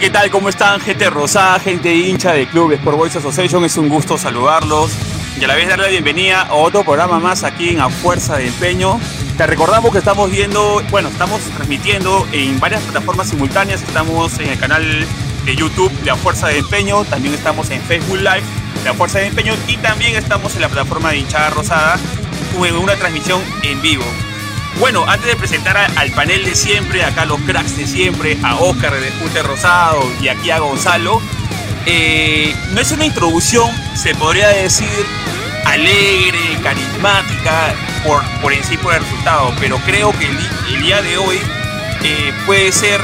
¿Qué tal? ¿Cómo están? Gente rosada, gente hincha de Club Sport Boys Association. Es un gusto saludarlos y a la vez darle la bienvenida a otro programa más aquí en A Fuerza de Empeño. Te recordamos que estamos viendo, bueno, estamos transmitiendo en varias plataformas simultáneas. Estamos en el canal de YouTube de A Fuerza de Empeño, también estamos en Facebook Live de A Fuerza de Empeño y también estamos en la plataforma de hinchada rosada en una transmisión en vivo. Bueno, antes de presentar al panel de siempre, acá los cracks de siempre, a Oscar de Despute Rosado y aquí a Gonzalo, eh, no es una introducción, se podría decir, alegre, carismática, por, por en sí por el resultado, pero creo que el, día de hoy eh, puede ser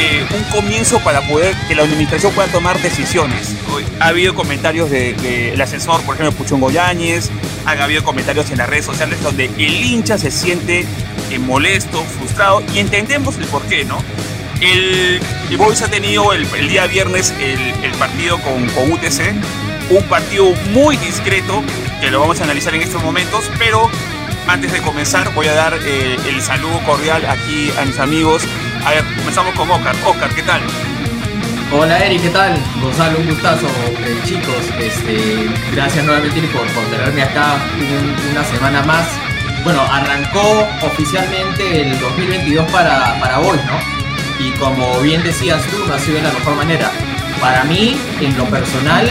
eh, un comienzo para poder que la administración pueda tomar decisiones. Ha habido comentarios del asesor, por ejemplo, Puchón Goyáñez, ha habido comentarios en las redes sociales donde el hincha se siente eh, molesto, frustrado y entendemos el porqué, ¿no? El, el Boys ha tenido el, día viernes el, partido con, con, UTC, un partido muy discreto que lo vamos a analizar en estos momentos, pero antes de comenzar voy a dar eh, el saludo cordial aquí a mis amigos. A ver, comenzamos con Oscar. Oscar, ¿qué tal? Hola Eri, ¿qué tal? Gonzalo, un gustazo, eh, chicos. Este, gracias nuevamente por, por tenerme acá una semana más. Bueno, arrancó oficialmente el 2022 para, para hoy, ¿no? Y como bien decías tú, no ha sido de la mejor manera. Para mí, en lo personal,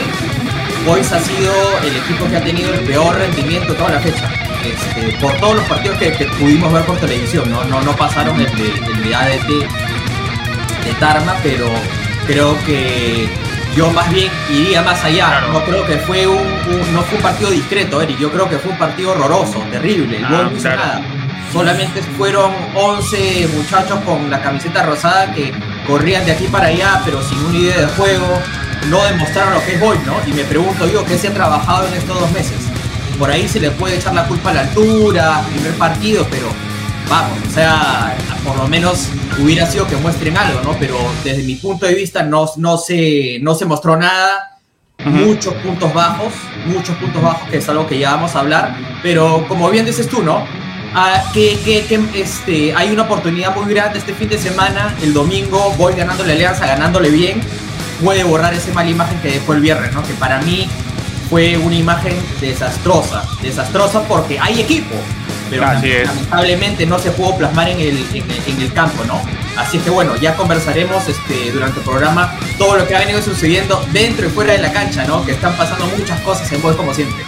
Boys ha sido el equipo que ha tenido el peor rendimiento toda la fecha. Este, por todos los partidos que, pudimos ver por televisión, no, no, no pasaron el de, el de ADT de Tarma, pero creo que yo más bien iría más allá. No creo que fue un, no fue un partido discreto, Eric. Yo creo que fue un partido horroroso, terrible. Ah, no hizo nada. Solamente fueron 11 muchachos con la camiseta rosada que corrían de aquí para allá, pero sin una idea de juego. No demostraron lo que es Boy, ¿no? Y me pregunto yo, ¿qué se ha trabajado en estos dos meses? Por ahí se le puede echar la culpa a la altura, primer partido, pero vamos, o sea, por lo menos hubiera sido que muestren algo, ¿no? Pero desde mi punto de vista no, no, se, no se mostró nada, muchos puntos bajos, muchos puntos bajos, que es algo que ya vamos a hablar, pero como bien dices tú, ¿no? Ah, que, que, este, hay una oportunidad muy grande este fin de semana, el domingo voy ganando la alianza, ganándole bien, puede borrar esa mala imagen que dejó el viernes, ¿no? Que para mí fue una imagen desastrosa, desastrosa porque hay equipo, pero lamentablemente no se pudo plasmar en el, en, el, campo, ¿no? Así es que bueno, ya conversaremos este, durante el programa todo lo que ha venido sucediendo dentro y fuera de la cancha, ¿no? Que están pasando muchas cosas en voz como siempre.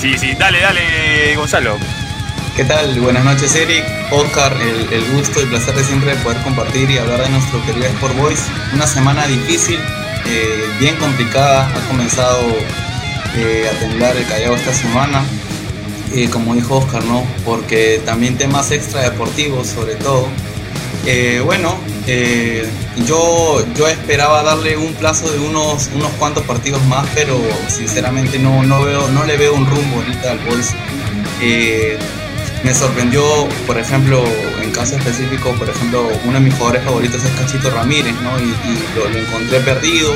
Sí, sí, dale, dale, Gonzalo. ¿Qué tal? Buenas noches, Eric. Oscar, el, gusto y placer de siempre poder compartir y hablar de nuestro querido Sport Boys. Una semana difícil, eh, bien complicada. Ha comenzado eh, a temblar el Callao esta semana como dijo Oscar, ¿no? Porque también temas extra deportivos, sobre todo. Eh, bueno, eh, yo, yo esperaba darle un plazo de unos, unos cuantos partidos más, pero sinceramente no, no, veo, no le veo un rumbo ahorita al Boys. Eh, me sorprendió, por ejemplo, en caso específico, por ejemplo, uno de mis jugadores favoritos es Cachito Ramírez, ¿no? Y, lo, lo, encontré perdido.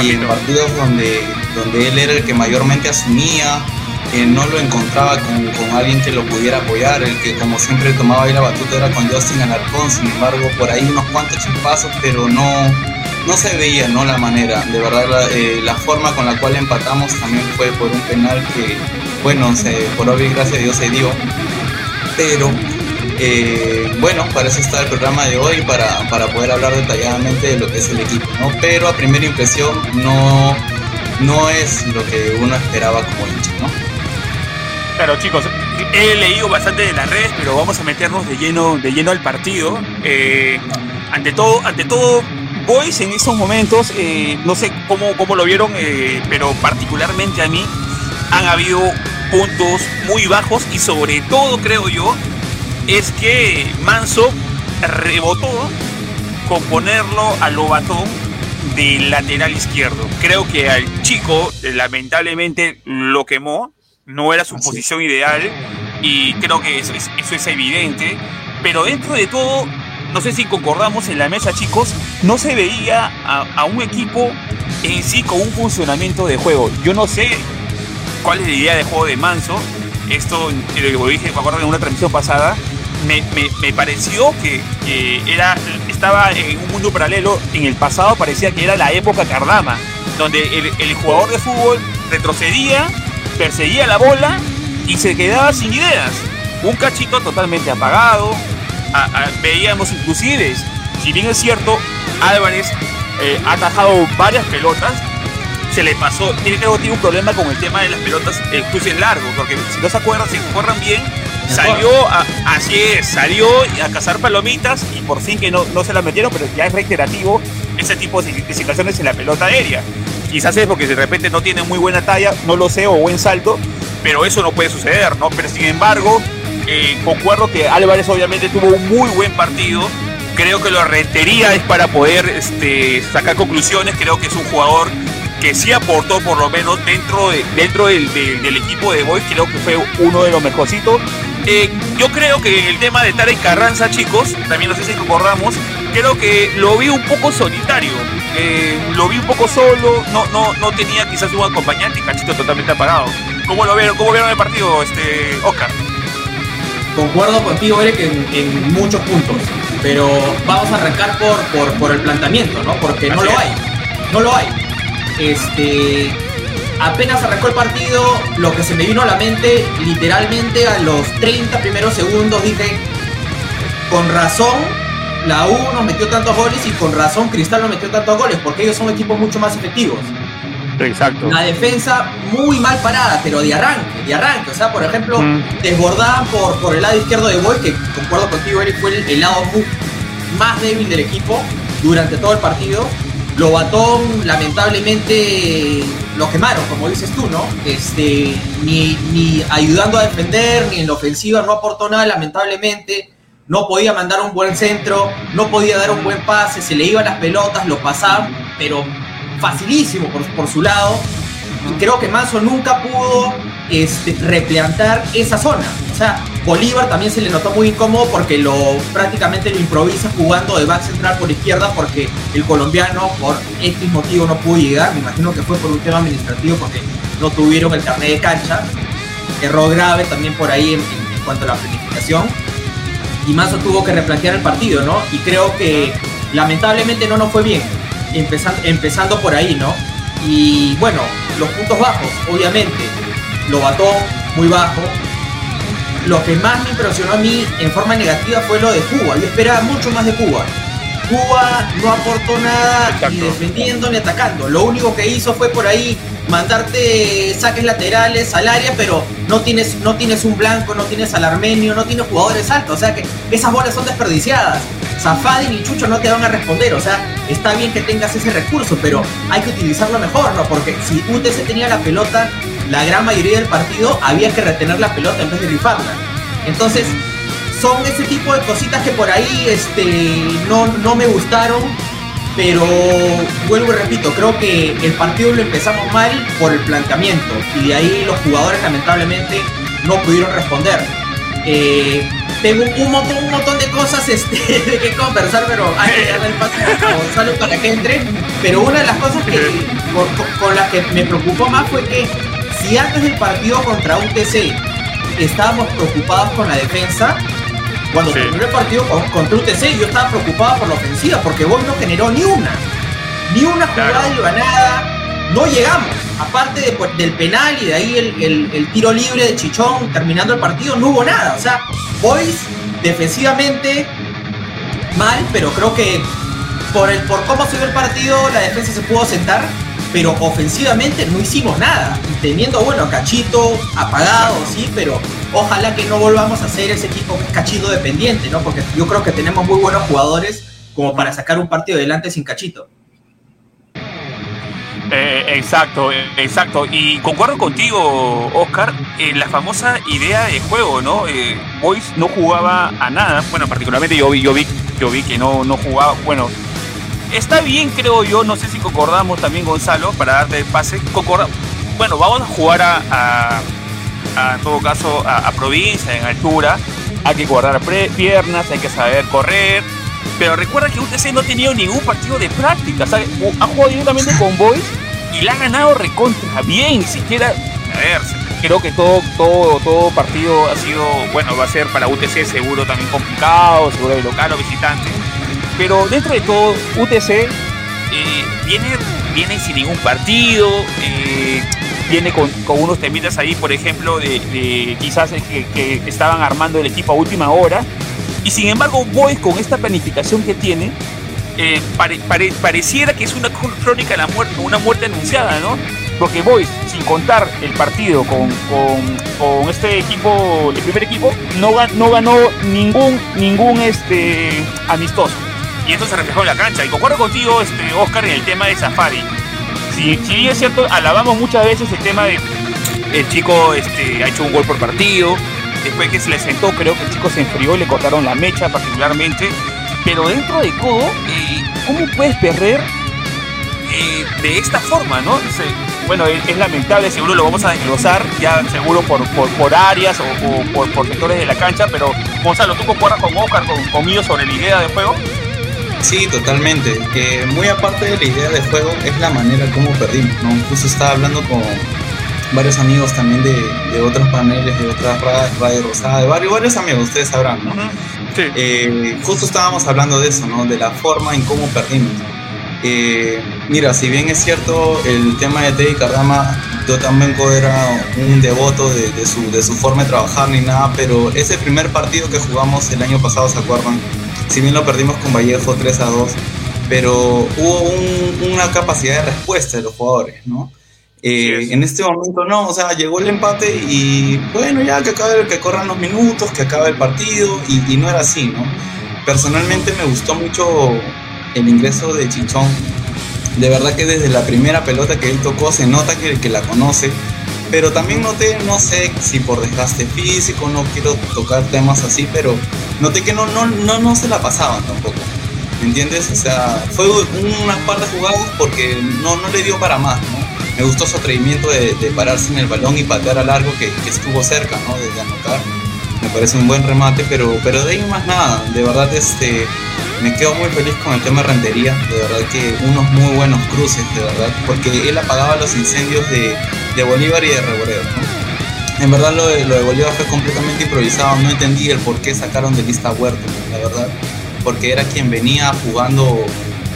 Y en partidos donde, donde él era el que mayormente asumía, no lo encontraba con, alguien que lo pudiera apoyar, el que como siempre tomaba ahí la batuta era con Justin Alarcón, sin embargo por ahí unos cuantos chispazos, pero no, no se veía ¿no? la manera, de verdad la, eh, forma con la cual empatamos también fue por un penal que, bueno, se, por obvio gracias a Dios se dio, pero eh, bueno, para eso está el programa de hoy, para, para poder hablar detalladamente de lo que es el equipo, ¿no? Pero a primera impresión no, no es lo que uno esperaba como hincha, ¿no? Claro, chicos, he leído bastante de las redes, pero vamos a meternos de lleno, de lleno al partido. Eh, ante todo, ante todo, Boys en esos momentos, eh, no sé cómo, cómo lo vieron, eh, pero particularmente a mí han habido puntos muy bajos y sobre todo creo yo es que Manso rebotó con ponerlo a Lobatón de lateral izquierdo. Creo que al chico lamentablemente lo quemó no era su posición ideal y creo que eso es, eso es evidente. Pero dentro de todo, no sé si concordamos en la mesa, chicos, no se veía a, un equipo en sí con un funcionamiento de juego. Yo no sé cuál es la idea de juego de Manso. Esto lo dije, me acuerdo en una transmisión pasada. Me, me, pareció que, era estaba en un mundo paralelo. En el pasado parecía que era la época Cardama, donde el, jugador de fútbol retrocedía, perseguía la bola y se quedaba sin ideas. Un cachito totalmente apagado. veíamos inclusive, si bien es cierto, Álvarez eh, ha atajado varias pelotas, se le pasó, tiene, tiene un problema con el tema de las pelotas, el cruce largo, porque si no se acuerdan, si corran bien, Salió, a, así es, salió a cazar palomitas y por fin que no, no se la metieron, pero ya es reiterativo ese tipo de, situaciones en la pelota aérea. Quizás es porque de repente no tiene muy buena talla, no lo sé, o buen salto, pero eso no puede suceder, ¿no? Pero sin embargo, eh, concuerdo que Álvarez obviamente tuvo un muy buen partido. Creo que lo retería es para poder este, sacar conclusiones. Creo que es un jugador que sí aportó por lo menos dentro, de, dentro del, del, equipo de Boys, creo que fue uno de los mejorcitos. Eh, yo creo que el tema de Tarek Carranza, chicos, también no sé si concordamos, creo que lo vi un poco solitario. Eh, lo vi un poco solo, no, no, no tenía quizás un acompañante y Cachito totalmente apagado. ¿Cómo lo vieron? ¿Cómo vieron el partido, este, Oscar? Concuerdo contigo, Eric, en, en muchos puntos, pero vamos a arrancar por, por, por el planteamiento, ¿no? Porque no lo hay, no lo hay. Este, apenas arrancó el partido, lo que se me vino a la mente, literalmente a los 30 primeros segundos, dije, con razón, la U nos metió tantos goles y con razón Cristal nos metió tantos goles, porque ellos son equipos mucho más efectivos. Exacto. La defensa muy mal parada, pero de arranque, de arranque. O sea, por ejemplo, desbordaban por, por el lado izquierdo de Boy, que concuerdo contigo, Eric, fue el, el lado más débil del equipo durante todo el partido Lobatón, lamentablemente, lo quemaron, como dices tú, ¿no? Este, ni, ni ayudando a defender, ni en la ofensiva no aportó nada, lamentablemente. No podía mandar un buen centro, no podía dar un buen pase, se le iban las pelotas, lo pasaba, pero facilísimo por, por su lado. Y creo que Manso nunca pudo este, replantar esa zona. O sea, Bolívar también se le notó muy incómodo porque lo prácticamente lo improvisa jugando de back central por izquierda porque el colombiano por X motivo no pudo llegar. Me imagino que fue por un tema administrativo porque no tuvieron el carnet de cancha. Error grave también por ahí en, cuanto a la planificación. Y Manso tuvo que replantear el partido, ¿no? Y creo que lamentablemente no nos fue bien. Empezando, por ahí, ¿no? Y bueno, los puntos bajos, obviamente. Lobatón, muy bajo. Lo que más me impresionó a mí en forma negativa fue lo de Cuba. Yo esperaba mucho más de Cuba. Cuba no aportó nada ni defendiendo ni atacando. Lo único que hizo fue por ahí mandarte saques laterales al área, pero no tienes, no tienes un blanco, no tienes al armenio, no tienes jugadores altos. O sea que esas bolas son desperdiciadas. Zafadi ni Chucho no te van a responder. O sea, está bien que tengas ese recurso, pero hay que utilizarlo mejor, ¿no? Porque si UTC tenía la pelota, la gran mayoría del partido había que retener la pelota en vez de rifarla. Entonces, son ese tipo de cositas que por ahí este, no, no me gustaron, pero vuelvo y repito, creo que el partido lo empezamos mal por el planteamiento y de ahí los jugadores lamentablemente no pudieron responder. Eh, tengo un montón, un montón de cosas este, de que conversar, pero hay que darle el paso a Gonzalo para que entre. Pero una de las cosas que, con, con las que me preocupó más fue que si antes del partido contra UTC estábamos preocupados con la defensa, cuando terminó el partido contra UTC yo estaba preocupado por la ofensiva porque Boy no generó ni una, ni una jugada de ganada, no llegamos. Aparte del penal y de ahí el, tiro libre de Chichón terminando el partido, no hubo nada. O sea, Boys defensivamente mal, pero creo que por, el, por cómo se el partido, la defensa se pudo sentar pero ofensivamente no hicimos nada. teniendo, bueno, Cachito apagado, sí, pero ojalá que no volvamos a ser ese equipo Cachito dependiente, ¿no? Porque yo creo que tenemos muy buenos jugadores como para sacar un partido adelante sin Cachito. Eh, exacto, exacto. Y concuerdo contigo, Oscar, en la famosa idea de juego, ¿no? Eh, Boys no jugaba a nada. Bueno, particularmente yo vi, yo vi, yo vi que no, no jugaba. Bueno, está bien, creo yo, no sé si concordamos también, Gonzalo, para darte el pase. Bueno, vamos a jugar a, en todo caso, a, provincia, en altura. Hay que guardar piernas, hay que saber correr. Pero recuerda que UTC no ha tenido ningún partido de práctica. Ha jugado directamente con Boys y la ha ganado recontra bien. Siquiera. A ver, creo que todo, todo, todo partido ha sido. Bueno, va a ser para UTC seguro también complicado, seguro de local o visitante Pero dentro de todo, UTC eh, viene, viene sin ningún partido, eh, viene con, unos temitas ahí, por ejemplo, de, quizás que, estaban armando el equipo a última hora. Y sin embargo, Boys con esta planificación que tiene, eh, pareciera que es una crónica de la muerte, una muerte anunciada, ¿no? Porque Boys, sin contar el partido con, con, este equipo, el primer equipo, no, no ganó ningún, ningún este, amistoso. Y esto se reflejó en la cancha. Y concuerdo contigo, este, Oscar, en el tema de Safari. Si, si es cierto, alabamos muchas veces el tema de el chico este, ha hecho un gol por partido. Después que se le sentó, creo que el chico se enfrió, le cortaron la mecha particularmente. Pero dentro de todo, eh, ¿cómo puedes perder eh, de esta forma, no? bueno, es, lamentable, seguro lo vamos a desglosar, ya seguro por, por, áreas o, por, sectores de la cancha, pero Gonzalo, ¿tú concuerdas con Oscar, con, conmigo sobre la idea de juego? Sí, totalmente. muy aparte de la idea de juego, es la manera como perdimos, ¿no? Justo estaba hablando con varios amigos también de, otros paneles, de otras radios rosadas, de varios, varios amigos, ustedes sabrán, ¿no? sí. Eh, justo estábamos hablando de eso, ¿no? De la forma en cómo perdimos. Eh, mira, si bien es cierto el tema de Teddy Cardama, yo también era un devoto de, su, de su forma de trabajar ni nada, pero ese primer partido que jugamos el año pasado, ¿se acuerdan? Si bien lo perdimos con Vallejo 3 a 2, pero hubo una capacidad de respuesta de los jugadores, ¿no? Eh, en este momento no, o sea, llegó el empate y bueno, ya que acabe, que corran los minutos, que acabe el partido y, y no era así, ¿no? Personalmente me gustó mucho el ingreso de Chichón, de verdad que desde la primera pelota que él tocó se nota que, que la conoce, pero también noté, no sé si por desgaste físico, no quiero tocar temas así, pero noté que no, no, no, no se la pasaban tampoco. ¿Me entiendes? O sea, fue una par de jugadas porque no, no le dio para más, ¿no? Me gustó su atrevimiento de, pararse en el balón y patear a largo que, estuvo cerca, ¿no? De, anotar. Me parece un buen remate, pero, pero de ahí más nada. De verdad, este, me quedo muy feliz con el tema de rentería, de verdad que unos muy buenos cruces, de verdad, porque él apagaba los incendios de, Bolívar y de Reboreo. En verdad lo de, lo de Bolívar fue completamente improvisado, no entendí el por qué sacaron de lista a Huerta, la verdad, porque era quien venía jugando,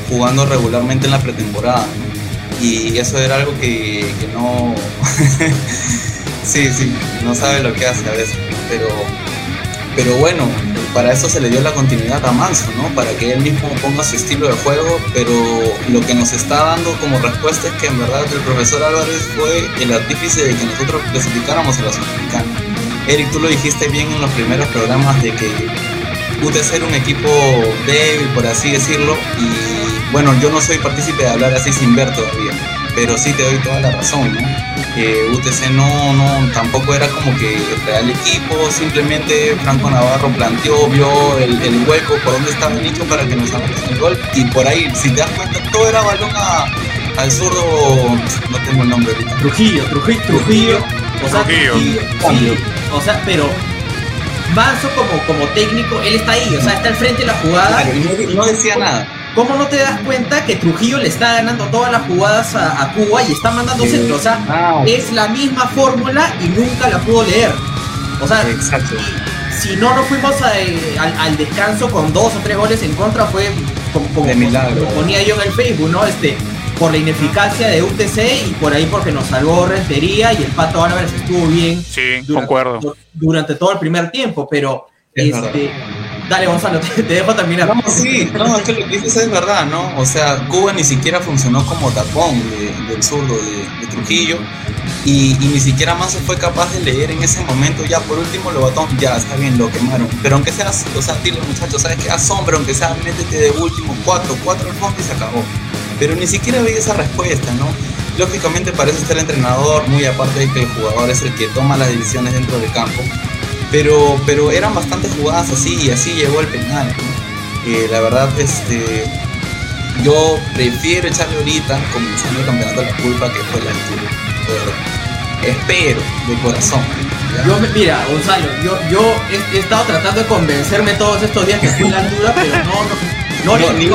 jugando regularmente en la pretemporada. Y eso era algo que, que no... sí, sí, no sabe lo que hace a veces, pero, pero bueno, para eso se le dio la continuidad a Manso, ¿no? Para que él mismo ponga su estilo de juego, pero lo que nos está dando como respuesta es que en verdad el profesor Álvarez fue el artífice de que nosotros clasificáramos a la Sudamericana. Eric, tú lo dijiste bien en los primeros programas de que UTC era un equipo débil, por así decirlo, y bueno, yo no soy partícipe de hablar así sin ver todavía, pero sí te doy toda la razón, ¿no? UTC no, no, tampoco era como que el real equipo, simplemente Franco Navarro planteó, vio el, hueco por donde estaba el nicho para que nos hagan el gol y por ahí, si te das cuenta, todo era balón al zurdo, no tengo el nombre ahorita. Trujillo, Trujillo, Trujillo, o sea, Trujillo, o sea, pero Manso como, como técnico, él está ahí, o sea, está al frente de la jugada. y no decía nada. ¿Cómo no te das cuenta que Trujillo le está ganando todas las jugadas a, Cuba y está mandando centros? O sea, ah, es la misma fórmula y nunca la pudo leer. O sea, si no nos fuimos eh, al, descanso con dos o tres goles en contra, fue como, como, ponía yo en el Facebook, ¿no? Este, por la ineficacia de UTC y por ahí porque nos salvó Rentería y el Pato Álvarez estuvo bien. Sí, durante, concuerdo. Durante todo el primer tiempo, pero este, Dale, Gonzalo, te, dejo terminar. No, sí, no, es que lo que dices es verdad, ¿no? O sea, Cuba ni siquiera funcionó como tapón del zurdo de, Trujillo y, ni siquiera más se fue capaz de leer en ese momento. Ya por último, lo batón, ya está bien, lo quemaron. Pero aunque sea, o sea, dile muchachos, ¿sabes qué? Asombra, aunque sea, métete de último, cuatro, cuatro al fondo y se acabó. Pero ni siquiera vi esa respuesta, ¿no? Lógicamente parece ser el entrenador, muy aparte de que el jugador es el que toma las decisiones dentro del campo pero, pero eran bastantes jugadas así y así llegó el penal. la verdad, este, yo prefiero echarle ahorita, comenzando el campeonato, la culpa que fue la altura. Espero, de corazón. Yo, mira, Gonzalo, yo, yo he, estado tratando de convencerme todos estos días que fue la altura, pero no, no, no, ni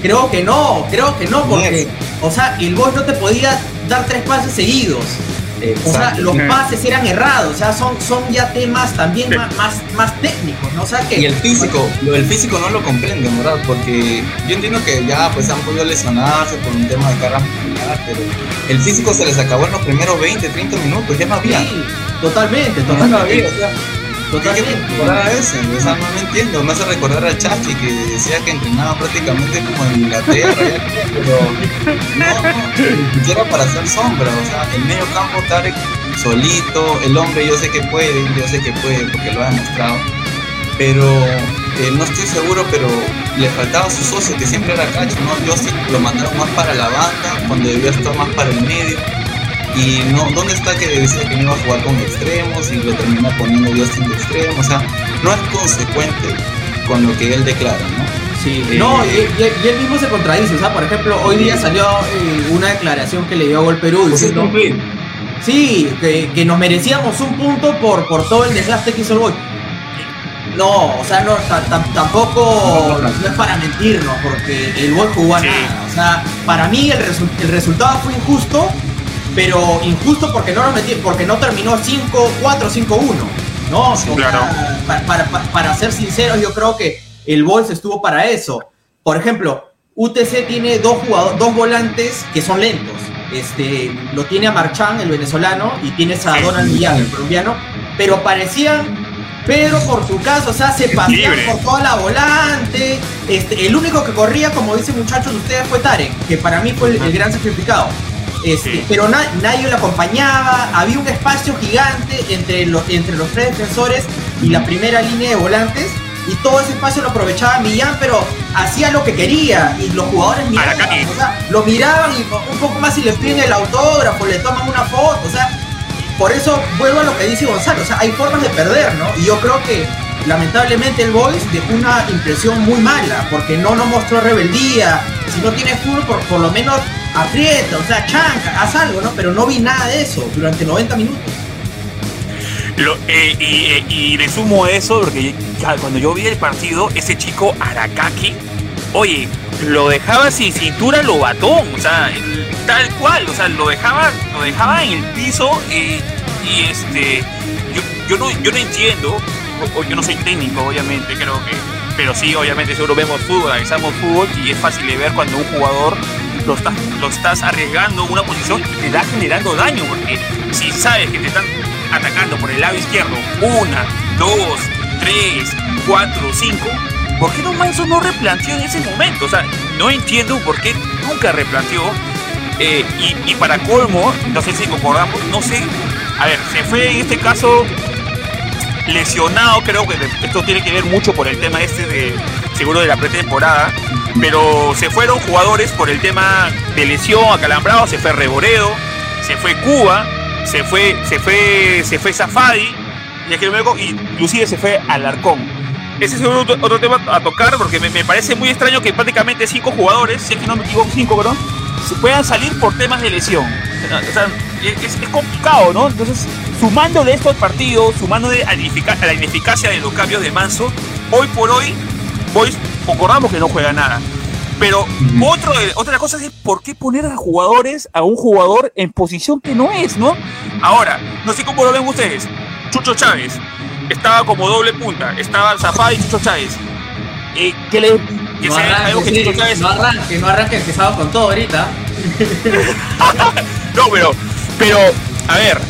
creo que no, creo que no, porque, o sea, el boss no te podía dar tres pases seguidos. O sea, los pases eran errados, o sea, son, son ya temas también más, más, técnicos, ¿no? O sea, que... Y el físico, lo del físico no lo comprenden, ¿verdad? Porque yo entiendo que ya pues han podido lesionarse por un tema de carga pero el físico se les acabó en los primeros 20, 30 minutos, ya no había. Sí, totalmente, totalmente. o sea, Totalmente. ¿Qué temporada es? O sea, no, entiendo. Me hace recordar a Chachi que decía que entrenaba prácticamente como en Inglaterra, pero no, no, siquiera para hacer sombra. O sea, el medio campo Tarek solito, el hombre yo sé que puede, yo sé que puede porque lo ha demostrado, pero eh, no estoy seguro, pero le faltaba su socio que siempre era Cacho, ¿no? Yo sí lo mandaron más para la banda, cuando debió estar más para el medio y no, ¿dónde está que decía que no iba a jugar con extremos y lo termina poniendo Justin de extremo? O sea, no es consecuente con lo que él declara, ¿no? Sí, eh, no, y, él mismo se contradice. O sea, por ejemplo, hoy día salió eh, una declaración que le dio a Gol Perú pues diciendo. Sí, que, nos merecíamos un punto por, por todo el desgaste que hizo el Boy. No, o sea, no, tampoco no es para mentirnos, porque el Boy jugó a nada. O sea, para mí el, el resultado fue injusto pero injusto porque no lo metí, porque no terminó 5-4, 5-1. ¿no? para, ser sinceros, yo creo que el Boys estuvo para eso. Por ejemplo, UTC tiene dos jugadores, dos volantes que son lentos. Este, lo tiene a Marchán, el venezolano, y tienes a Donald Millán, el colombiano, pero parecían Pedro por su caso, o sea, se pasean por toda la volante. Este, el único que corría, como dicen muchachos ustedes, fue Tarek, que para mí fue el gran sacrificado. Este, pero nadie lo acompañaba, había un espacio gigante entre, entre los tres defensores y la primera línea de volantes, y todo ese espacio lo aprovechaba Millán, pero hacía lo que quería, y los jugadores miraban, lo miraban y un poco más y le piden el autógrafo, le toman una foto, o sea, por eso vuelvo a lo que dice Gonzalo, o sea, hay formas de perder, ¿no? Y yo creo que lamentablemente el Boys dejó una impresión muy mala, porque no nos mostró rebeldía, si no tiene fútbol, por, lo menos aprieta, o sea, chanca, haz algo, ¿no? Pero no vi nada de eso durante 90 minutos. Eh, eh, y, le sumo eso porque cuando yo vi el partido, ese chico Arakaki, oye, lo dejaba sin cintura lo batón, o sea, tal cual, o sea, lo dejaba, lo dejaba en el piso y, este, yo, no, yo no entiendo, yo no soy técnico, obviamente, creo que, pero sí, obviamente, seguro vemos fútbol, analizamos fútbol y es fácil de ver cuando un jugador lo estás, lo estás arriesgando una posición y te está generando daño, porque si sabes que te están atacando por el lado izquierdo, una, dos, tres, cuatro, cinco, ¿por qué no Manso no replanteó en ese momento? O sea, no entiendo por qué nunca replanteó. Eh, y, para colmo, no sé si concordamos, no sé, a ver, se fue en este caso lesionado, creo que esto tiene que ver mucho por el tema este de seguro de la pretemporada, pero se fueron jugadores por el tema de lesión, acalambrado, se fue Reboredo, se fue Cuba, se fue, se fue, se fue Zafadi, y inclusive se fue Alarcón. Ese es otro, tema a tocar porque me, parece muy extraño que prácticamente cinco jugadores, si es que no me equivoco, cinco, perdón, puedan salir por temas de lesión. O sea, es, complicado, ¿no? Entonces, sumando de estos partidos, sumando de a la ineficacia de los cambios de Manso, hoy por hoy, Boys concordamos que no juega nada. Pero otro, otra cosa es por qué poner a jugadores, a un jugador en posición que no es, ¿no? Ahora, no sé cómo lo ven ustedes. Chucho Chávez estaba como doble punta, estaba Zafá y Chucho Chávez. Eh, ¿Qué le.? Que no, arranque, que Chucho Chávez... no arranque, no arranque, que con todo ahorita. no, pero, pero, a ver,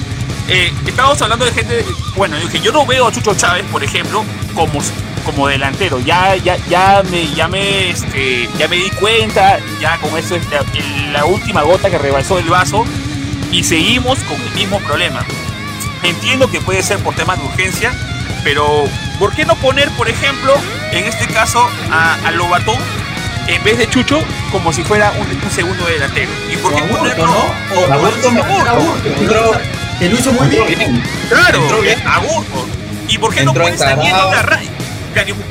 eh, estamos hablando de gente. Bueno, yo, yo no veo a Chucho Chávez, por ejemplo, como como delantero. Ya, ya, ya me, ya me, este, ya me di cuenta, ya con eso es la, última gota que rebasó el vaso y seguimos con el mismo problema. Entiendo que puede ser por temas de urgencia, pero ¿por qué no poner, por ejemplo, en este caso a, a Lobatón en vez de Chucho como si fuera un, segundo delantero? ¿Y por qué ponerlo? ¿no? O, o, que lo hizo muy bien. Claro, Agurto. ¿Y por qué no pones a Nieto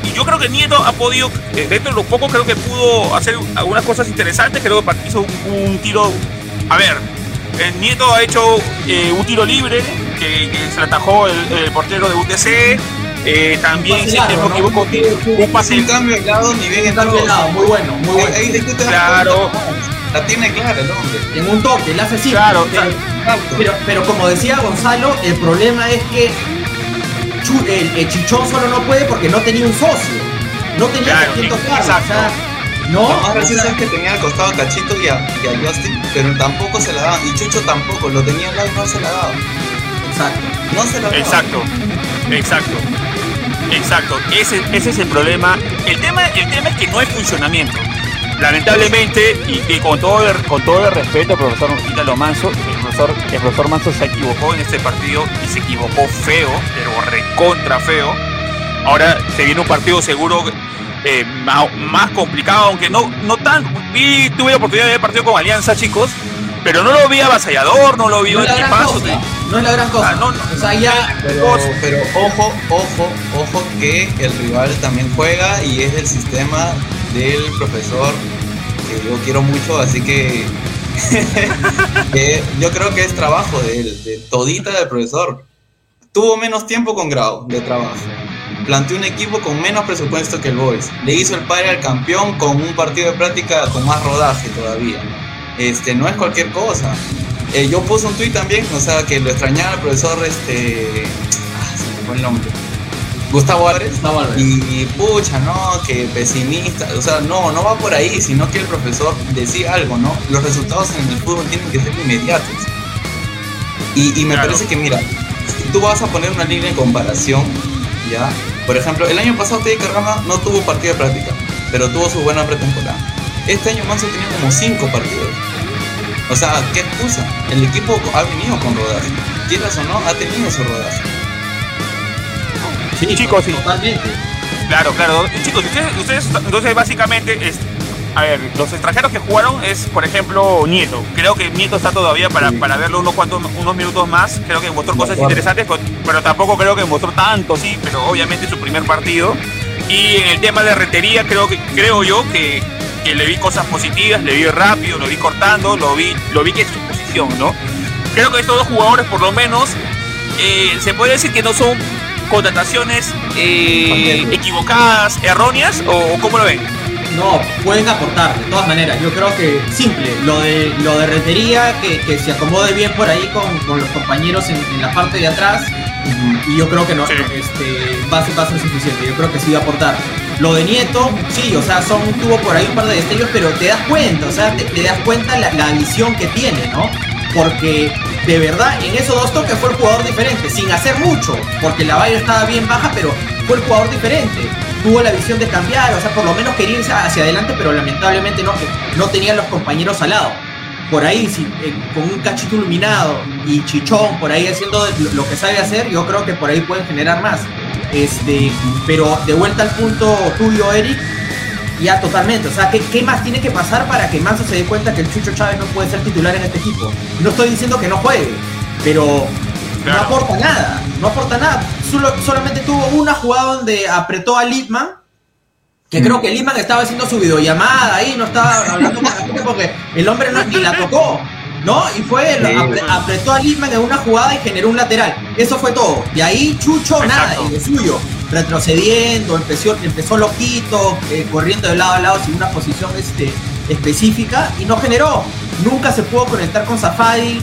y yo creo que Nieto ha podido, eh, dentro de lo poco, creo que pudo hacer algunas cosas interesantes. Creo que hizo un, tiro. A ver, el Nieto ha hecho eh, un tiro libre que, se le atajó el, portero de UTC. Eh, también, si no me equivoco, un pase. Un cambio de lado, ni bien cambio de lado, muy bueno, muy bueno. claro. La tiene clara el hombre. En un toque, la hace simple. Claro, pero, pero, pero, como decía Gonzalo, el problema es que el, Chichón solo no puede porque no tenía un socio. No tenía claro, quien tocar. O sea, no, lo más gracioso es que tenía al costado a Cachito y a, y a, Justin, pero tampoco se la daban. Y Chucho tampoco, lo tenía al lado y no se la daban. Exacto. No se daban. Exacto, exacto. Exacto, ese, ese es el problema. El tema, el tema es que no hay funcionamiento. Lamentablemente, y, con, todo el, con todo el respeto al profesor Ítalo Manso, el profesor, el profesor Manso se equivocó en este partido y se equivocó feo, pero recontra feo. Ahora se viene un partido seguro eh, más, complicado, aunque no, no tan. Vi, tuve la oportunidad de ver partido con Alianza, chicos, pero no lo vi avasallador, no lo vi no la No es la gran cosa. Ah, no, o sea, ya. Pero, pero, ojo, ojo, ojo que el rival también juega y es el sistema del profesor que yo quiero mucho, así que, yo creo que es trabajo de él, de todita del profesor. Tuvo menos tiempo con Grau de trabajo. Planteó un equipo con menos presupuesto que el Boys. Le hizo el padre al campeón con un partido de práctica con más rodaje todavía. Este, no es cualquier cosa. Eh, yo puse un tweet también, o sea, que lo extrañaba el profesor, este, ah, se me fue el nombre, Gustavo Álvarez. Y, pucha, no, que pesimista. O sea, no, no va por ahí, sino que el profesor decía algo, ¿no? Los resultados en el fútbol tienen que ser inmediatos. Y, me parece que, mira, si tú vas a poner una línea de comparación, ¿ya? Por ejemplo, el año pasado Teddy Carrama no tuvo partido de práctica, pero tuvo su buena pretemporada. Este año Manso tenía como cinco partidos. O sea, ¿qué excusa? El equipo ha venido con rodaje. Quieras o no, ha tenido su rodaje. Sí, chicos, sí. Totalmente. Claro, claro. Chicos, ustedes, entonces básicamente, a ver, los extranjeros que jugaron es, por ejemplo, Nieto. Creo que Nieto está todavía para, para verlo unos cuantos, unos minutos más. Creo que mostró cosas interesantes, pero tampoco creo que mostró tanto, sí, pero obviamente su primer partido. Y en el tema de retería, creo que creo yo que, que, le vi cosas positivas, le vi rápido, lo vi cortando, lo vi, lo vi que es su posición, ¿no? Creo que estos dos jugadores, por lo menos, eh, se puede decir que no son contrataciones eh, equivocadas, erróneas o cómo lo ven? No, pueden aportar, de todas maneras. Yo creo que simple, lo de lo de retería, que, se acomode bien por ahí con, los compañeros en, la parte de atrás. Y yo creo que no, este, va, a ser suficiente. Yo creo que sí va a aportar. Lo de Nieto, sí, o sea, son, tuvo por ahí un par de destellos, pero te das cuenta, o sea, te, das cuenta la, la visión que tiene, ¿no? Porque de verdad en esos dos toques fue el jugador diferente, sin hacer mucho, porque la valla estaba bien baja, pero fue el jugador diferente. Tuvo la visión de cambiar, o sea, por lo menos quería irse hacia adelante, pero lamentablemente no, no tenía los compañeros al lado. Por ahí, eh, con un cachito iluminado y chichón, por ahí haciendo lo que sabe hacer, yo creo que por ahí pueden generar más. Este, pero de vuelta al punto tuyo, Eric, ya totalmente. O sea, ¿qué, ¿qué, más tiene que pasar para que Manso se dé cuenta que el Chucho Chávez no puede ser titular en este equipo? No estoy diciendo que no juegue, pero no aporta nada. No aporta nada. Solo, solamente tuvo una jugada donde apretó a Litman. Que creo que Litman estaba haciendo su videollamada ahí, no estaba hablando con la gente porque el hombre no, ni la tocó. ¿no? Y fue, apretó a Litman en una jugada y generó un lateral. Eso fue todo. Y ahí Chucho, nada, y de suyo retrocediendo, empezó, empezó loquito, eh, corriendo de lado a lado sin una posición este, específica y no generó. Nunca se pudo conectar con Safadi.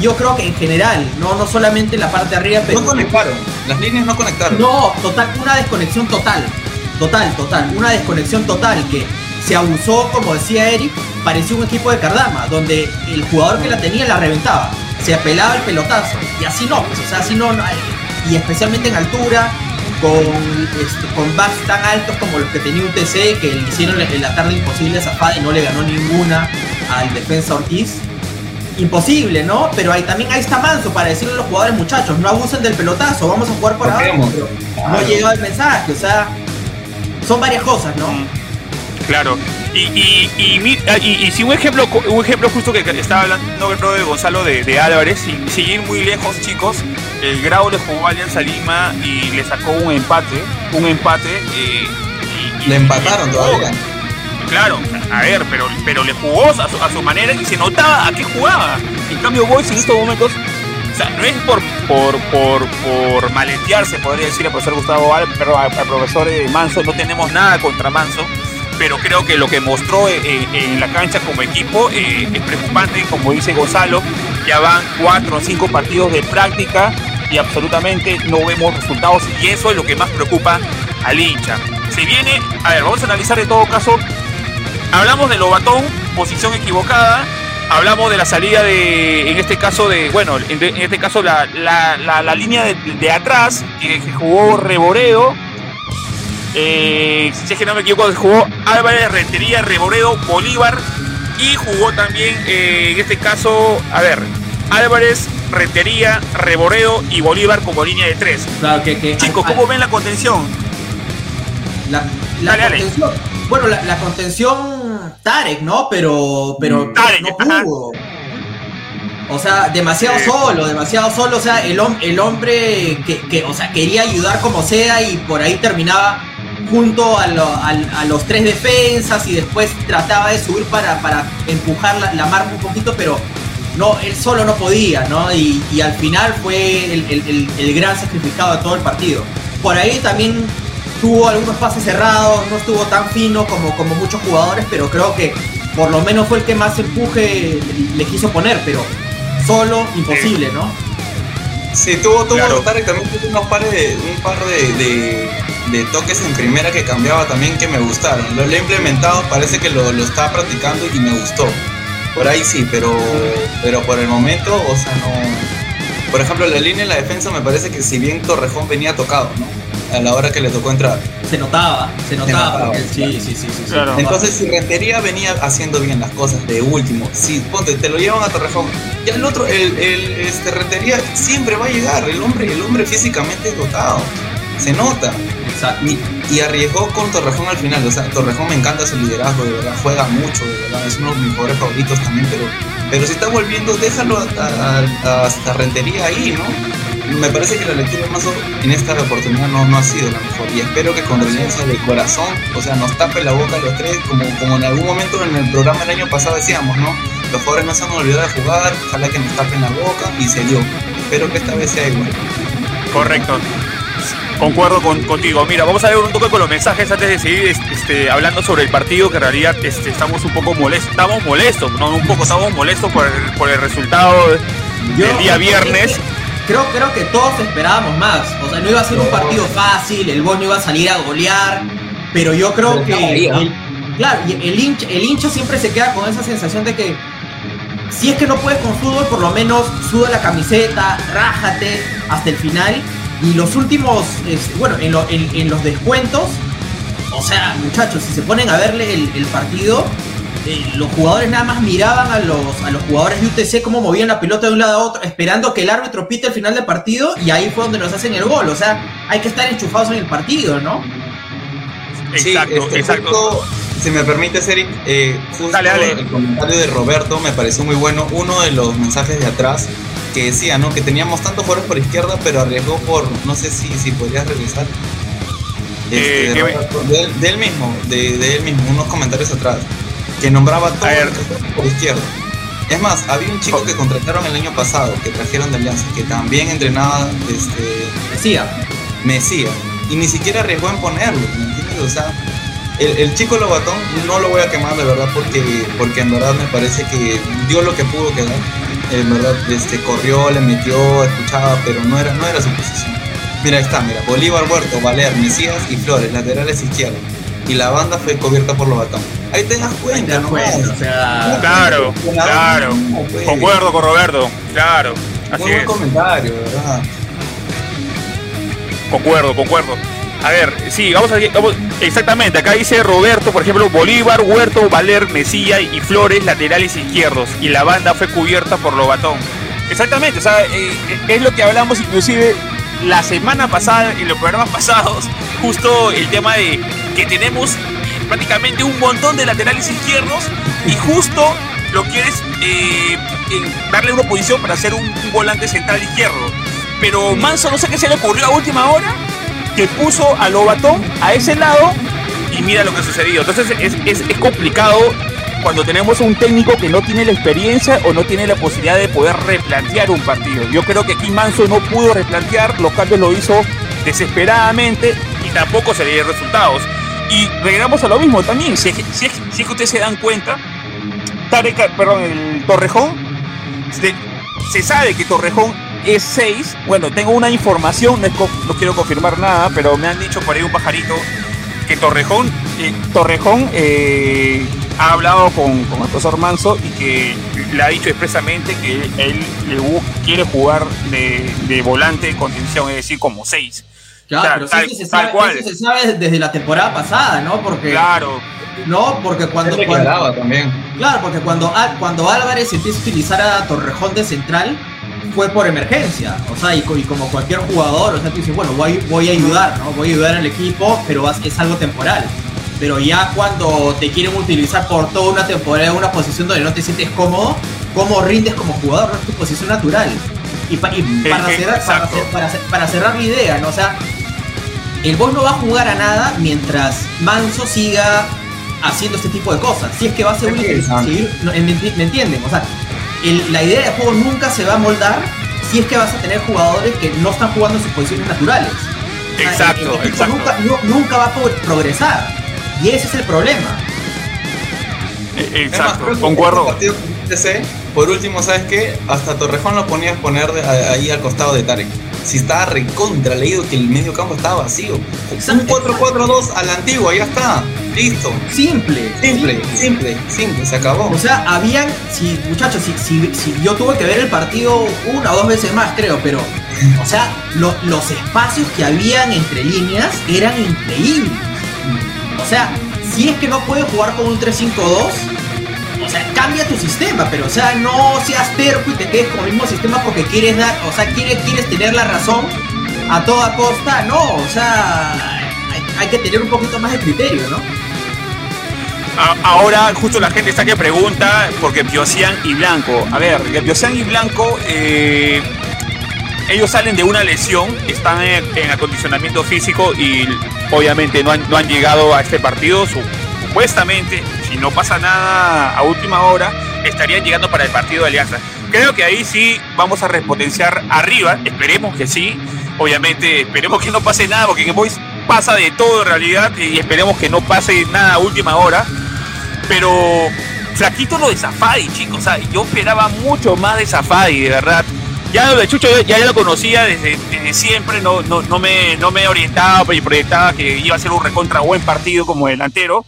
Yo creo que en general, no, no solamente en la parte de arriba, pero. No conectaron, las líneas no conectaron. No, total, una desconexión total. Total, total. Una desconexión total que se abusó, como decía Eric, parecía un equipo de Cardama, donde el jugador que la tenía la reventaba. Se apelaba el pelotazo. Y así no, pues, o sea, así no. Y especialmente en altura, con, este, con backs tan altos como los que tenía un TC, que le hicieron en la tarde imposible a Zafada y no le ganó ninguna al defensa Ortiz. Imposible, ¿no? Pero ahí también ahí está Manso para decirle a los jugadores, muchachos, no abusen del pelotazo, vamos a jugar por ahora. No llega el mensaje, o sea, son varias cosas, ¿no? Mm. Claro. Y, y, y, si un ejemplo, un ejemplo justo que estaba hablando de Gonzalo de, Álvarez, sin, sin, ir muy lejos, chicos, el Grau le jugó a Alianza Lima y le sacó un empate, un empate. Eh, y, le empataron todavía. Claro, a ver, pero, pero le jugó a su, a su manera y se notaba a qué jugaba. En cambio, Boys en estos momentos o sea, no es por, por, por, por maletearse, podría decir el profesor Gustavo Al, pero al, profesor eh, Manso, no tenemos nada contra Manso, pero creo que lo que mostró en, la cancha como equipo eh, es preocupante, como dice Gonzalo, ya van cuatro o cinco partidos de práctica y absolutamente no vemos resultados y eso es lo que más preocupa al hincha. Se viene, a ver, vamos a analizar en todo caso, hablamos de Lobatón, posición equivocada, hablamos de la salida de, en este caso de, bueno, en, este caso la, línea de, atrás, que, jugó Reboredo, eh, si es que no me equivoco, jugó Álvarez, Rentería, Reboredo, Bolívar y jugó también, eh, en este caso, a ver, Álvarez, Rentería, Reboredo y Bolívar como línea de tres. Claro, que, Chicos, ¿cómo ven la contención? La, contención. Bueno, la, contención Tarek, ¿no? Pero, pero mm, Tarek, no pudo. O sea, demasiado solo, demasiado solo. O sea, el, el hombre que, o sea, quería ayudar como sea y por ahí terminaba junto a, los tres defensas y después trataba de subir para, para empujar la, la marca un poquito, pero no, él solo no podía, ¿no? Y, al final fue el, gran sacrificado de todo el partido. Por ahí también tuvo algunos pases cerrados, no estuvo tan fino como, como muchos jugadores, pero creo que por lo menos fue el que más empuje le, quiso poner, pero solo imposible, ¿no? Sí, tuvo, tuvo también tuvo unos pares de, un par de, de, toques en primera que cambiaba también que me gustaron. Lo, he implementado, parece que lo, lo estaba practicando y me gustó. Por ahí sí, pero, pero por el momento, o sea, no. Por ejemplo, la línea en la defensa me parece que si bien Torrejón venía tocado, ¿no? A la hora que le tocó entrar. Se notaba, se notaba. sí, sí, sí, sí, Entonces, si Rentería venía haciendo bien las cosas de último, si ponte, te lo llevan a Torrejón, ya el otro, el, el este, Rentería siempre va a llegar. El hombre, el hombre físicamente es dotado. Se nota. Y, arriesgó con Torrejón al final. O sea, Torrejón me encanta su liderazgo, de verdad. Juega mucho, de verdad. Es uno de mis jugadores favoritos también. Pero, pero si está volviendo, déjalo hasta Rentería ahí, ¿no? Me parece que la lectura más en esta oportunidad no, no ha sido la mejor. Y espero que con resiliencia de corazón, o sea, nos tape la boca a los tres, como, como en algún momento en el programa el año pasado decíamos, ¿no? Los jugadores no se han olvidado de jugar, ojalá que nos tapen la boca y se dio. Espero que esta vez sea igual. Correcto. Concuerdo contigo. Mira, vamos a ver un toque con los mensajes antes de seguir este, hablando sobre el partido, que en realidad este, estamos un poco molestos. Estamos molestos, no un poco, estamos molestos por el, por el resultado del día viernes. Creo, creo que todos esperábamos más. O sea, no iba a ser un partido fácil, el no iba a salir a golear, pero yo creo que... El, claro, el hincha, el hincha siempre se queda con esa sensación de que si es que no puedes con fútbol, por lo menos suda la camiseta, rájate hasta el final. Y los últimos, bueno, en, los descuentos, o sea, muchachos, si se ponen a verle el, partido, eh, los jugadores nada más miraban a los, a los jugadores de UTC cómo movían la pelota de un lado a otro, esperando que el árbitro pite el final del partido y ahí fue donde nos hacen el gol. O sea, hay que estar enchufados en el partido, ¿no? Exacto, este, exacto. si me permite, Eric, eh, justo el comentario de Roberto me pareció muy bueno. Uno de los mensajes de atrás que decía, ¿no? Que teníamos tantos jugadores por izquierda, pero arriesgó por, no sé si, si podrías revisar. Este, de, él, mismo, de, él mismo, unos comentarios atrás, que nombraba todo por izquierda. Es más, había un chico que contrataron el año pasado, que trajeron de Alianza, que también entrenaba este, Mesía. Mesía. Y ni siquiera arriesgó en ponerlo, ¿me entiendes? O sea, el, el, chico Lobatón no lo voy a quemar de verdad porque, porque en verdad me parece que dio lo que pudo quedar en verdad este, corrió, le metió, escuchaba, pero no era, no era su posición. Mira, ahí está, mira, Bolívar, Huerto, Valer, Mesías y Flores, laterales izquierdos. Y la banda fue cubierta por los batones. Ahí te das cuenta, ¿no? o sea... Claro, claro. Concuerdo con Roberto, claro. Así Muy buen comentario, ¿verdad? Concuerdo, concuerdo. A ver, sí, vamos a, vamos, exactamente, acá dice Roberto, por ejemplo, Bolívar, Huerto, Valer, Mesilla y Flores, laterales izquierdos, y la banda fue cubierta por Lobatón. Exactamente, o sea, eh, es lo que hablamos inclusive la semana pasada, en los programas pasados, justo el tema de que tenemos prácticamente un montón de laterales izquierdos y justo lo quieres eh, darle una posición para hacer un, volante central izquierdo. Pero Manso no sé qué se le ocurrió a última hora que puso a Lobatón a ese lado y mira lo que sucedió. Entonces es, es, complicado cuando tenemos un técnico que no tiene la experiencia o no tiene la posibilidad de poder replantear un partido. Yo creo que aquí Manso no pudo replantear, los cambios lo hizo desesperadamente y tampoco se le dieron resultados. Y regresamos a lo mismo también. Si, si, es que ustedes se dan cuenta, Tarek, perdón, el Torrejón, se, sabe que Torrejón es 6. Bueno, tengo una información, no, quiero confirmar nada, pero me han dicho por ahí un pajarito que Torrejón, eh, Torrejón eh, ha hablado con, con, el profesor Manso y que le ha dicho expresamente que él, quiere jugar de, volante de contención, es decir, como 6. Claro, tal, se sabe, cual. Eso se sabe desde la temporada pasada, ¿no? Porque claro. No, porque cuando. cuando también. Claro, porque cuando, cuando Álvarez empieza a utilizar a Torrejón de central, fue por emergencia. O sea, y, como cualquier jugador, o sea, tú dices, bueno, voy, voy a ayudar, ¿no? Voy a ayudar al equipo, pero es algo temporal. Pero ya cuando te quieren utilizar por toda una temporada en una posición donde no te sientes cómodo, ¿cómo rindes como jugador? No es tu posición natural. Y, para, cerrar, para, para, cerrar la idea, ¿no? O sea, el Boys no va a jugar a nada mientras Manso siga haciendo este tipo de cosas. Si es que va a ser seguir, ¿me, entienden? O sea, la idea de juego nunca se va a moldar si es que vas a tener jugadores que no están jugando en sus posiciones naturales. exacto, exacto. Nunca, va a poder progresar. Y ese es el problema. E, exacto, concuerdo. Por último, ¿sabes qué? Hasta Torrejón lo ponías poner ahí al costado de Tarek si estaba recontra leído que el medio campo estaba vacío. Un 4-4-2 a la antigua, ya está. Listo. Simple. Simple, simple, simple, se acabó. O sea, habían, si, muchachos, si, si, yo tuve que ver el partido una o dos veces más, creo, pero, o sea, los espacios que habían entre líneas eran increíbles. O sea, si es que no puedes jugar con un 3-5-2, o sea, cambia tu sistema, pero o sea, no seas terco y te quedes con el mismo sistema porque quieres dar, o sea, quieres, quieres tener la razón a toda costa, no, o sea, hay, que tener un poquito más de criterio, ¿no? Ahora justo la gente está que pregunta porque Piosian y Blanco. A ver, Piosian y Blanco, eh, ellos salen de una lesión, están en, acondicionamiento físico y obviamente no han, no han llegado a este partido. Su, supuestamente, si no pasa nada a última hora, estarían llegando para el partido de Alianza. Creo que ahí sí vamos a repotenciar arriba, esperemos que sí. Obviamente, esperemos que no pase nada, porque en Boys pasa de todo en realidad y esperemos que no pase nada a última hora. Pero flaquito lo de Zafadi, chicos. Sea, yo esperaba mucho más de Zafadi, de verdad. Ya lo de Chucho ya, ya lo conocía desde, siempre, no, no, no, me, no me orientaba y proyectaba que iba a ser un recontra buen partido como delantero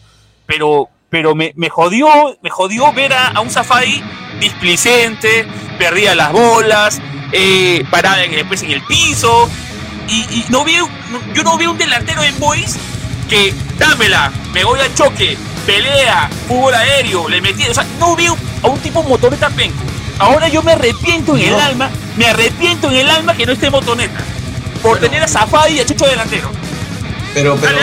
pero, pero me, me jodió, me jodió ver a, un Safari displicente, perdía las bolas, eh, parada después en el piso, y, no vi, yo no vi un delantero en Boys que dámela, me voy al choque, pelea, fútbol aéreo, le metí, o sea, no vi a un tipo motoneta penco. Ahora yo me arrepiento en el alma, me arrepiento en el alma que no esté motoneta, por tener a Safari y a Chucho delantero. Pero, pero,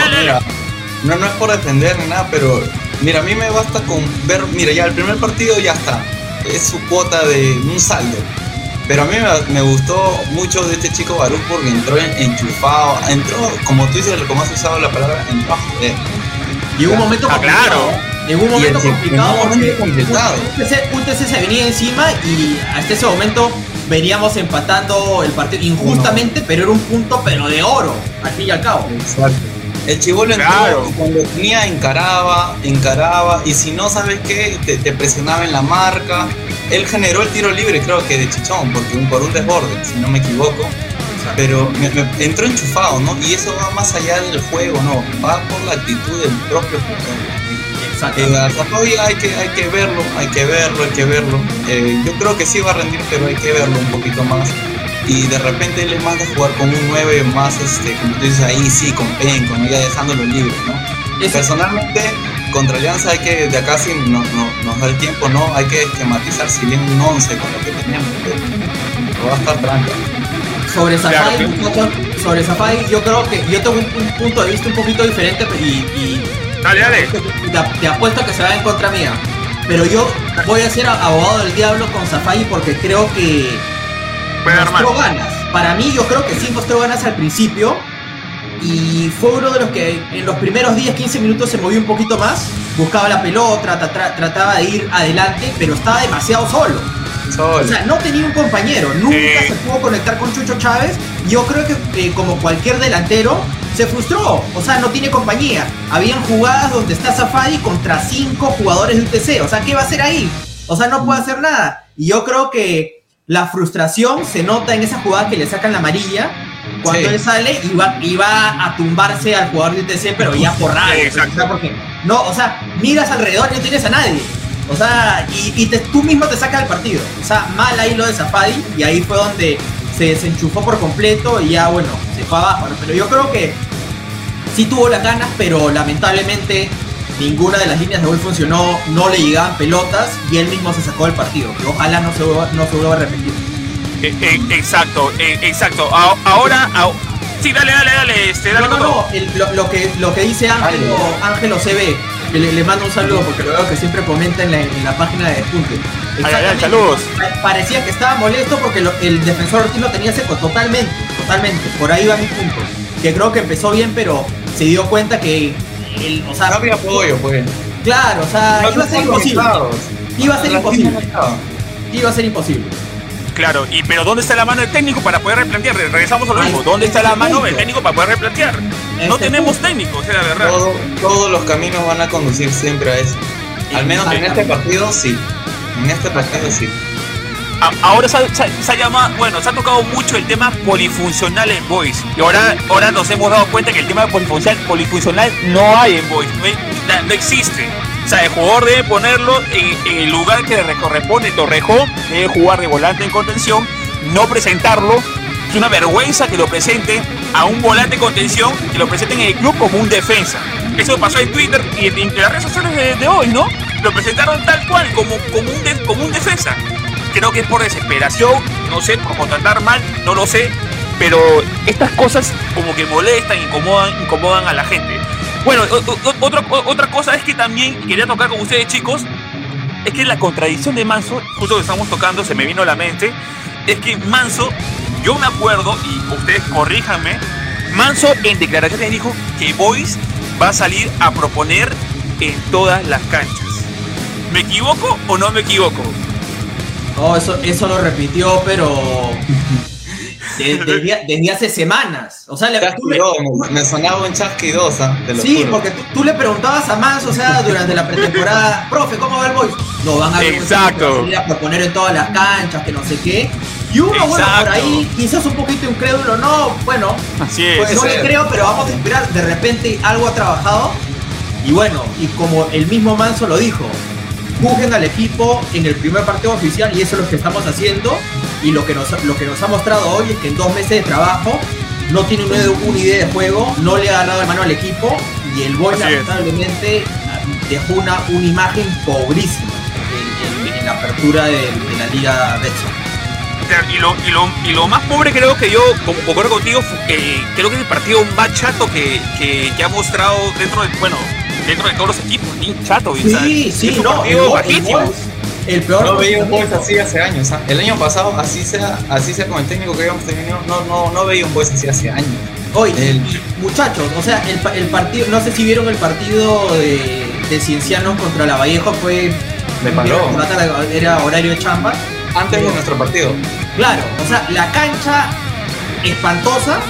no, no es por defender ni nada, pero mira, a mí me basta con ver, mira, ya el primer partido ya está, es su cuota de un saldo. Pero a mí me, gustó mucho de este chico Baruch porque entró enchufado, entró, como tú dices, como has usado la palabra, entró a joder. Y un momento ah, claro. En un momento complicado porque un TC, se venía encima y hasta ese momento veníamos empatando el partido injustamente, pero era un punto pero de oro, al fin y al cabo. Exacto. El chivolo entró cuando tenía encaraba, encaraba, y si no sabes qué, te, presionaba en la marca. Él generó el tiro libre, creo que de Chichón, porque un, por un desborde, si no me equivoco. Pero entró enchufado, ¿no? Y eso va más allá del juego, ¿no? Va por la actitud del propio jugador. Exacto. Eh, hay que, hay que verlo, hay que verlo, hay que verlo. Eh, yo creo que sí va a rendir, pero hay que verlo un poquito más y de repente él es más de jugar con un 9 más, este, como tú dices ahí, sí, con Pen, con ella dejándolo libre, ¿no? Personalmente, contra Alianza hay que, de acá sí no, no, nos da el tiempo, ¿no? Hay que esquematizar si bien un 11 con lo que tenemos, pero va a estar tranquilo. Sobre Safai, sobre Safai, yo creo que yo tengo un, punto de vista un poquito diferente y, y dale, dale. Te, te, apuesto que se va en contra mía. Pero yo voy a ser abogado del diablo con Safai porque creo que mostró ganas. Para mí, yo creo que sí mostró ganas al principio. Y fue uno de los que en los primeros 10, 15 minutos se movió un poquito más. Buscaba la pelota, trataba de ir adelante, pero estaba demasiado solo. O sea, no tenía un compañero, nunca se pudo conectar con Chucho Chávez. Yo creo que como cualquier delantero, se frustró, o sea, no tiene compañía. Habían jugadas donde está Safadi contra cinco jugadores de UTC, o sea, ¿qué va a hacer ahí? O sea, no puede hacer nada. Y yo creo que la frustración se nota en esa jugada que le sacan la amarilla, cuando él sale y va, y va a tumbarse al jugador de UTC, pero ya por rabia. O porque, no, o sea, miras alrededor y no tienes a nadie. O sea, y, tú mismo te sacas del partido. O sea, mal ahí lo de Safadi y ahí fue donde se desenchufó por completo y ya, bueno, se fue abajo. Pero yo creo que sí tuvo las ganas, pero lamentablemente ninguna de las líneas de gol funcionó, no le llegaban pelotas y él mismo se sacó del partido. Que ojalá no se vuelva, no se vuelva a repetir. Eh, eh, exacto, eh, exacto. Ahora, sí, dale, dale, dale. Este, dale no, no, no. lo, que, lo que dice Ángelo, Ángelo CB, le, le, mando un saludo porque lo veo que siempre comenta en la, en la página de Despunte. saludos. Parecía que estaba molesto porque el defensor Ortiz lo tenía seco, totalmente, totalmente. Por ahí va mi punto. Que creo que empezó bien, pero se dio cuenta que el, o sea, no había apoyo, pues. Claro, o sea, iba a ser imposible. Iba a ser imposible. Iba a ser imposible. Claro, y pero ¿dónde está la mano del técnico para poder replantear? Regresamos a lo mismo. ¿Dónde está la mano del técnico para poder replantear? No tenemos técnico, o sea, la verdad. todos los caminos van a conducir siempre a eso. Al menos en este partido sí. En este partido sí. Ahora se, ha llamado, bueno, se ha tocado mucho el tema polifuncional en Voice. Y ahora, ahora nos hemos dado cuenta que el tema polifuncional, polifuncional no hay en Voice, no, existe. O sea, el jugador debe ponerlo en, el lugar que le corresponde. Torrejón debe jugar de volante en contención, no presentarlo. Es una vergüenza que lo presente a un volante en contención, que lo presenten en el club como un defensa. Eso pasó en Twitter y en, las redes sociales de, hoy, ¿no? Lo presentaron tal cual, como, como, un, como un defensa creo que es por desesperación, no sé, por contratar mal, no lo sé, pero estas cosas como que molestan, incomodan, incomodan a la gente. Bueno, otra, otra cosa es que también quería tocar con ustedes chicos, es que la contradicción de Manso, justo que estamos tocando, se me vino a la mente, es que Manso, yo me acuerdo, y ustedes corríjanme, Manso en declaraciones dijo que Boys va a salir a proponer en todas las canchas. ¿Me equivoco o no me equivoco? No, eso, eso lo repitió, pero desde, hace semanas. O sea, le, me sonaba un chasquidosa. Sí, porque tú, le preguntabas a Manso, o sea, durante la pretemporada, profe, ¿cómo va el Boys? No, van a, Exacto. a proponer en todas las canchas, que no sé qué. Y uno, bueno, por ahí, quizás un poquito incrédulo, no, bueno, Así es, pues no le creo, pero vamos a esperar. De repente algo ha trabajado. Y bueno, y como el mismo Manso lo dijo, juzguen al equipo en el primer partido oficial y eso es lo que estamos haciendo. Y lo que nos, lo que nos ha mostrado hoy es que en dos meses de trabajo no tiene una, idea de juego, no le ha agarrado de mano al equipo y el Boy lamentablemente dejó una, una imagen pobrísima en, la apertura de, la Liga Betson. Y lo, y, lo, y lo, más pobre creo que yo, como concuerdo contigo, eh, creo que es el partido más chato que, que, que ha mostrado dentro de, bueno, dentro de todos los equipos, ni chato. Sí, sí, no, el, peor. No veía un Boys así hace años. ¿ah? El año pasado, así sea, así sea con el técnico que habíamos tenido, no, no, no veía un Boys así hace años. Hoy, muchachos, o sea, el, el, partido, no sé si vieron el partido de, de Ciencianos contra la Vallejo, fue. Me paró. Era horario de chamba. Antes de nuestro partido. Claro, o sea, la cancha espantosa,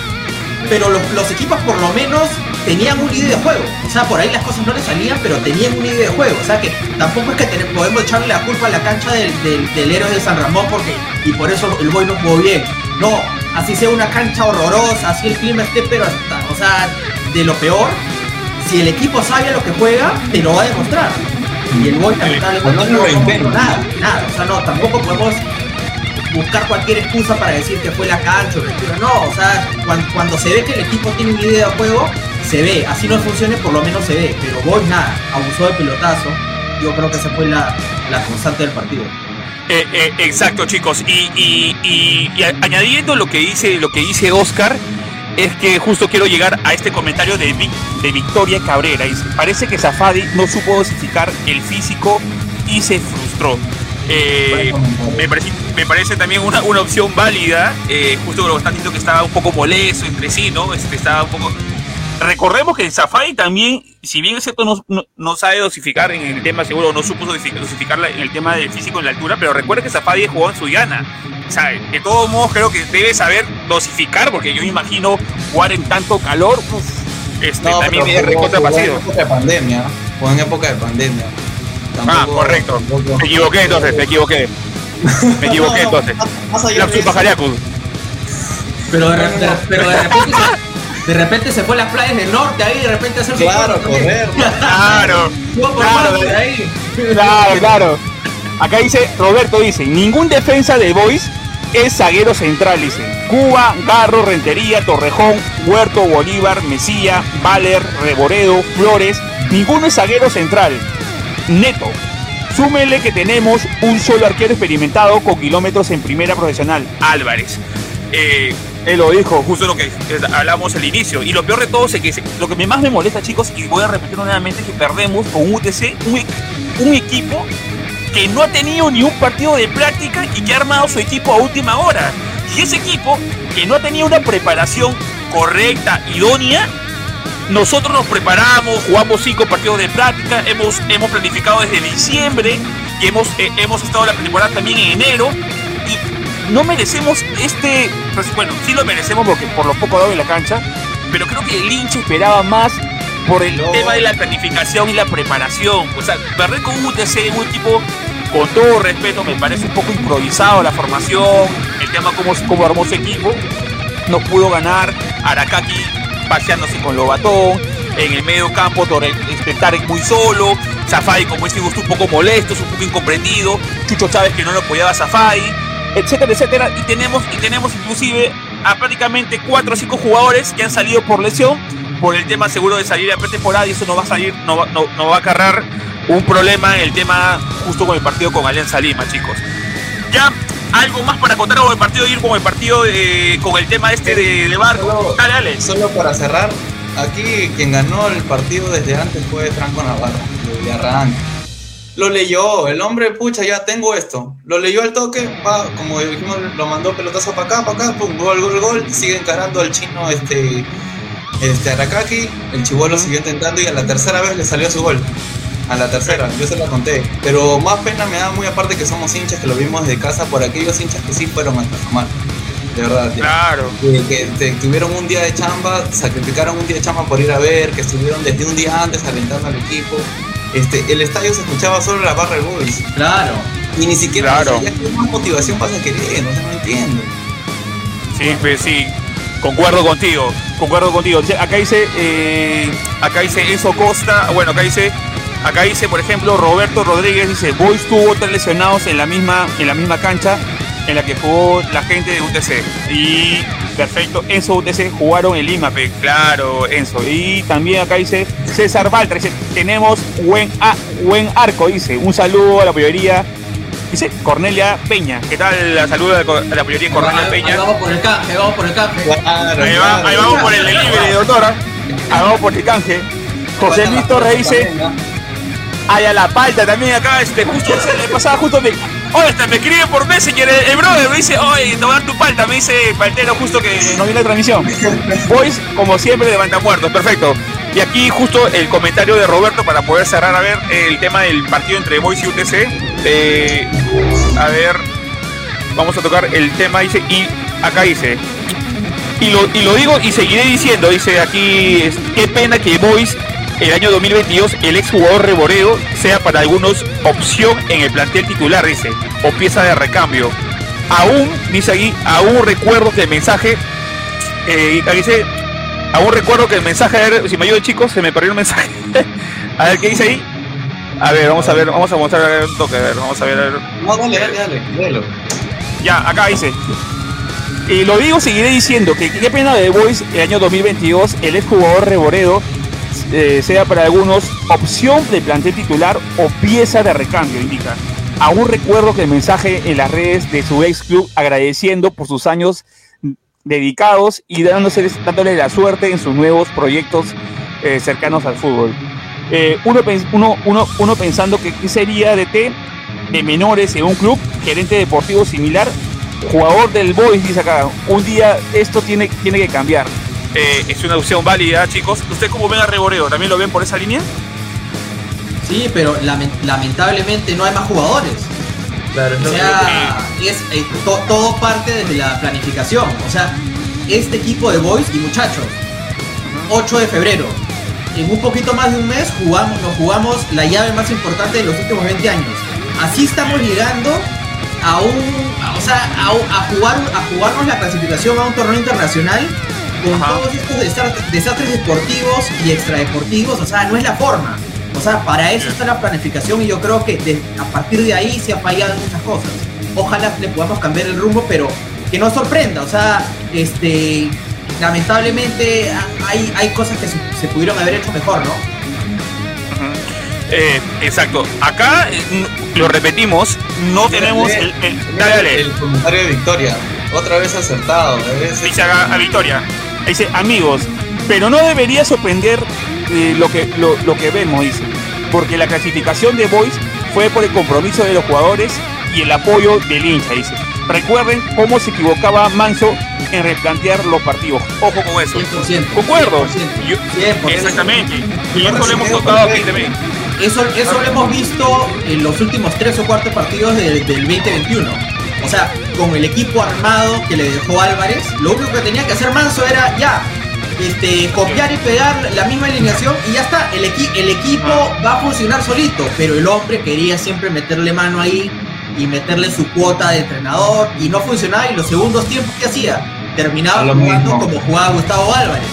pero los, los equipos por lo menos tenían una idea de juego. O sea, por ahí las cosas no le salían, pero tenían una idea de juego. O sea, que tampoco es que podemos echarle la culpa a la cancha del, del, héroe de San Ramón porque y por eso el boy no jugó bien. No, así sea una cancha horrorosa, así el clima esté, pero hasta, o sea, de lo peor, si el equipo sabe lo que juega, te lo va a demostrar. Y el boy lamentablemente no, no, nada, nada. O sea, no, tampoco podemos buscar cualquier excusa para decir que fue la cancha o No, o sea, cuando, se ve que el equipo tiene una idea de juego, se ve. Así no funcione, por lo menos se ve. Pero Boy nada, abusó de pelotazo. Yo creo que esa fue la, constante del partido. Eh, eh, exacto, chicos. Y, añadiendo lo que dice, lo que dice Oscar, es que justo quiero llegar a este comentario de, de Victoria Cabrera. Dice, parece que Zafadi no supo dosificar el físico y se frustró. Eh, me, parece, me parece también una, una opción válida, eh, justo lo que están diciendo que estaba un poco molesto entre sí, ¿no? Este, estaba un poco... recordemos que Safari también, si bien es cierto, no, no, sabe dosificar en el tema seguro, no supo dosificar en el tema del físico en la altura, pero recuerde que Safari jugó en Suyana. O sea, de todos modos creo que debe saber dosificar, porque yo me imagino jugar en tanto calor, este, también viene recontra En época de pandemia, jugó en época de pandemia. ah, correcto. Me equivoqué entonces, me equivoqué. Me equivoqué entonces. La Pero de, pero de repente de repente se fue a las playas del norte ahí, de repente hacer Claro, correr. Claro. claro, claro, claro. Acá dice, Roberto dice, ningún defensa de Boys es zaguero central, dice. Cuba, Garro, Rentería, Torrejón, Huerto, Bolívar, Mesía, Valer, Reboredo, Flores, ninguno es zaguero central. Neto. Súmele que tenemos un solo arquero experimentado con kilómetros en primera profesional, Álvarez. Eh, él lo dijo, justo lo que hablamos al inicio. Y lo peor de todo es que lo que más me molesta, chicos, y voy a repetirlo nuevamente, es que perdemos con UTC un, equipo que no ha tenido ni un partido de práctica y que ha armado su equipo a última hora. Y ese equipo que no ha tenido una preparación correcta, idónea, nosotros nos preparamos, jugamos cinco partidos de práctica, hemos, hemos planificado desde diciembre y hemos, eh, hemos estado la temporada también en enero no merecemos este. Pues, bueno, sí lo merecemos porque por lo poco dado en la cancha, pero creo que el hincha esperaba más por el tema de la planificación y la preparación. O sea, un UTC, un equipo, con todo respeto, me parece un poco improvisado la formación, el tema cómo, cómo armó su equipo. No pudo ganar, Arakaki paseándose con Lobatón, en el medio campo este, Tarek muy solo, Zafai como este gusto un poco molesto, un poco incomprendido, Chucho Chávez que no lo apoyaba a Zafai, etcétera, etcétera. Y tenemos, y tenemos inclusive a prácticamente cuatro o cinco jugadores que han salido por lesión, por el tema seguro de salir a pretemporada y eso no va a salir, no va, no, va a acarrar un problema en el tema justo con el partido con Alianza Lima, chicos. Ya, algo más para contar con el partido ir con el partido de, con el tema este de, de Barco. Dale, dale. Solo para cerrar, aquí quien ganó el partido desde antes fue Franco Navarro, de arranque lo leyó, el hombre, pucha, ya tengo esto. Lo leyó al toque, va, como dijimos, lo mandó pelotazo para acá, para acá, pum, gol, gol, gol. Sigue encarando al chino este, este Arakaki. El chivolo siguió intentando y a la tercera vez le salió su gol. A la tercera, yo se la conté. Pero más pena me da muy aparte que somos hinchas que lo vimos de casa por aquellos hinchas que sí fueron a tomar. De verdad. Claro. Que, tuvieron un día de chamba, sacrificaron un día de chamba por ir a ver, que estuvieron desde un día antes alentando al equipo este, el estadio se escuchaba solo la barra de Boys. Claro. Y ni siquiera claro. más motivación pasa que querer, no se no entiendo. Sí, pues sí, concuerdo contigo, concuerdo contigo. Acá dice, eh, acá dice Enzo Costa, bueno, acá dice, acá dice, por ejemplo, Roberto Rodríguez dice, Boys tuvo tres lesionados en la misma, en la misma cancha en la que jugó la gente de UTC. Y perfecto, Enzo UTC jugaron en Lima, claro, Enzo. Y también acá dice César Baltra, dice, tenemos buen, buen arco, dice, un saludo a la pollería. Dice Cornelia Peña, ¿qué tal? La saludo a la pollería Cornelia Peña. Ahí vamos por el canje, vamos por el canje. ahí, vamos por el delivery, doctora. Ahí vamos por el canje. José Luis Torres dice, hay a la palta también acá, este, justo pasaba justo de Oye, hasta me escribe por Messenger el, el brother, me dice, oye, tomar tu palta, me dice Paltero justo que no viene la transmisión. Boys, como siempre, levanta muertos, perfecto. Y aquí justo el comentario de Roberto para poder cerrar a ver el tema del partido entre Boys y UTC. Eh, a ver, vamos a tocar el tema, dice, y acá dice, y lo, y lo digo y seguiré diciendo, dice aquí, qué pena que Boys el año 2022 el exjugador Reboredo sea para algunos opción en el plantel titular, dice, o pieza de recambio. Aún, dice aquí, aún recuerdo que el mensaje, eh, dice, aún recuerdo que el mensaje, a ver, si me ayuda chicos, se me perdió el mensaje. a ver, ¿qué dice ahí? A ver, vamos a ver, vamos a mostrar un toque, a ver, vamos a ver. No, dale, dale, dale, Ya, acá dice. Y lo digo, seguiré diciendo que qué pena de Boys el año 2022, el exjugador Reboredo eh, sea para algunos opción de plantel titular o pieza de recambio, indica. Aún recuerdo que el mensaje en las redes de su ex club agradeciendo por sus años dedicados y dándole la suerte en sus nuevos proyectos eh, cercanos al fútbol. Eh, uno, uno, uno, pensando que ¿qué sería de T de menores en un club, gerente deportivo similar, jugador del Boys, dice acá, un día esto tiene, tiene que cambiar eh, es una opción válida, chicos. ¿Usted cómo ven a Reboreo? ¿También lo ven por esa línea? Sí, pero lamentablemente no hay más jugadores. Claro, o sea, es, eh, todo parte desde la planificación. O sea, este equipo de boys y muchachos, 8 de febrero, en un poquito más de un mes jugamos, nos jugamos la llave más importante de los últimos 20 años. Así estamos llegando a un, o sea, a, jugar, a jugarnos la clasificación a un torneo internacional con todos estos desastres deportivos y extradeportivos, o sea, no es la forma. O sea, para eso está la planificación y yo creo que a partir de ahí se han fallado muchas cosas. Ojalá le podamos cambiar el rumbo, pero que no sorprenda. O sea, este, lamentablemente hay, hay cosas que se, pudieron haber hecho mejor, ¿no? Eh, exacto. Acá eh, lo repetimos, no tenemos el, el, comentario de Victoria. Otra vez acertado. Dice a, Victoria. Dice, amigos, pero no debería sorprender eh, lo, que, lo, lo, que vemos, dice. Porque la clasificación de Boys fue por el compromiso de los jugadores y el apoyo del hincha, dice. Recuerden cómo se equivocaba Manso en replantear los partidos. Ojo con eso. 100%. Concuerdo. 100%. Exactamente. Y eso lo hemos tocado aquí también. Eso, eso lo hemos visto en los últimos tres o cuatro partidos del 2021. O sea, con el equipo armado que le dejó Álvarez, lo único que tenía que hacer Manso era ya este, copiar y pegar la misma alineación y ya está. El, el equipo va a funcionar solito, pero el hombre quería siempre meterle mano ahí y meterle su cuota de entrenador y no funcionaba y los segundos tiempos que hacía terminaba jugando como jugaba Gustavo Álvarez.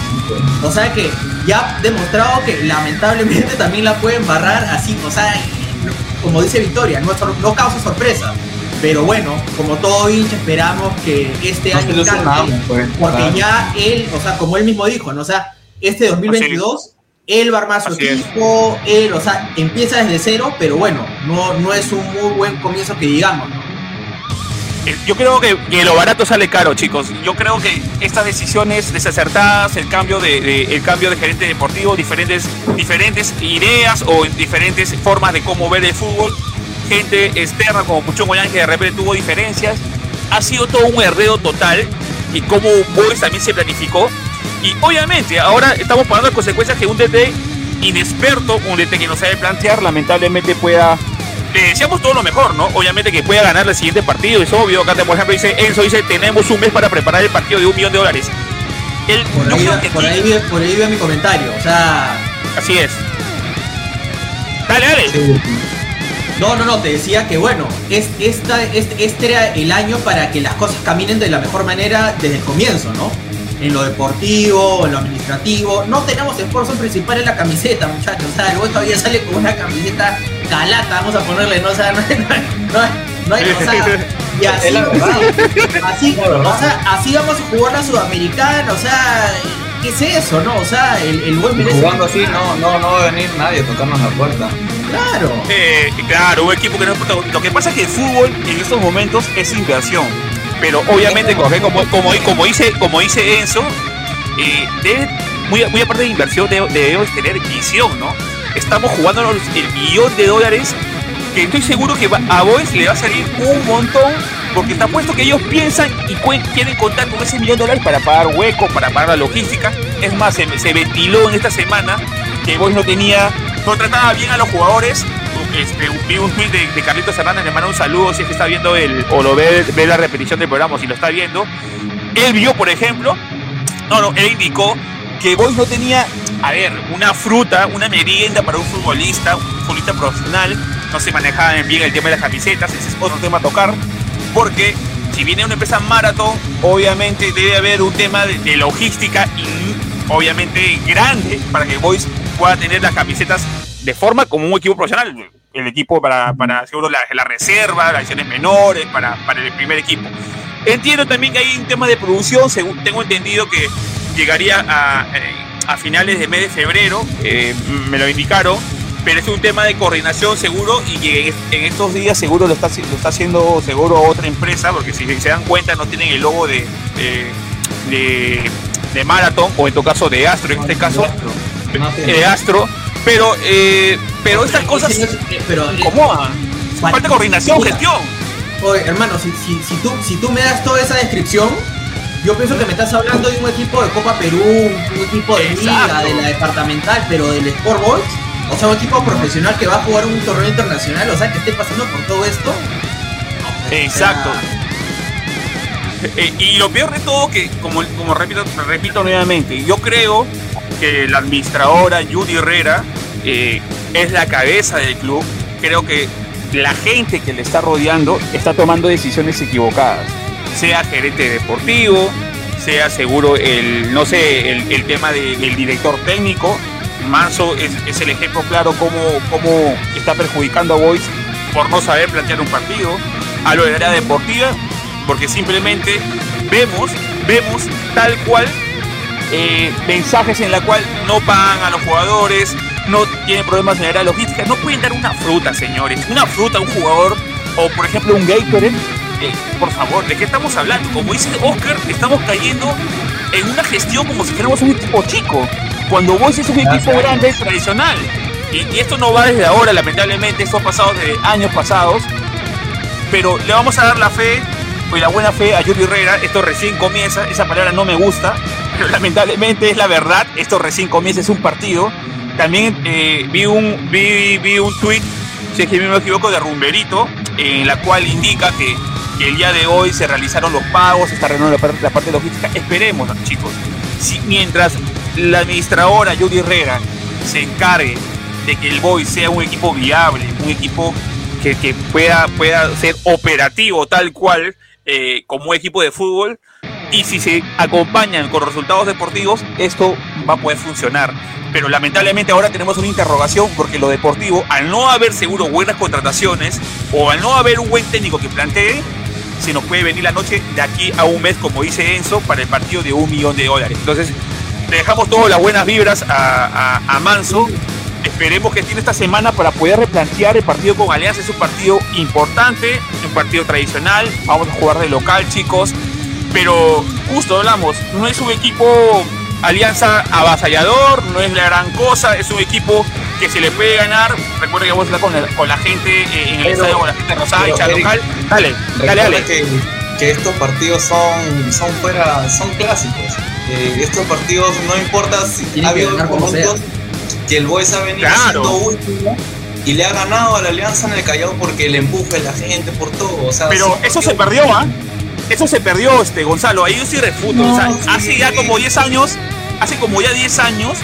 O sea que ya ha demostrado que lamentablemente también la pueden barrar así, o sea, como dice Victoria, no, no causa sorpresa. Pero bueno, como todo hincha, esperamos que este año cambie, pues, porque ya él, o sea, como él mismo dijo, ¿no? o sea, este 2022 él va a armar su equipo, él, o sea, empieza desde cero, pero bueno, no, no es un muy buen comienzo que digamos, ¿no? Eh, yo creo que, lo barato sale caro, chicos. Yo creo que estas decisiones desacertadas, el cambio de, el cambio de gerente deportivo, diferentes, diferentes ideas o diferentes formas de cómo ver el fútbol, gente externa como Puchón Goyán que de repente tuvo diferencias, ha sido todo un herreo total y como Boys también se planificó y obviamente ahora estamos pagando las consecuencias que un DT inexperto, un DT que no sabe plantear, lamentablemente pueda. Le deseamos todo lo mejor, ¿no? Obviamente que pueda ganar el siguiente partido, es obvio. Acá, por ejemplo, dice Enzo, dice, tenemos un mes para preparar el partido de un millón de dólares. por, ahí, por, ahí, mi comentario, o sea... Así es. Dale, dale. No, no, no, te decía que bueno, es, esta, este, este era el año para que las cosas caminen de la mejor manera desde el comienzo, ¿no? en lo deportivo, en lo administrativo. No tenemos esfuerzo principal en la camiseta, muchachos. O sea, el güey todavía sale con una camiseta calata, vamos a ponerle, ¿no? O sea, no, no, hay, o sea, y así, así, o sea, así vamos a jugar la Sudamericana, o sea, ¿qué es eso, no? O sea, el, el buen Jugando así no, no, no va a venir nadie a tocarnos la puerta. Claro. Eh, claro, un equipo que no Lo que pasa es que el fútbol en estos momentos es inversión pero obviamente, como, como, como, dice, como dice Enzo, eh, muy, muy aparte de inversión, debemos tener visión, ¿no? Estamos jugando el millón de dólares que estoy seguro que a Boys le va a salir un montón porque está puesto que ellos piensan y quieren contar con ese millón de dólares para pagar huecos, para pagar la logística. Es más, se, se ventiló en esta semana que Boys no tenía, no trataba bien a los jugadores este, vi un tweet de, Carlitos Hernández, le manda un saludo si es que está viendo el, o lo ve, ve la repetición del programa, si lo está viendo. Él vio, por ejemplo, no, no, él indicó que Boys no tenía, a ver, una fruta, una merienda para un futbolista, un futbolista profesional, no se manejaba bien el tema de las camisetas, ese es otro tema a tocar, porque si viene una empresa maratón, obviamente debe haber un tema de, logística y obviamente grande para que Boys pueda tener las camisetas de forma como un equipo profesional. El equipo para, para seguro la, reserva, las ediciones menores, para, para el primer equipo. Entiendo también que hay un tema de producción, según tengo entendido que llegaría a, eh, finales de mes de febrero, eh, me lo indicaron, pero es un tema de coordinación seguro y en estos días seguro lo está, lo está haciendo seguro otra empresa, porque si se dan cuenta no tienen el logo de, de, de, Marathon, o en tu caso de Astro, en este caso, de Astro, pero, eh, pero estas cosas pero, ¿cómo? Falta coordinación, gestión. Oye, hermano, si, si, si, tú, si tú me das toda esa descripción, Yo pienso que me estás hablando de un equipo de Copa Perú, un equipo de Liga, de la departamental, pero del Sport Boys. O sea, un equipo profesional que va a jugar un torneo internacional, o sea, que esté pasando por todo esto. Exacto. Eh, y lo peor de todo que, como, repito, repito nuevamente, yo creo que la administradora Judy Herrera eh, es la cabeza del club. Creo que la gente que le está rodeando está tomando decisiones equivocadas. Sea gerente deportivo, sea seguro el, no sé, el, tema del director técnico. Manso es, el ejemplo claro cómo, cómo está perjudicando a Boys por no saber plantear un partido. A lo de la deportiva, porque simplemente vemos, vemos tal cual eh, mensajes en la cual no pagan a los jugadores, no tienen problemas en la logística, no pueden dar una fruta, señores, una fruta a un jugador o por ejemplo un Gatorade. Eh, por favor, ¿de qué estamos hablando? Como dice Oscar, estamos cayendo en una gestión como si fuéramos un equipo chico, cuando vos es un equipo grande, tradicional. Y, y, esto no va desde ahora, lamentablemente, esto ha pasado desde años pasados. Pero le vamos a dar la fe y la buena fe a Yuri Herrera. Esto recién comienza, esa palabra no me gusta, pero lamentablemente es la verdad. Esto recién comienza, es un partido. También eh, vi un vi, vi un tweet, si es que no me equivoco, de Rumberito, en la cual indica que, el día de hoy se realizaron los pagos, está renovando la, la, parte logística. Esperemos, chicos, si, mientras la administradora Yuri Herrera se encargue de que el Boy sea un equipo viable, un equipo que, que pueda, pueda ser operativo tal cual, eh, como equipo de fútbol y si se acompañan con resultados deportivos, esto va a poder funcionar. Pero lamentablemente ahora tenemos una interrogación porque lo deportivo, al no haber seguro buenas contrataciones o al no haber un buen técnico que plantee, se nos puede venir la noche de aquí a un mes, como dice Enzo, para el partido de un millón de dólares. Entonces, le dejamos todas las buenas vibras a, a Manso Esperemos que tiene esta semana para poder replantear el partido con Alianza. Es un partido importante, un partido tradicional. Vamos a jugar de local, chicos. Pero justo hablamos, no es un equipo Alianza avasallador, no es la gran cosa, es un equipo que se le puede ganar. Recuerda que vamos a hablar con, la gente eh, en el estadio, con la gente rosada, hincha local. Dale, dale, dale. Que, que, estos partidos son, son fuera, son clásicos. Eh, estos partidos no importa si ha habido momentos que el Boys ha venido siendo último y le ha ganado a la Alianza en el Callao porque le empuja la gente por todo. O sea, Pero eso se perdió, ¿ah? Eso se perdió, este Gonzalo. Ahí yo sí refuto. o sea, hace ya como 10 años, hace como ya 10 años,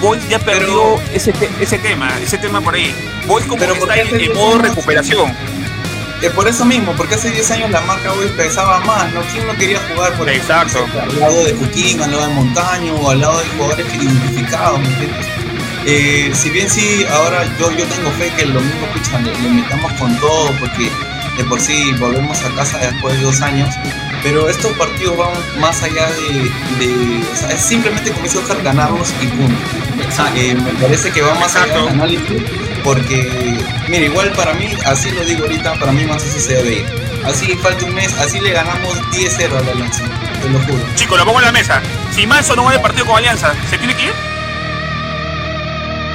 Boys ya perdió ese, ese tema, ese tema por ahí. Boys como que está en, modo recuperación. Eh, por eso mismo, porque hace 10 años la marca Boys pesaba más, ¿no? ¿Quién no quería jugar por Exacto. al lado de Cuquín, al lado de Montaño o al lado de jugadores identificados, ¿me entiendes? Eh, si bien sí, ahora yo, yo tengo fe que lo mismo escuchan, le, metamos con todo porque de por sí volvemos a casa después de dos años, pero estos partidos van más allá de, o sea, es simplemente como dice Oscar, ganarlos y punto. Eh, me parece que va más allá del análisis porque, mira, igual para mí, así lo digo ahorita, para mí más así se debe ir. Así falta un mes, así le ganamos 10-0 a la Alianza, te lo juro. Chicos, lo pongo en la mesa. Si Manso no va de partido con Alianza, ¿se tiene que ir?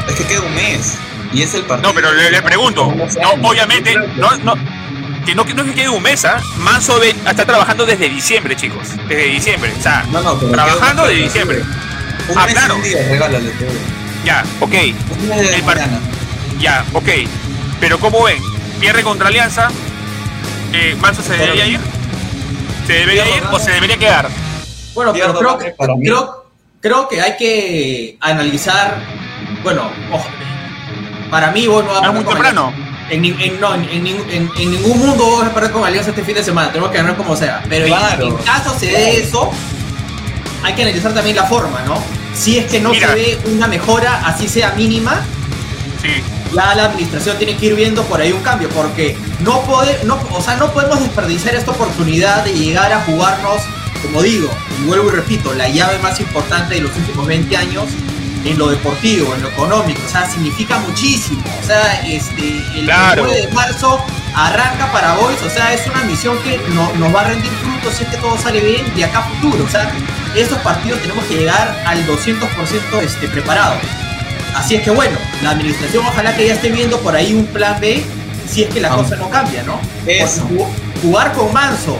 Es que queda un mes. Y es el partido. No, pero le, pregunto. No, obviamente, no, no, que no, que no es que quede un mes, ¿ah? Manso está trabajando desde diciembre, chicos. Desde diciembre. O sea, trabajando desde diciembre. Un ah, mes claro. un día, regálale Ya, ok. El ya, ok. Pero ¿cómo ven? Pierde contra Alianza. Eh, ¿Manso se debería ir? ¿Se debería ir o se debería quedar? Bueno, pero creo, creo, creo que hay que analizar bueno, ojo, para mí vos no vas a muy temprano. En, en, no, en, en, ningún mundo vas a perder con Alianza este fin de semana, tenemos que ganar como sea. Pero en, caso se dé eso, hay que analizar también la forma, ¿no? Si es que no se ve una mejora, así sea mínima, sí. ya la administración tiene que ir viendo por ahí un cambio, porque no, poder, no, o sea, no podemos desperdiciar esta oportunidad de llegar a jugarnos, como digo, y vuelvo y repito, la llave más importante de los últimos 20 años en lo deportivo, en lo económico, o sea, significa muchísimo. O sea, este, el 9 de marzo arranca para Boys, o sea, es una misión que no, nos va a rendir frutos si es que todo sale bien de acá a futuro. O sea, estos partidos tenemos que llegar al 200% este, preparado. Así es que bueno, la administración ojalá que ya esté viendo por ahí un plan B si es que la cosa no cambia, ¿no? Es. jugar con Manso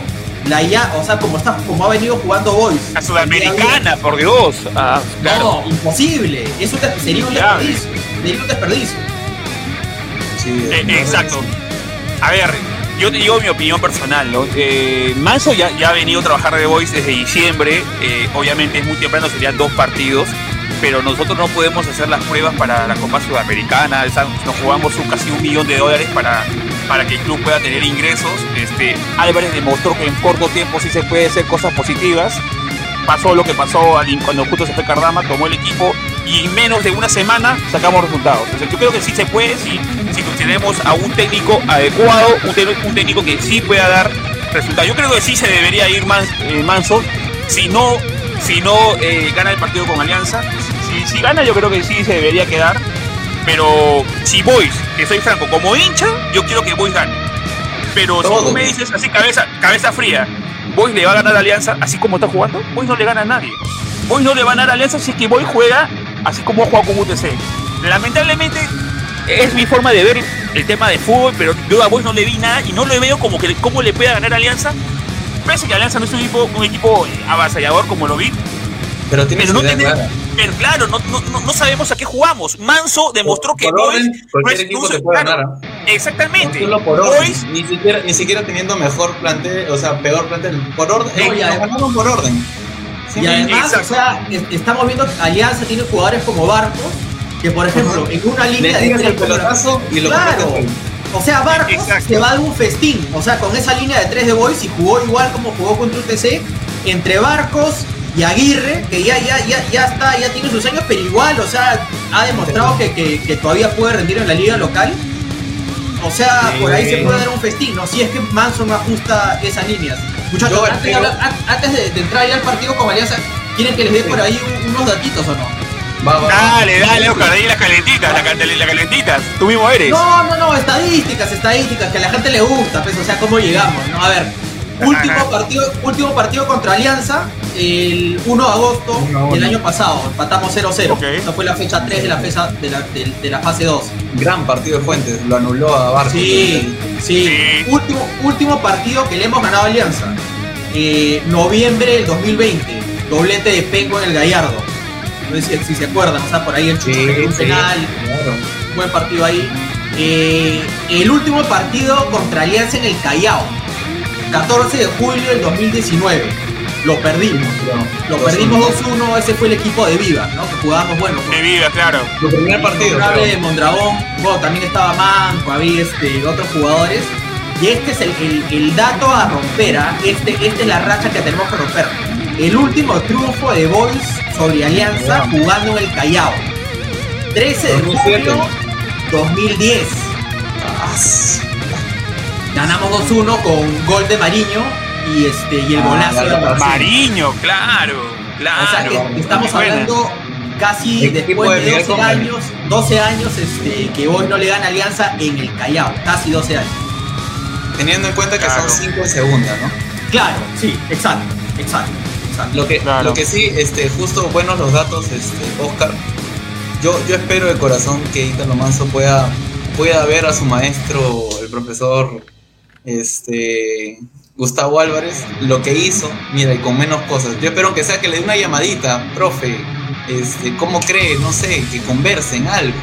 la ya, o sea, como está, como ha venido jugando Boys. A Sudamericana, por Dios. Ah, claro. No, imposible. Eso sería un desperdicio. Sería un desperdicio. Sí, eh, exacto. A ver, yo te digo mi opinión personal, ¿no? Eh, Manso ya, ya ha venido a trabajar de Boys desde diciembre. Eh, obviamente es muy temprano, serían dos partidos pero nosotros no podemos hacer las pruebas para la Copa Sudamericana, nos jugamos un, casi un millón de dólares para, para que el club pueda tener ingresos. Este, Álvarez demostró que en corto tiempo sí se puede hacer cosas positivas. Pasó lo que pasó cuando justo se fue Cardama, tomó el equipo y en menos de una semana sacamos resultados. yo creo que sí se puede si, si tenemos a un técnico adecuado, un, técnico que sí pueda dar resultados. Yo creo que sí se debería ir eh, Manso, si no, si no eh, gana el partido con Alianza, si, gana yo creo que sí se debería quedar. Pero si Boys, que soy franco, como hincha, yo quiero que Boys gane. Pero si tú me dices así cabeza, cabeza fría, Boys le va a ganar a Alianza así como está jugando, Boys no le gana a nadie. Boys no le va a ganar a Alianza si es que Boys juega así como ha jugado con UTC. Lamentablemente es mi forma de ver el tema de fútbol, pero yo a Boys no le vi nada y no le veo como que cómo le pueda ganar a Alianza. Parece que Alianza no es un equipo, un equipo avasallador como lo vi. Pero, tiene no tiene, pero claro, no, no, no, sabemos a qué jugamos. Manso demostró que por orden, cualquier equipo se puede ganar. Exactamente. por orden, ni, siquiera, ni siquiera teniendo mejor plantel, o sea, peor plantel. Por orden, no, eh, por orden. y además, o sea, estamos viendo que Alianza tiene jugadores como Barcos, que por ejemplo, en una línea de el pelotazo y lo claro. O sea, Barcos se va de un festín. O sea, con esa línea de tres de boys y jugó igual como jugó contra UTC. Entre Barcos, y Aguirre, que ya, ya, ya, ya está, ya tiene sus años, pero igual, o sea, ha demostrado que, que, todavía puede rendir en la liga local. O sea, por ahí se puede dar un festín, ¿no? Si es que Manson ajusta esas líneas. Muchachos, antes, de, entrar ya al partido con Alianza, ¿quieren que les dé por ahí unos datitos o no? dale, dale, Oscar, ahí las calentitas, las la calentitas. Tú mismo eres. No, no, no, estadísticas, estadísticas, que a la gente le gusta, pues, o sea, cómo llegamos, ¿no? A ver, último partido, último partido contra Alianza, el 1 de agosto del año pasado. Empatamos 0-0. Esta fue la fecha 3 de la, fecha, de la, de, la fase 2. Gran partido de Fuentes, lo anuló a Barco. Sí, sí. Último, último partido que le hemos ganado a Alianza. Eh, noviembre del 2020. Doblete de Pengo en el Gallardo. No sé si, se acuerdan, o sea, por ahí el Chucho sí, un penal. Buen partido ahí. Eh, el último partido contra Alianza en el Callao 14 de julio del 2019. Lo perdimos, lo perdimos 2-1, ese fue el equipo de Viva, ¿no? Que jugábamos, bueno. De Viva, claro. El primer partido. de Mondragón, bueno, también estaba Manco, había este, otros jugadores. Y este es el, dato a romper, ¿ah? este, esta es la racha que tenemos que romper. El último triunfo de Boys sobre Alianza jugando en el Callao. 13 de julio 2010. Ganamos 2-1 con gol de Mariño y este y el ah, golazo de Mariño, claro, claro. O sea que estamos hablando casi después de 12 años, 12 años este, que hoy no le gana Alianza en el Callao, casi 12 años. Teniendo en cuenta que son 5 en segunda, ¿no? Claro, sí, exacto, exacto. Lo que, lo que sí, este, justo buenos los datos, este, Oscar. Yo, yo espero de corazón que Italo Manso pueda, pueda ver a su maestro, el profesor este, Gustavo Álvarez, lo que hizo, mira, y con menos cosas. Yo espero que sea que le dé una llamadita, profe, este, ¿cómo cree? No sé, que conversen algo.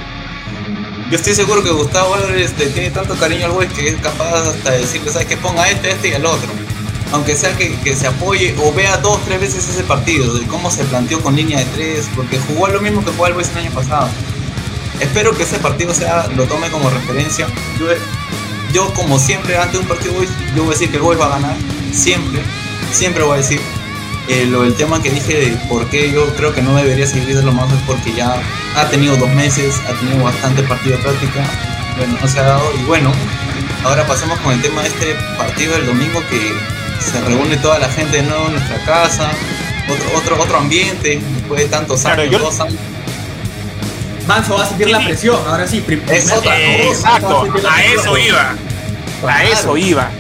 Yo estoy seguro que Gustavo Álvarez tiene tanto cariño al güey que es capaz hasta de decirle, ¿sabes qué? Ponga este, este y el otro. Aunque sea que, se apoye o vea dos, tres veces ese partido, de cómo se planteó con línea de tres, porque jugó lo mismo que jugó el Boys el año pasado. Espero que ese partido sea, lo tome como referencia. Yo como siempre antes de un partido Boys, yo voy a decir que el Boys va a ganar, siempre, siempre voy a decir. Eh, lo del tema que dije de por qué yo creo que no debería seguir de lo más es porque ya ha tenido dos meses, ha tenido bastante partido de práctica, bueno, no se ha dado y bueno, ahora pasamos con el tema de este partido del domingo que se reúne toda la gente de nuevo en nuestra casa, otro, otro, otro ambiente, después de tantos años, dos años Manso va a sentir la presión, ahora sí. Es otra Exacto, a eso iba. A eso iba.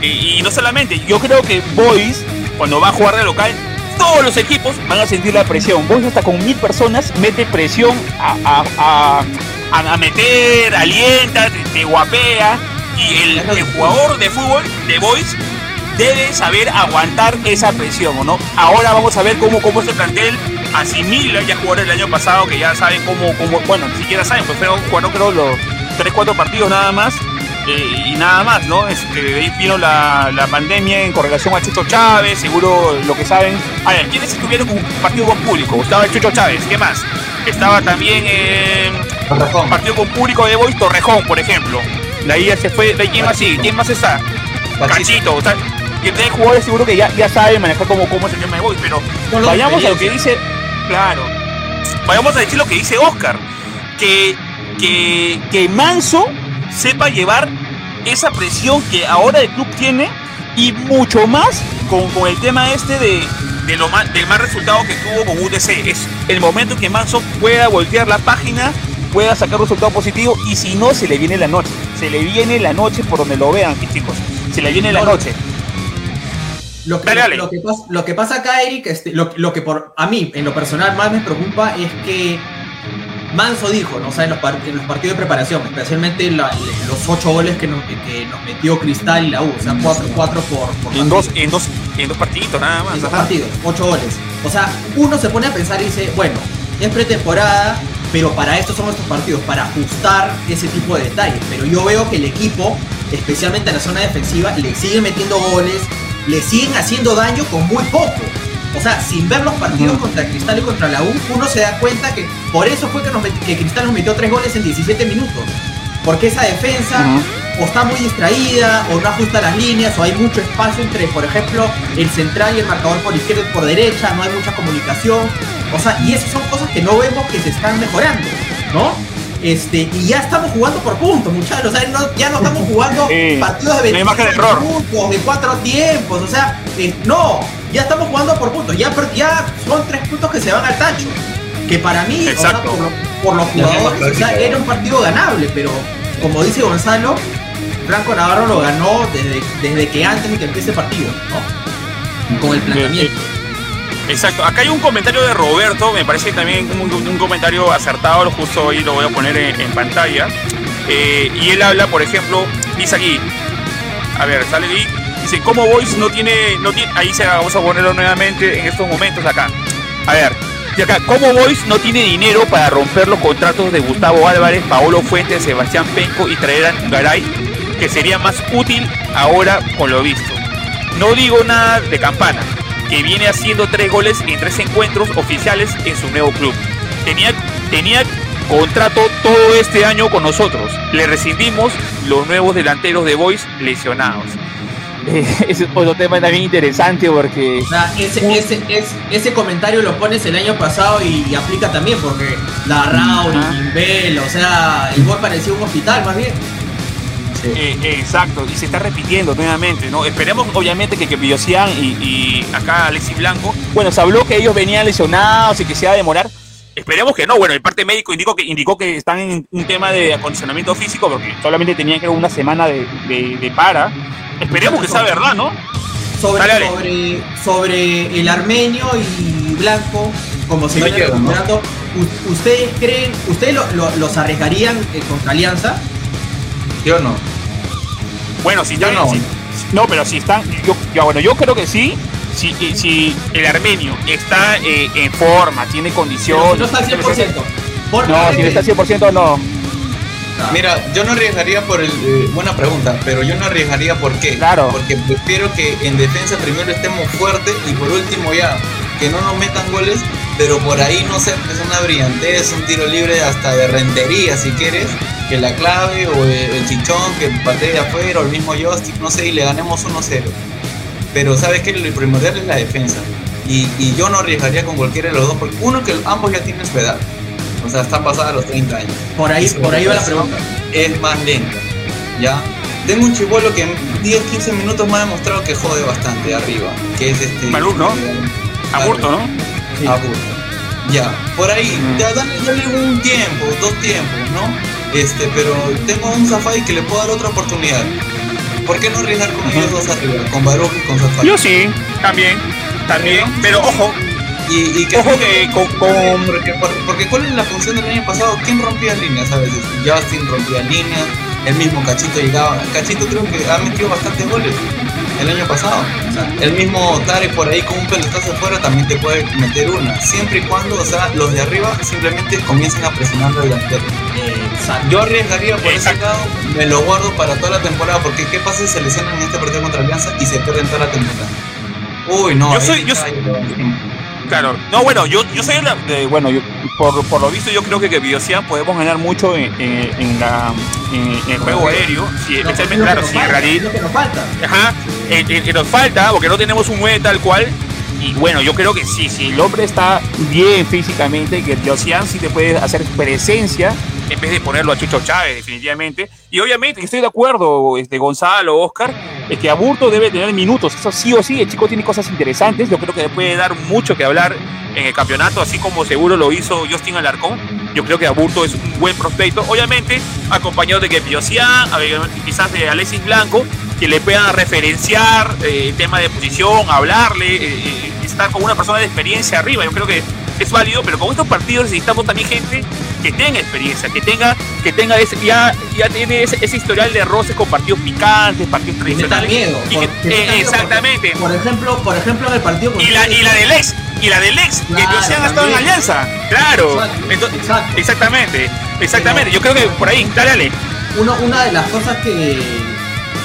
Y, no solamente, yo creo que Boys, cuando va a jugar de local, todos los equipos van a sentir la presión. Boys hasta con mil personas mete presión a, a, meter, alienta, te, guapea. Y el, jugador de fútbol de Boys debe saber aguantar esa presión, ¿no? Ahora vamos a ver cómo, cómo este plantel asimila ya jugadores del año pasado que ya saben cómo, cómo bueno, ni siquiera saben, pues fueron, jugaron creo los 3, 4 partidos nada más. Eh, y nada más, ¿no? Este, de ahí vino la, la, pandemia en correlación a Chucho Chávez, seguro lo que saben. A ver, ¿quiénes estuvieron con partido con público? Estaba el Chucho Chávez, ¿qué más? Estaba también eh, partido con público de Boys Torrejón, por ejemplo. De ahí ya se fue, de ahí, ¿quién más sí? ¿Quién más está? Cachito, o sea, que tiene jugadores seguro que ya, ya saben manejar cómo, cómo es el tema de Boys, pero vayamos a lo que dice, claro, vayamos a decir lo que dice Oscar, que, que, que Manso sepa llevar esa presión que ahora el club tiene y mucho más con, con el tema este de, de lo mal, del mal resultado que tuvo con UTC. Es el momento en que Manso pueda voltear la página, pueda sacar resultado positivo y si no, se le viene la noche. Se le viene la noche por donde lo vean, chicos. Se le viene la noche. Lo que, dale, dale. Lo, que pasa, lo que, pasa, acá, Eric, este, lo, que por a mí, en lo personal, más me preocupa es que Manso dijo, ¿no? O sea, en, los, en los partidos de preparación, especialmente la, los ocho goles que nos, que nos, metió Cristal y la U, o sea, 4 cuatro por, por en, dos, en, dos, en dos partiditos nada más. En dos partidos, ocho goles. O sea, uno se pone a pensar y dice, bueno, es pretemporada, pero para esto son estos partidos, para ajustar ese tipo de detalles. Pero yo veo que el equipo, especialmente en la zona defensiva, le sigue metiendo goles, le siguen haciendo daño con muy poco. O sea, sin ver los partidos uh -huh. contra Cristal y contra la U, uno se da cuenta que por eso fue que, nos que Cristal nos metió tres goles en 17 minutos. Porque esa defensa uh -huh. o está muy distraída, o no ajusta las líneas, o hay mucho espacio entre, por ejemplo, el central y el marcador por izquierda y por derecha, no hay mucha comunicación. O sea, y esas son cosas que no vemos que se están mejorando, ¿no? Este, y ya estamos jugando por puntos, muchachos. O sea, no, ya no estamos jugando Sí. partidos de Una 25 imagen de error. minutos, de cuatro tiempos. O sea, eh, no, ya estamos jugando por puntos. Ya, ya son tres puntos que se van al tacho. Que para mí, o sea, Exacto. por, lo- por los jugadores, o sea, era un partido ganable, pero como dice Gonzalo, Franco Navarro lo ganó desde, desde que antes de que empiece el partido, ¿no? Con el planteamiento. Exacto, acá hay un comentario de Roberto, me parece también un, comentario acertado, justo hoy lo voy a poner en, en pantalla. Eh, y él habla, por ejemplo, dice aquí, a ver, sale ahí, dice, ¿cómo Voice no tiene, no tiene, ahí se vamos a ponerlo nuevamente en estos momentos acá. A ver, y acá, ¿cómo Voice no tiene dinero para romper los contratos de Gustavo Álvarez, Paolo Fuentes, Sebastián Penco y traer a Garay, que sería más útil ahora con lo visto? No digo nada de campana, que viene haciendo tres goles en tres encuentros oficiales en su nuevo club. Tenía, tenía contrato todo este año con nosotros. Le rescindimos los nuevos delanteros de Boys lesionados. Ese es otro tema también interesante porque ese, ese, ese, ese comentario lo pones el año pasado y, y aplica también, porque la Rauri, Ajá. Kimbel, o sea, el gol parecía un hospital más bien. Eh, eh, exacto, y se está repitiendo nuevamente, ¿no? Esperemos obviamente que, que y, y acá Alexis Blanco, bueno, se habló que ellos venían lesionados y que se iba a demorar. Esperemos que no, bueno, el parte médico indicó que, indicó que están en un tema de acondicionamiento físico porque solamente tenían que una semana de, de- de para. Esperemos que sea verdad, ¿no? Sobre, Dale, dale. sobre, sobre el armenio y blanco, como se viene ¿no? ¿ustedes creen, ustedes lo- lo- los arriesgarían eh, contra Alianza? Yo no. Bueno, si Yo están, no. si- no, pero si están, yo, yo- bueno, yo creo que sí. Si, si el armenio está eh, en forma, tiene Pero condiciones. si no está al 100%. Por No, si no está al 100% no. Mira, yo no arriesgaría por el. eh, buena pregunta, pero yo no arriesgaría por qué. Claro. Porque prefiero que en defensa primero estemos fuertes y por último ya, que no nos metan goles, pero por ahí no sé, es una brillantez, un tiro libre hasta de rentería si quieres, que la clave o el, chichón que patee de afuera o el mismo joystick, no sé, y le ganemos 1-0. Pero sabes que lo primordial es la defensa. Y, y yo no arriesgaría con cualquiera de los dos, porque uno que ambos ya tienen su edad. O sea, están pasados los 30 años Por ahí, por ahí va la pregunta. es más lenta. ¿Ya? Tengo un chivolo que en 10, 15 minutos me ha demostrado que jode bastante arriba. Que es este. Malú, ¿no? Aburto, ¿no? Sí. Aburto. Ya, por ahí, Mm. ya dale, dale un tiempo, dos tiempos, ¿no? Este, pero tengo un Safari que le puedo dar otra oportunidad. ¿Por qué no arriesgar con ellos dos arriba? Con Baruch y con Safari. Yo sí, también, también. Pero ojo, Y, y que ojo que con, con- Porque, por- porque ¿cuál es la función del año pasado? ¿Quién rompía líneas a veces? Justin rompía líneas, el mismo Cachito llegaba. Cachito creo que ha metido bastantes goles el año pasado. El mismo Tare por ahí con un pelotazo afuera también te puede meter una. Siempre y cuando, o sea, los de arriba simplemente comiencen a presionar al delantero. Yo arriesgaría por ese lado, me lo guardo para toda la temporada, porque ¿qué pasa si se lesionan en este partido contra Alianza y se pierden toda la temporada? Uy, no. Yo soy, yo Claro, no, bueno, yo, yo soy de, bueno, yo, por, por, lo visto yo creo que que Biosian podemos ganar mucho en, en, la, en, el juego aéreo, especialmente, claro, si en realidad... nos falta. Ajá, que nos falta, porque no tenemos un 9 tal cual, y bueno, yo creo que sí, si el hombre está bien físicamente, que Biosian sí te puede hacer presencia en vez de ponerlo a Chucho Chávez, definitivamente. Y obviamente, estoy de acuerdo, este, Gonzalo, Oscar, es que Aburto debe tener minutos, eso sí o sí, el chico tiene cosas interesantes, yo creo que puede dar mucho que hablar en el campeonato, así como seguro lo hizo Justin Alarcón. Yo creo que Aburto es un buen prospecto, obviamente acompañado de que quizás de Alexis Blanco, que le puedan referenciar eh, el tema de posición, hablarle, eh, eh, estar con una persona de experiencia arriba. Yo creo que es válido, pero con estos partidos necesitamos también gente que tenga experiencia, que tenga, que tenga ese, ya, ya tiene ese, historial de roces con partidos picantes, partidos tradicionales. Miedo, eh, exactamente. Por, ejemplo, por ejemplo en el partido y la, y la del ex, y la del ex, que se han estado en alianza. Claro. Exactamente. Exactamente. Yo creo que por ahí, dale, dale. Uno, una de las cosas que,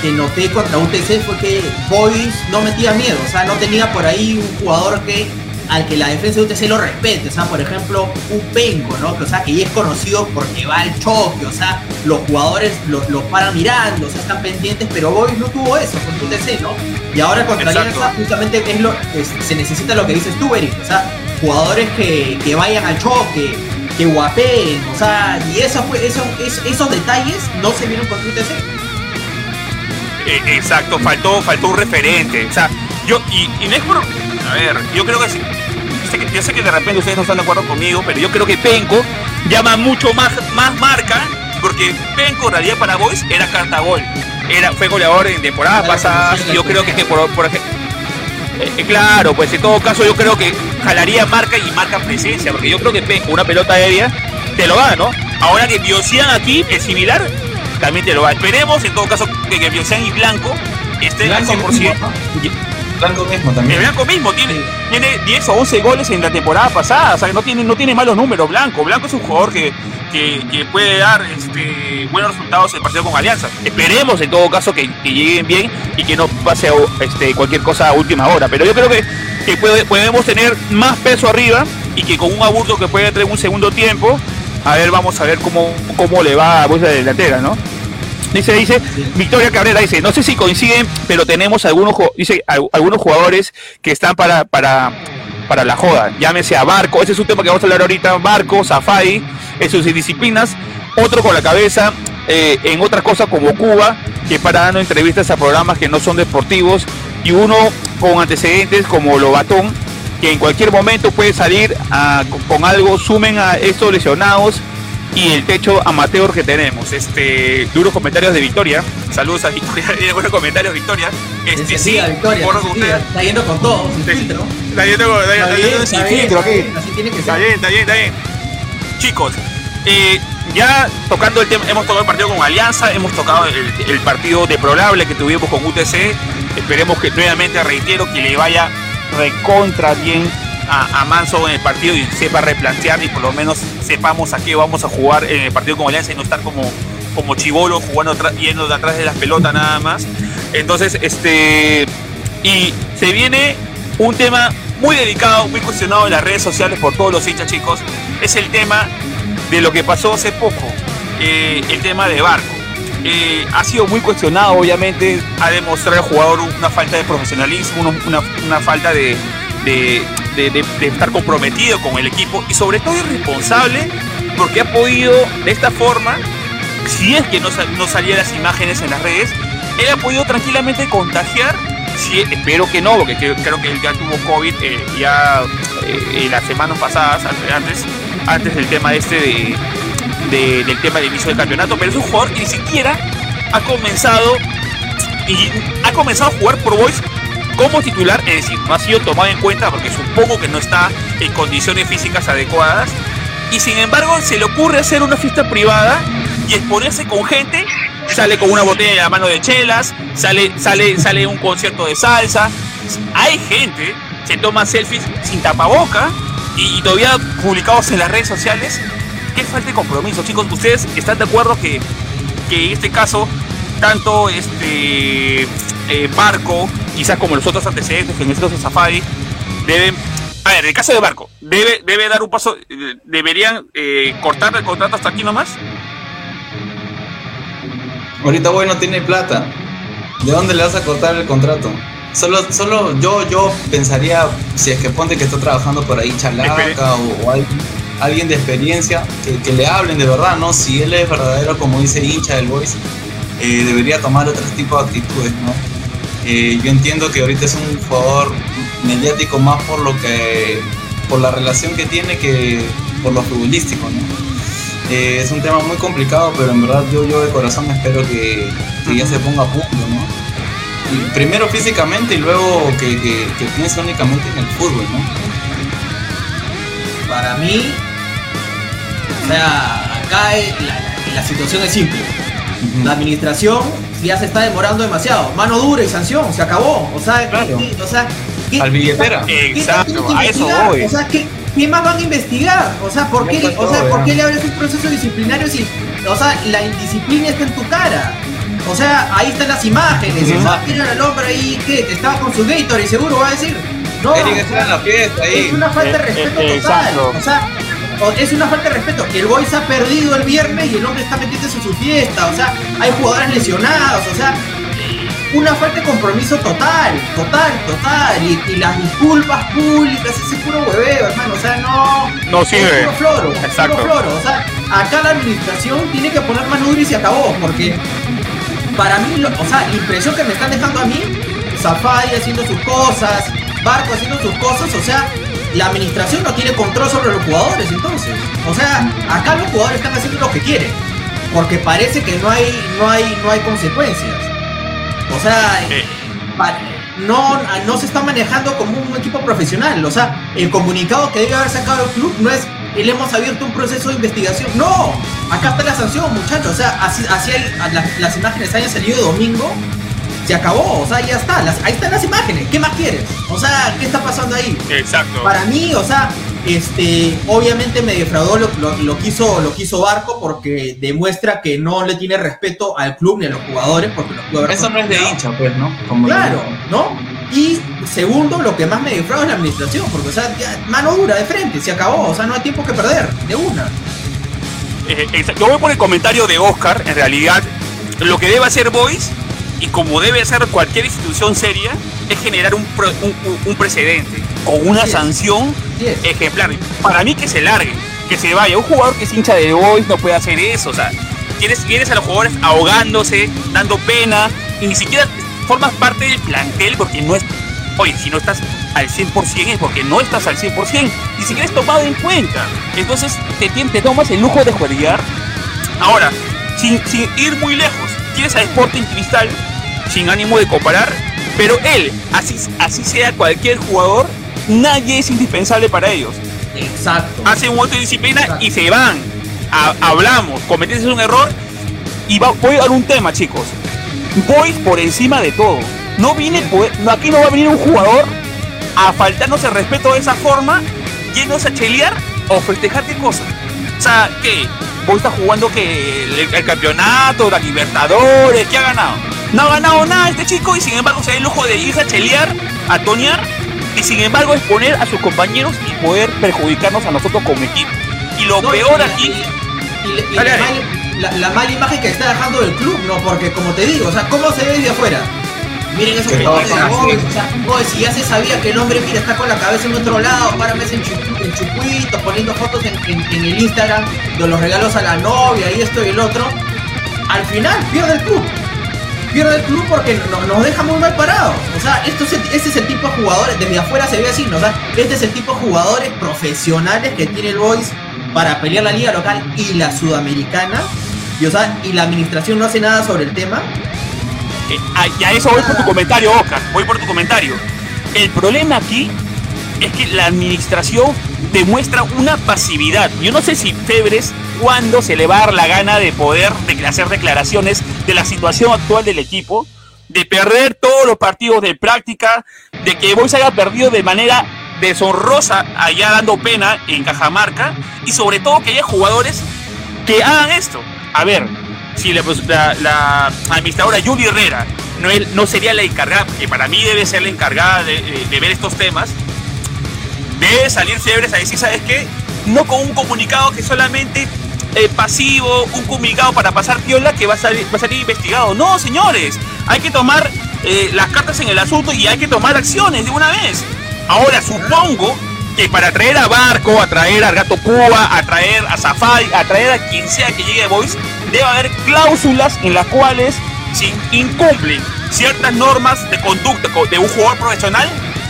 que noté contra UTC fue que Boys no metía miedo, o sea, no tenía por ahí un jugador que al que la defensa de UTC lo respete. O sea, por ejemplo, un Penco, ¿no? Que, o sea, que ya es conocido porque va al choque, o sea, los jugadores los lo paran mirando, o sea, están pendientes, pero Boys no tuvo eso con UTC, ¿no? Y ahora contra Alianza justamente es lo, se necesita lo que dices tú, Eric, o sea, jugadores que, que vayan al choque, que guapeen, o sea, y eso fue, eso, esos detalles no se vieron con UTC. Eh, exacto, faltó, faltó un referente. O sea, yo, y, y no es por. A ver, yo creo que sí yo sé que de repente ustedes no están de acuerdo conmigo, pero yo creo que Penco llama mucho más, más marca, porque Penco en realidad para Boys era cartagol. Era, fue goleador en temporadas pasadas, y yo creo que, que por, por ejemplo. Eh, eh, claro, pues en todo caso yo creo que jalaría marca y marca presencia, porque yo creo que Penco, una pelota aérea, te lo da, ¿no? Ahora que Biosian aquí es similar, también te lo da. Esperemos en todo caso que, que Biosian y Blanco estén al 100%. Blanco mismo también. El Blanco mismo tiene, tiene 10 o 11 goles en la temporada pasada, o sea, no tiene, no tiene malos números Blanco. Blanco es un jugador que, que, puede dar este, buenos resultados en el partido con Alianza. Esperemos en todo caso que, lleguen bien y que no pase este, cualquier cosa a última hora. Pero yo creo que, que podemos tener más peso arriba y que con un aburto que puede tener un segundo tiempo, a ver, vamos a ver cómo, cómo le va a de delantera, ¿no? Dice, dice, Victoria Cabrera dice, no sé si coinciden, pero tenemos algunos, dice, algunos jugadores que están para, para, para la joda. Llámese a Barco, ese es un tema que vamos a hablar ahorita, Barco, Zafai, en sus disciplinas, otro con la cabeza eh, en otras cosas como Cuba, que para dando entrevistas a programas que no son deportivos, y uno con antecedentes como Lobatón, que en cualquier momento puede salir con algo, sumen a estos lesionados y el techo amateur que tenemos. Este, duros comentarios de Victoria. Saludos a Victoria, buenos comentarios, Victoria. Este, sí, Victoria, está yendo con todo, sin filtro. Está yendo, con, está sin filtro aquí. Así tiene que está bien, está bien, está bien. Chicos, eh, ya tocando el tema, hemos tocado el partido con Alianza, hemos tocado el, partido deplorable que tuvimos con UTC. Esperemos que nuevamente, reitero, que le vaya recontra bien a, Manso en el partido y sepa replantear y por lo menos sepamos a qué vamos a jugar en el partido con Alianza y no estar como, como chivolo jugando yendo de atrás de las pelotas nada más. Entonces, este. Y se viene un tema muy delicado, muy cuestionado en las redes sociales por todos los hinchas, chicos. Es el tema de lo que pasó hace poco, eh, el tema de Barco. Eh, ha sido muy cuestionado, obviamente, ha demostrado el jugador una falta de profesionalismo, una, falta de, de, estar comprometido con el equipo y sobre todo irresponsable porque ha podido de esta forma, si es que no, no las imágenes en las redes, él ha podido tranquilamente contagiar, espero que no, porque creo, que él ya tuvo COVID eh, ya eh, las semanas pasadas, antes, antes del tema este de, del tema de inicio del campeonato, pero es un jugador que ni siquiera ha comenzado y ha comenzado a jugar por Boys como titular, es decir, no ha sido tomado en cuenta porque supongo que no está en condiciones físicas adecuadas. Y sin embargo, se le ocurre hacer una fiesta privada y exponerse con gente sale con una botella a mano de chelas, sale, sale, sale un concierto de salsa. Hay gente se toma selfies sin tapaboca y, todavía publicados en las redes sociales. Qué falta de compromiso, chicos. ¿Ustedes están de acuerdo que, que en este caso, tanto este eh, Barco, quizás como los otros antecedentes, que en este Safari, deben a ver, el caso de Barco, ¿debe, debe dar un paso? ¿Deberían eh, cortar el contrato hasta aquí nomás? Ahorita Boy no tiene plata. ¿De dónde le vas a cortar el contrato? Solo, solo yo, yo pensaría, si es que ponte que está trabajando por ahí Chalaca o, alguien, de experiencia, que, le hablen de verdad, ¿no? Si él es verdadero, como dice hincha del Boys, eh, debería tomar otro tipo de actitudes, ¿no? Eh, yo entiendo que ahorita es un jugador mediático más por lo que por la relación que tiene que por lo futbolístico ¿no? Eh, es un tema muy complicado pero en verdad yo yo de corazón espero que, ya se ponga a punto ¿no? primero físicamente y luego que, piense únicamente en el fútbol ¿no? para mí o sea acá la, situación es simple la administración ya se está demorando demasiado. Mano dura y sanción, se acabó. O sea, o sea al billetera. Exacto, a eso voy. O sea, ¿qué, ¿qué, más van a investigar? O sea, ¿por qué, o sea, ¿por qué le abres un proceso disciplinario si, o sea, la indisciplina está en tu cara? O sea, ahí están las imágenes. O sea, tienen al hombre ahí que estaba con su Gator y seguro va a decir. No, la fiesta ahí. Es una falta de eh, respeto eh, total. O sea, es una falta de respeto. El boy se ha perdido el viernes y el hombre está metiéndose en su fiesta. O sea, hay jugadores lesionados. O sea, una falta de compromiso total, total, total. Y, las disculpas públicas, ese puro hueveo, hermano. O sea, no. No sirve. puro floro. Exacto. Puro floro. O sea, acá la administración tiene que poner mano dura y se acabó. Porque para mí, o sea, la impresión que me están dejando a mí, Safari haciendo sus cosas, Barco haciendo sus cosas, o sea, la administración no tiene control sobre los jugadores entonces. O sea, acá los jugadores están haciendo lo que quieren. Porque parece que no hay, no hay, no hay consecuencias. O sea, no, no se está manejando como un equipo profesional. O sea, el comunicado que debe haber sacado el club no es le hemos abierto un proceso de investigación. No, acá está la sanción, muchachos. O sea, así, así las, imágenes hayan salido domingo, se acabó. O sea, ya está. ahí están las imágenes. ¿Qué más quieres? O sea, ¿qué está pasando ahí? Exacto. Para mí, o sea, este, obviamente me defraudó lo, lo, quiso, lo quiso Barco porque demuestra que no le tiene respeto al club ni a los jugadores porque los jugadores Eso no es de hincha, pues, ¿no? claro, ¿no? Y segundo, lo que más me defrauda es la administración, porque, o sea, mano dura de frente, se acabó, o sea, no hay tiempo que perder, de una. Eh, yo voy por el comentario de Oscar, en realidad, lo que debe hacer Boys, y como debe hacer cualquier institución seria, es generar un, un precedente con una sanción ejemplar. Para mí que se largue, que se vaya. Un jugador que es hincha de Boys no puede hacer eso. O sea, tienes, a los jugadores ahogándose, dando pena, y ni siquiera formas parte del plantel porque no es. Oye, si no estás al 100% es porque no estás al 100%, ni siquiera es tomado en cuenta. Entonces te, te tomas el lujo de jugar. Ahora, sin, sin ir muy lejos, tienes a Sporting Cristal, sin ánimo de comparar, pero él, así, así sea cualquier jugador, nadie es indispensable para ellos. Exacto. Hacen un voto de disciplina y se van. hablamos, cometiste un error y va, voy a dar un tema, chicos. Voy por encima de todo. No viene, aquí no va a venir un jugador a faltarnos el respeto de esa forma, yéndose a chelear o festejar qué cosa. O sea, ¿qué? Vos está jugando que el, campeonato, la Libertadores, ¿qué ha ganado? No ha ganado nada este chico y sin embargo se da el lujo de irse a chelear, a tonear y sin embargo exponer a sus compañeros y poder perjudicarnos a nosotros como equipo. Y lo peor aquí... la, mala imagen que está dejando el club, ¿no? Porque como te digo, o sea, ¿cómo se ve desde afuera? Miren esos jugadores de o sea, si ya se sabía que el hombre, mira, está con la cabeza en otro lado, para en, en chupuito, poniendo fotos en, en, el Instagram de los regalos a la novia y esto y el otro, al final pierde el club pierde el club porque nos deja muy mal parados. O sea, esto es este es el tipo de jugadores, desde afuera se ve así, ¿no? O sea, este es el tipo de jugadores profesionales que tiene el Boys para pelear la liga local y la sudamericana. Y, o sea, y la administración no hace nada sobre el tema. Eh, y a eso voy por tu comentario, Oscar. Voy por tu comentario. El problema aquí es que la administración demuestra una pasividad. Yo no sé si Febres cuándo se le va a dar la gana de poder de hacer declaraciones de la situación actual del equipo, de perder todos los partidos de práctica, de que Boys haya perdido de manera deshonrosa allá dando pena en Cajamarca y sobre todo que haya jugadores que hagan esto. A ver, si la, la, administradora Yuli Herrera no, no sería la encargada, que para mí debe ser la encargada de, ver estos temas, debe salir Febres a decir, ¿sabes qué? No con un comunicado que solamente eh, pasivo, un comunicado para pasar piola que va a, salir, va a salir investigado. No, señores, hay que tomar eh, las cartas en el asunto y hay que tomar acciones de una vez. Ahora, supongo que para traer a Barco, a traer a Gato Cuba, a traer a Safari, a traer a quien sea que llegue a Voice, debe haber cláusulas en las cuales si incumplen ciertas normas de conducta de un jugador profesional,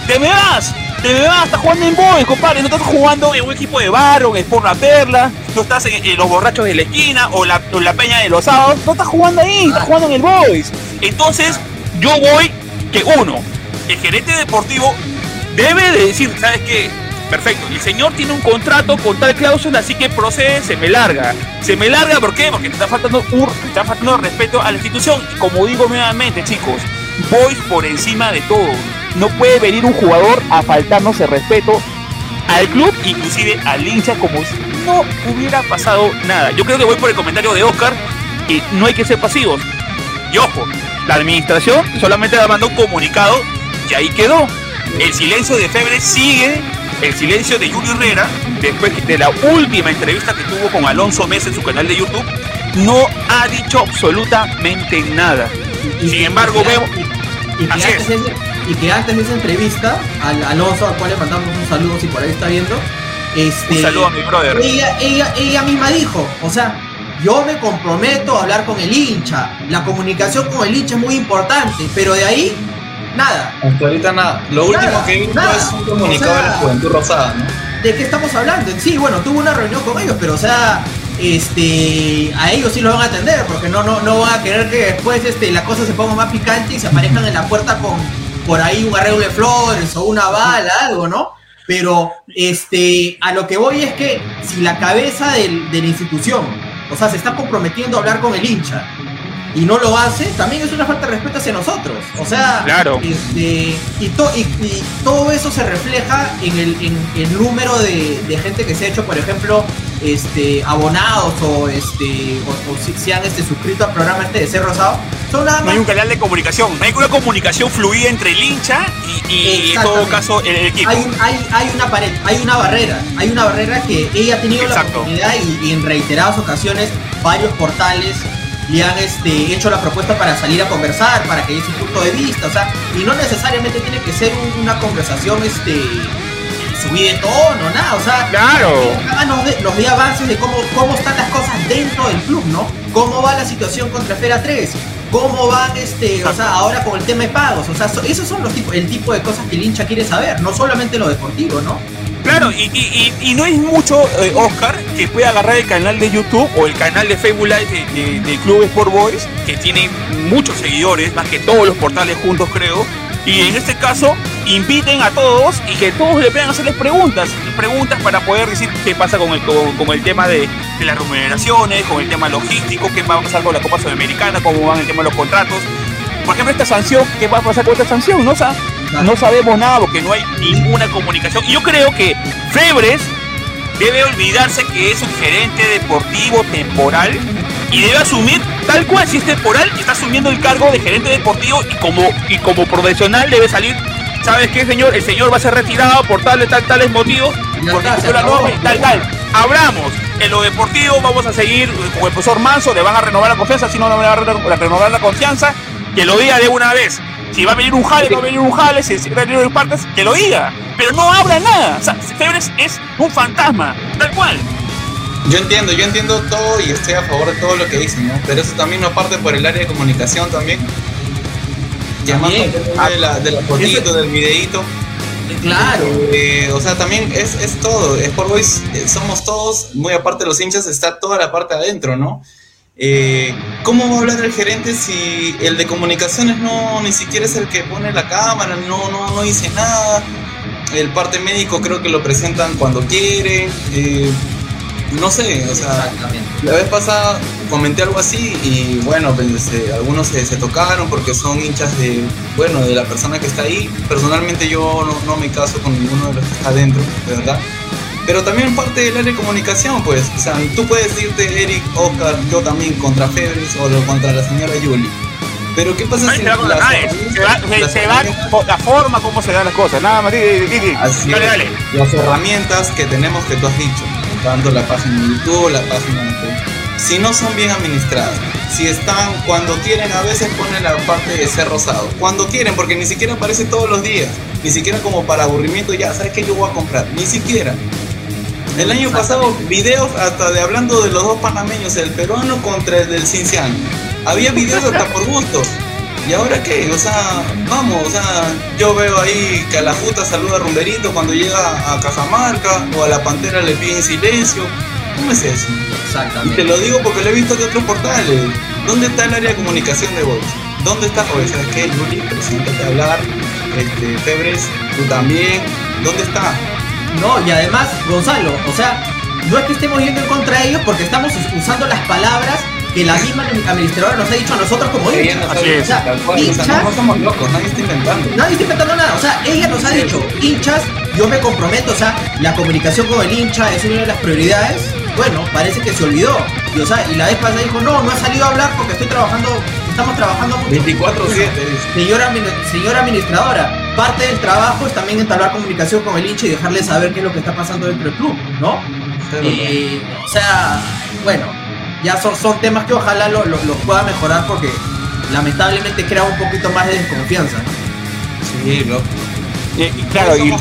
te me vas, te me vas, estás jugando en Boys, compadre, no estás jugando en un equipo de barro, en Sport La Perla, no estás en, los borrachos de la esquina o la, la peña de los sábados, no estás jugando ahí, estás jugando en el Boys. Entonces, yo voy que uno, el gerente deportivo debe de decir, ¿sabes qué? Perfecto, el señor tiene un contrato con tal cláusula, así que procede, se me larga. Se me larga, ¿por qué? Porque te está faltando, está faltando respeto a la institución. Y como digo nuevamente, chicos, voy por encima de todo. No puede venir un jugador a faltarnos el respeto al club, inclusive al hincha, como si no hubiera pasado nada. Yo creo que voy por el comentario de Oscar, que no hay que ser pasivos. Y ojo, la administración solamente le mandó un comunicado y ahí quedó. El silencio de Febre sigue el silencio de Julio Herrera, después de la última entrevista que tuvo con Alonso Mesa en su canal de YouTube, no ha dicho absolutamente nada. Sin embargo, vemos. Y, que antes de esa entrevista, al Alonso, al cual le mandamos un saludo si por ahí está viendo. Este, un saludo a mi brother. Ella, ella, ella misma dijo, o sea, yo me comprometo a hablar con el hincha. La comunicación con el hincha es muy importante, pero de ahí Nada. Hasta ahorita nada. Lo último que he visto es un comunicado de la Juventud Rosada, ¿no? ¿De qué estamos hablando? Sí, bueno, tuvo una reunión con ellos, pero o sea, este, a ellos sí lo van a atender, porque no, no, no van a querer que después este, la cosa se ponga más picante y se aparezcan en la puerta con por ahí un arreglo de flores o una bala, algo, ¿no? Pero este, a lo que voy es que si la cabeza de la institución, o sea, se está comprometiendo a hablar con el hincha, y no lo hace, también es una falta de respeto hacia nosotros. O sea, claro. este, y, todo eso se refleja en el, en el número de, gente que se ha hecho, por ejemplo, este, abonados o, este, o, si se han este, suscrito al programa este de Ser Rosado. Son nada No hay un canal de comunicación, no hay una comunicación fluida entre el hincha y, en todo caso el equipo. Hay, hay, hay, una pared, hay una barrera, hay una barrera que ella ha tenido la oportunidad y en reiteradas ocasiones varios portales le han este, hecho la propuesta para salir a conversar, para que dé su punto de vista, o sea, y no necesariamente tiene que ser una conversación este subida de tono, nada, o sea, claro. nos dé, avances de cómo, cómo están las cosas dentro del club, ¿no? Cómo va la situación contra Fera 3, cómo van este, o sea, ahora con el tema de pagos, o sea, esos son los tipos, el tipo de cosas que el hincha quiere saber, no solamente lo deportivo, ¿no? Claro, y, no es mucho, eh, Oscar, que pueda agarrar el canal de YouTube o el canal de Facebook Live de, Club Sport Boys, que tiene muchos seguidores, más que todos los portales juntos, creo. Y en este caso, inviten a todos y que todos le puedan hacerles preguntas, preguntas para poder decir qué pasa con el, con, el tema de, las remuneraciones, con el tema logístico, qué va a pasar con la Copa Sudamericana, cómo van el tema de los contratos. Por ejemplo, esta sanción, ¿qué va a pasar con esta sanción? ¿No? O no sabemos nada porque no hay ninguna comunicación. Y yo creo que Febres debe olvidarse que es un gerente deportivo temporal y debe asumir tal cual si es temporal está asumiendo el cargo de gerente deportivo y como y como profesional debe salir sabes qué señor el señor va a ser retirado por tales tal tales motivos porque la norma y tal tal. Hablamos en lo deportivo vamos a seguir con el profesor Manso le van a renovar la confianza si no no van a renovar la confianza que lo diga de una vez si va a venir un jale, va a venir un jale, si va a venir un partes, que lo diga. Pero no habla nada. O sea, Febres es un fantasma, tal cual. Yo entiendo, yo entiendo todo y estoy a favor de todo lo que dicen, ¿no? Pero eso también no parte por el área de comunicación también. También. de la, de la fotito, del videíto. Claro. Eh, o sea, también es, es todo. Sport Boys eh, somos todos, muy aparte de los hinchas, está toda la parte adentro, ¿no? Eh, ¿Cómo va a hablar el gerente si el de comunicaciones no ni siquiera es el que pone la cámara, no, no, no dice nada? El parte médico creo que lo presentan cuando quieren. Eh, no sé, o sea, la vez pasada comenté algo así y bueno, pues, este, algunos se, tocaron porque son hinchas de, bueno, de la persona que está ahí. Personalmente yo no, me caso con ninguno de los que está adentro, de verdad. Pero también parte del área de comunicación, pues, o sea, tú puedes irte, Eric, Oscar, yo también, contra Febres o contra la señora Yuli. Pero ¿qué pasa si se, va, la forma como se dan las cosas, nada más, Así dale, dale. Las herramientas que tenemos que tú has dicho, tanto la página de YouTube, la página de si no son bien administradas, si están cuando quieren, a veces ponen la parte de ser rosado, cuando quieren, porque ni siquiera aparece todos los días, ni siquiera como para aburrimiento, ya sabes que yo voy a comprar, ni siquiera. El año pasado, videos hasta de hablando de los dos panameños, el peruano contra el del cinciano. Había videos hasta por gusto. ¿Y ahora qué? O sea, vamos, o sea, yo veo ahí que a la puta saluda a Rumberito cuando llega a Cajamarca o a la Pantera le pide en silencio. ¿Cómo es eso? Exactamente. Y te lo digo porque lo he visto de otros portales. ¿Dónde está el área de comunicación de Vox? ¿Dónde está? Oye, ¿sabes qué, Juli? Preséntate a hablar. Este, Febres, tú también. ¿Dónde está? No, y además, Gonzalo, o sea, no es que estemos yendo en contra de ellos porque estamos usando las palabras que la misma administradora nos ha dicho a nosotros como hinchas. o sea, hinchas, no somos locos, nadie está inventando. Nadie está inventando nada. O sea, ella nos ha dicho, hinchas, yo me comprometo, o sea, la comunicación con el hincha es una de las prioridades. Bueno, parece que se olvidó. Y, o sea, y la vez pasada dijo, no, no he salido a hablar porque estoy trabajando, estamos trabajando mucho. 24-7. Señora, señora administradora, parte del trabajo es también entablar comunicación con el hincha y dejarle saber qué es lo que está pasando dentro del club, ¿no? Eh, o sea, bueno, ya son, son temas que ojalá los lo, pueda mejorar porque lamentablemente crea un poquito más de desconfianza. Sí, loco. Eh, claro, y,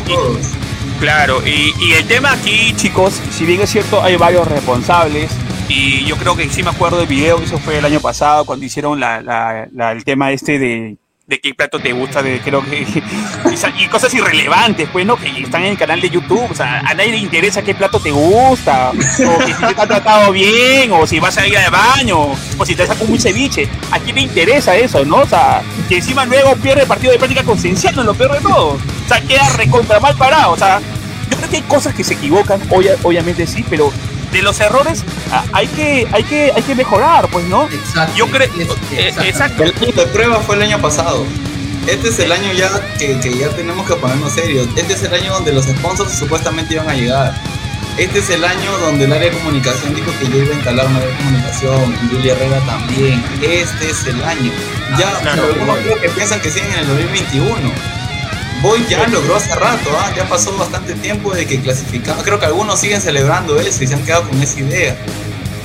claro y, el tema aquí, chicos, si bien es cierto, hay varios responsables. Y yo creo que sí me acuerdo del video, eso fue el año pasado, cuando hicieron la, el tema este de de qué plato te gusta, de creo que. y cosas irrelevantes, pues, ¿no? Que están en el canal de YouTube. O sea, a nadie le interesa qué plato te gusta, o si te ha tratado bien, o si vas a ir al baño, o si te sacado un ceviche. ¿A quién le interesa eso, no? O sea, que encima luego pierde el partido de práctica conciencial, no lo peor de todo. O sea, queda recontra mal parado. O sea, yo creo que hay cosas que se equivocan, obviamente sí, pero de los errores ah, hay que hay que hay que mejorar pues no exacto yo creo eh, exacto. el punto de prueba fue el año pasado. Este es el año ya que, ya tenemos que ponernos serios. Este es el año donde los sponsors supuestamente iban a llegar. Este es el año donde el área de comunicación dijo que ya iba a instalar una área de comunicación y Julia Herrera también. Este es el año. Ya ah, algunos creo que piensan que siguen en el 2021 Boy ya logró hace rato, ¿ah? ya pasó bastante tiempo de que clasificamos. Creo que algunos siguen celebrando eso y se han quedado con esa idea.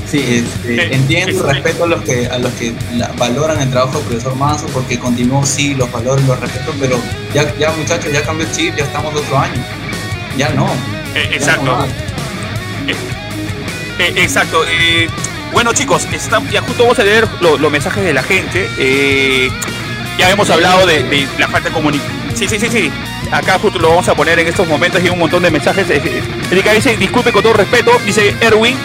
Sí, este, entiendo y respeto a los que a los que valoran el trabajo del profesor Manso porque continuó, sí, los valores, los respeto, pero ya, ya muchachos, ya cambió el chip, ya estamos de otro año. Ya no. Eh, exacto. Eh, eh, exacto. bueno chicos, ya justo vamos a leer los mensajes de la gente. ya hemos hablado de, de la falta de comunicación Sí, sí, sí, sí. Acá justo lo vamos a poner en estos momentos y un montón de mensajes. Eh, Erika dice, disculpe con todo respeto, dice Erwin,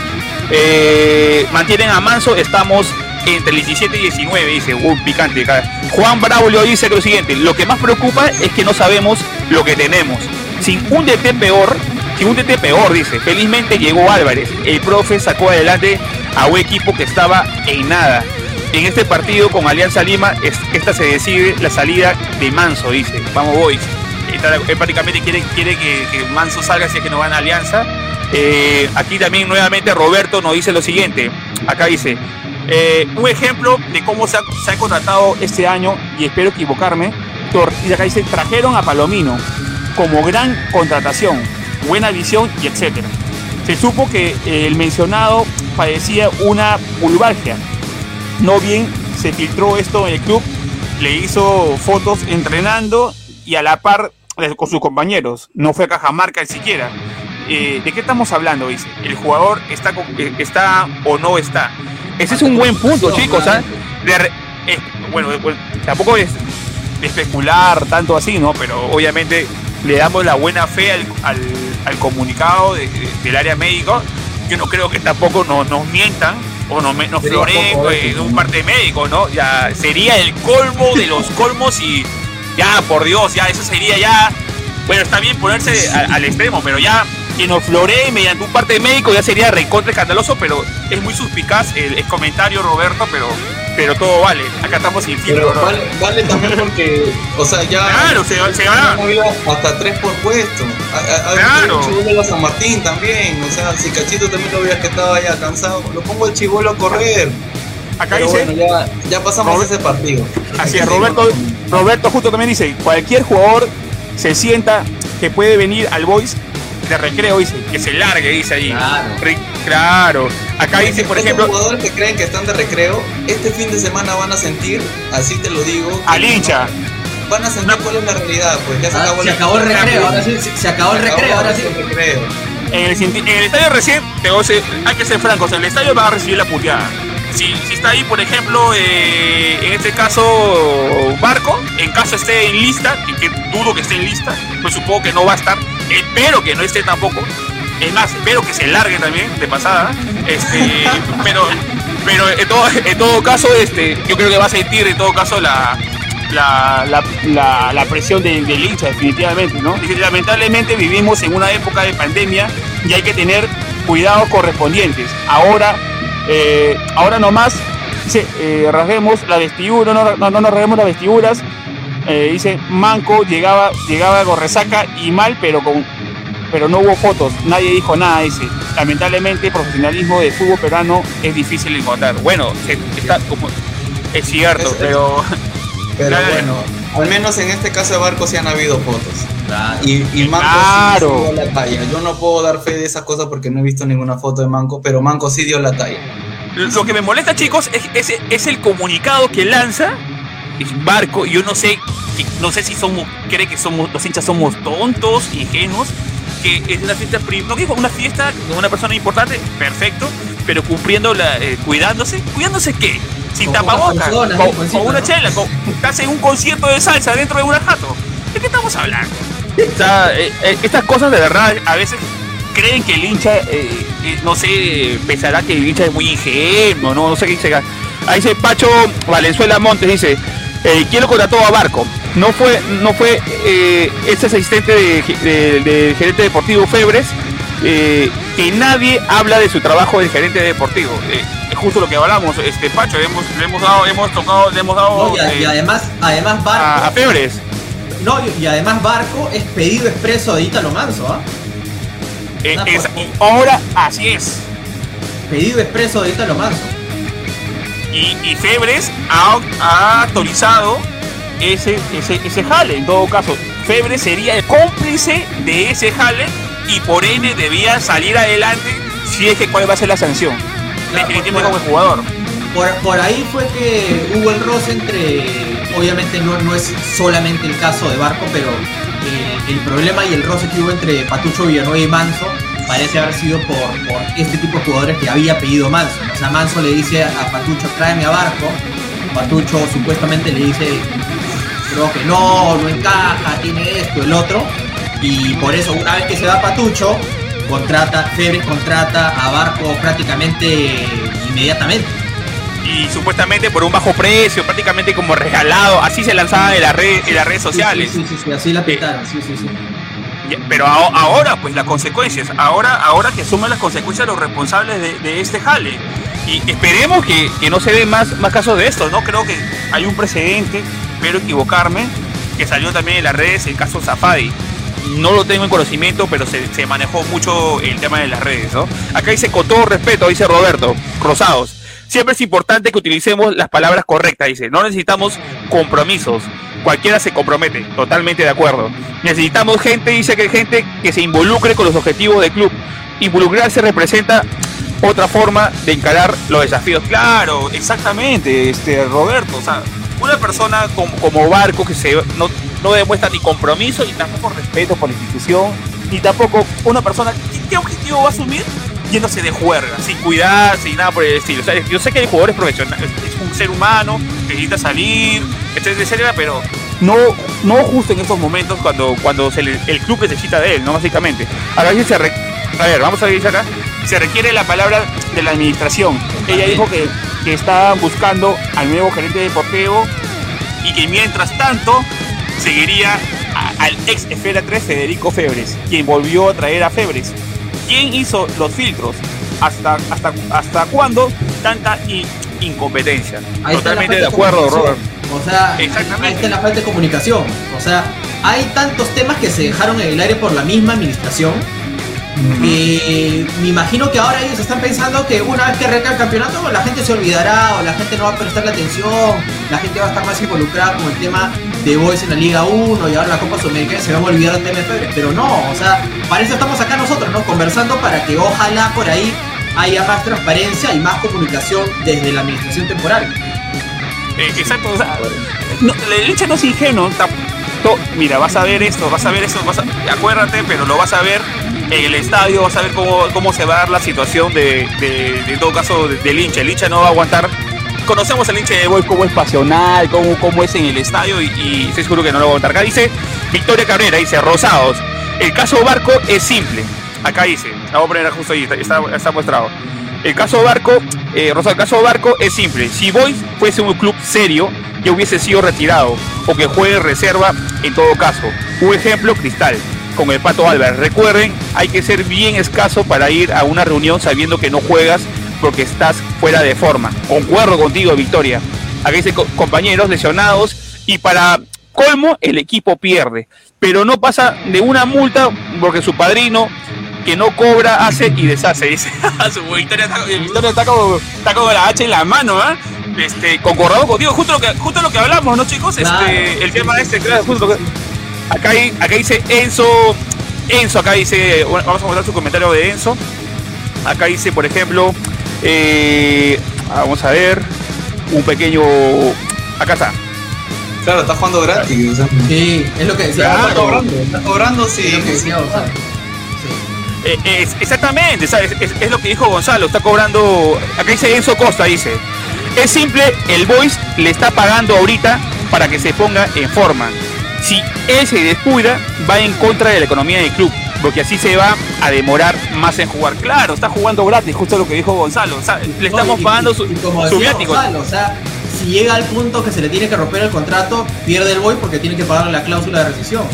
eh, mantienen a Manso, estamos entre el 17 y 19, dice, un picante. Juan Braulio dice lo siguiente, lo que más preocupa es que no sabemos lo que tenemos. Sin un DT peor, sin un DT peor, dice, felizmente llegó Álvarez, el profe sacó adelante a un equipo que estaba en nada en este partido con Alianza Lima, esta se decide la salida de Manso, dice. Vamos, Boys. Prácticamente quiere, quiere que, Manso salga si es que no van a Alianza. Eh, aquí también nuevamente Roberto nos dice lo siguiente. Acá dice, eh, un ejemplo de cómo se ha, contratado este año, y espero equivocarme, y acá dice, trajeron a Palomino como gran contratación, buena visión y etcétera. Se supo que el mencionado padecía una pulvargia no bien se filtró esto en el club, le hizo fotos entrenando y a la par con sus compañeros. No fue a Cajamarca ni siquiera. Eh, ¿De qué estamos hablando? Dice, el jugador está, eh, está o no está. Ese es un buen punto, chicos. ¿ah? Eh, bueno, tampoco es de especular tanto así, ¿no? Pero obviamente le damos la buena fe al, comunicado del área médico. Yo no creo que tampoco nos mientan o no, no floren pues, de un parte médico, ¿no? Ya sería el colmo de los colmos y ya, por Dios, ya eso sería ya. Bueno, está bien ponerse al extremo, pero ya, que nos floree mediante un parte médico ya sería recontra escandaloso, pero es muy suspicaz el, comentario, Roberto, pero pero todo vale. Acá estamos sin filtro, vale, vale, también porque, o sea, ya. Claro, se, se. Hasta tres por puesto. A, claro. El chivolo a San Martín también. O sea, si Cachito también lo veía que estaba ya cansado, lo pongo el chivolo a correr. Acá dice. ya, ya, pasamos ese partido. Así es, Roberto, Roberto justo también dice: cualquier jugador se sienta que puede venir al Boys de recreo, dice, que se largue, dice ahí. Claro. Acá dice, por ejemplo. Los jugadores que creen que están de recreo, este fin de semana van a sentir, así te lo digo. Al hincha. Van a sentir cuál es la realidad, pues ya se ah, acabó, se acabó el recreo, ahora sí, se, acabó el recreo, ahora sí. En el, en el estadio recién, hay que ser francos, el estadio van a recibir la puteada si, está ahí, por ejemplo, eh, en este caso, Barco, en caso esté en lista, que, dudo que esté en lista, pues supongo que no va a estar, espero que no esté tampoco, es más, espero que se largue también, de pasada, este, pero, pero en todo, en todo caso, este, yo creo que va a sentir en todo caso la, la, presión del hincha, definitivamente, ¿no? lamentablemente vivimos en una época de pandemia y hay que tener cuidados correspondientes. Ahora eh, ahora nomás, eh, rasguemos la vestidura, no, no, no nos rasguemos las vestiduras. Eh, dice, Manco llegaba, llegaba con resaca y mal, pero con pero no hubo fotos, nadie dijo nada, dice. Lamentablemente el profesionalismo de fútbol peruano es difícil de encontrar. Bueno, está como, es cierto, pero... Pero bueno, al menos en este caso de Barco sí han habido fotos. Y, y, Manco sí, dio la talla. Yo no puedo dar fe de esas cosas porque no he visto ninguna foto de Manco, pero Manco sí dio la talla. Lo que me molesta, chicos, es, es, el comunicado que lanza Barco. Yo no sé, no sé si somos, cree que somos, los hinchas somos tontos, ingenuos, que es una fiesta, no que una fiesta con una persona importante, perfecto, pero cumpliendo la, eh, cuidándose, cuidándose qué, sin tapabocas, con, una chela, con, casi un concierto de salsa dentro de un jato. ¿De qué estamos hablando? Eh, eh, estas cosas de verdad a veces creen que el hincha, eh, no sé, pensará que el hincha es muy ingenuo, no, no sé qué dice. Ahí dice Pacho Valenzuela Montes, dice, ¿quién lo contrató a Barco? No fue, no fue este asistente del de, gerente deportivo Febres, que nadie habla de su trabajo de gerente deportivo. es justo lo que hablamos, este Pacho, hemos, le hemos dado, hemos tocado, le hemos dado y, además, además Barco, a Febres no, y además Barco es pedido expreso de Ítalo Manso, ¿ah? Eh, ahora así es. Pedido expreso de Ítalo Manso. Y, Febres ha, autorizado ese, ese, ese jale. En todo caso, Febres sería el cómplice de ese jale y por ende debía salir adelante si es que cuál va a ser la sanción. Definitivamente como jugador. Por, ahí fue que hubo el roce entre, obviamente no, no es solamente el caso de Barco, pero eh, el problema y el roce que hubo entre Patucho Villanueva y Manso parece haber sido por, por este tipo de jugadores que había pedido Manso. O sea, Manso le dice a Patucho, tráeme a Barco. Patucho supuestamente le dice, creo que no, no encaja, tiene esto, el otro. Y por eso, una vez que se va Patucho, contrata, Febres contrata a Barco prácticamente inmediatamente y supuestamente por un bajo precio, prácticamente como regalado, así se lanzaba en, la red, en las redes sociales. Sí, sí, sí, así la pitaron, sí, sí, sí. Pero ahora, pues las consecuencias, ahora, ahora que asumen las consecuencias los responsables de, este jale. Y esperemos que, no se den más, más casos de esto, ¿no? Creo que hay un precedente, espero equivocarme, que salió también en las redes el caso Zafadi. No lo tengo en conocimiento, pero se, se manejó mucho el tema de las redes, ¿no? Acá dice con todo respeto, dice Roberto, Rosados Siempre es importante que utilicemos las palabras correctas, dice. No necesitamos compromisos. Cualquiera se compromete, totalmente de acuerdo. Necesitamos gente, dice que gente que se involucre con los objetivos del club. Involucrarse representa otra forma de encarar los desafíos. Claro, exactamente, este Roberto. O sea, una persona como, Barco que se, no, demuestra ni compromiso ni tampoco respeto por la institución, ni tampoco una persona, ¿qué objetivo va a asumir? Yéndose de juerga, sin cuidar, sin nada por el estilo. O sea, yo sé que hay jugadores profesionales, es un ser humano necesita salir, etcétera, etcétera, pero no, no justo en estos momentos cuando, cuando el club necesita de él, ¿no? Básicamente. Ahora se a ver, vamos a ver acá. Se requiere la palabra de la administración. Ella dijo que, que está buscando al nuevo gerente deportivo y que mientras tanto seguiría al ex Esfera 3 Federico Febres, quien volvió a traer a Febres ¿Quién hizo los filtros? ¿Hasta, hasta, hasta cuándo tanta incompetencia? Totalmente de acuerdo, Robert. O sea, ahí está la falta de comunicación. O sea, hay tantos temas que se dejaron en el aire por la misma administración y me imagino que ahora ellos están pensando que una vez que arranca el campeonato la gente se olvidará o la gente no va a prestar la atención, la gente va a estar más involucrada con el tema de Boys en la Liga 1 y ahora la Copa Sudamericana se va a olvidar del TMF, pero no, o sea, para eso estamos acá nosotros, ¿no? Conversando para que ojalá por ahí haya más transparencia y más comunicación desde la administración temporal. Eh, exacto, o sea, no, el no es ingenuo, mira, vas a ver esto, vas a ver esto, vas a, acuérdate, pero lo vas a ver en el estadio, vas a ver cómo, cómo se va a dar la situación de, de, todo caso, del hincha. El hincha no va a aguantar. Conocemos al hincha de Boys cómo es pasional, cómo, es en el estadio y, estoy seguro que no lo va a aguantar. Acá dice Victoria Cabrera, dice Rosados. El caso Barco es simple. Acá dice, la voy a poner justo ahí, está, está mostrado. El caso Barco, eh, Rosa, el caso Barco es simple. Si Boys fuese un club serio, ya hubiese sido retirado o que juegue reserva en todo caso. Un ejemplo, Cristal con el Pato Álvarez. Recuerden, hay que ser bien escaso para ir a una reunión sabiendo que no juegas porque estás fuera de forma. Concuerdo contigo, Victoria. Aquí dice compañeros lesionados y para colmo el equipo pierde. Pero no pasa de una multa porque su padrino que no cobra hace y deshace. Dice, Victoria, está, con, la hacha en la mano, ¿ah? Este, concordado contigo, justo lo que, justo lo que hablamos, ¿no, chicos? Este, el tema este, claro, justo lo que, Acá, acá dice Enzo. Enzo, acá dice. vamos a mostrar su comentario de Enzo. Acá dice, por ejemplo. Eh, vamos a ver. Un pequeño. Acá está. Claro, está jugando gratis. Sí, es lo que decía. está cobrando, está cobrando, sí. Es lo que decía eh, exactamente, Es, lo que dijo Gonzalo, está cobrando, acá dice Enzo Costa, dice, es simple, el Voice le está pagando ahorita para que se ponga en forma si él se descuida, va en contra de la economía del club, porque así se va a demorar más en jugar. Claro, está jugando gratis, justo lo que dijo Gonzalo. O sea, le estamos pagando su, viático. o sea, si llega al punto que se le tiene que romper el contrato, pierde el boy porque tiene que pagar la cláusula de rescisión.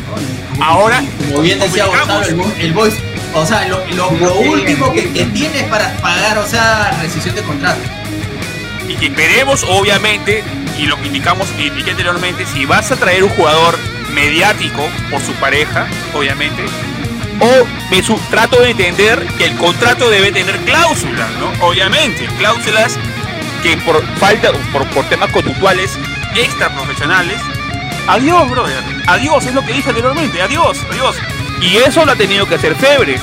Ahora, como bien decía Gonzalo, el, boy, o sea, lo, último que, tiene es para pagar, o sea, rescisión de contrato. Y que esperemos, obviamente, y lo que indicamos y indiqué anteriormente, si vas a traer un jugador mediático por su pareja, obviamente, o su trato de entender que el contrato debe tener cláusulas, ¿no? Obviamente, cláusulas que por falta, por, por temas conductuales extra profesionales, adiós, brother, adiós, es lo que dije anteriormente, adiós, adiós. Y eso lo ha tenido que hacer Febres,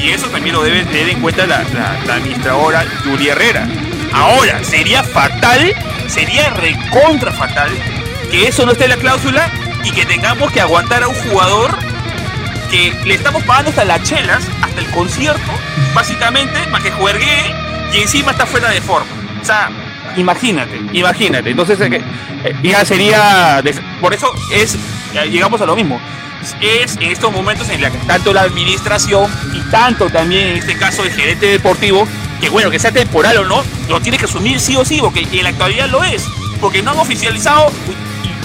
y eso también lo debe tener en cuenta la, la, administradora Yuri Herrera. Ahora, sería fatal, sería recontra fatal que eso no esté en la cláusula y que tengamos que aguantar a un jugador le estamos pagando hasta las chelas, hasta el concierto, básicamente, para que juegue y encima está fuera de forma. O sea, imagínate, imagínate. Entonces, eh, ya sería. Por eso es. Llegamos a lo mismo. Es en estos momentos en los que tanto la administración y tanto también en este caso el gerente deportivo, que bueno, que sea temporal o no, lo tiene que asumir sí o sí, porque en la actualidad lo es. Porque no han oficializado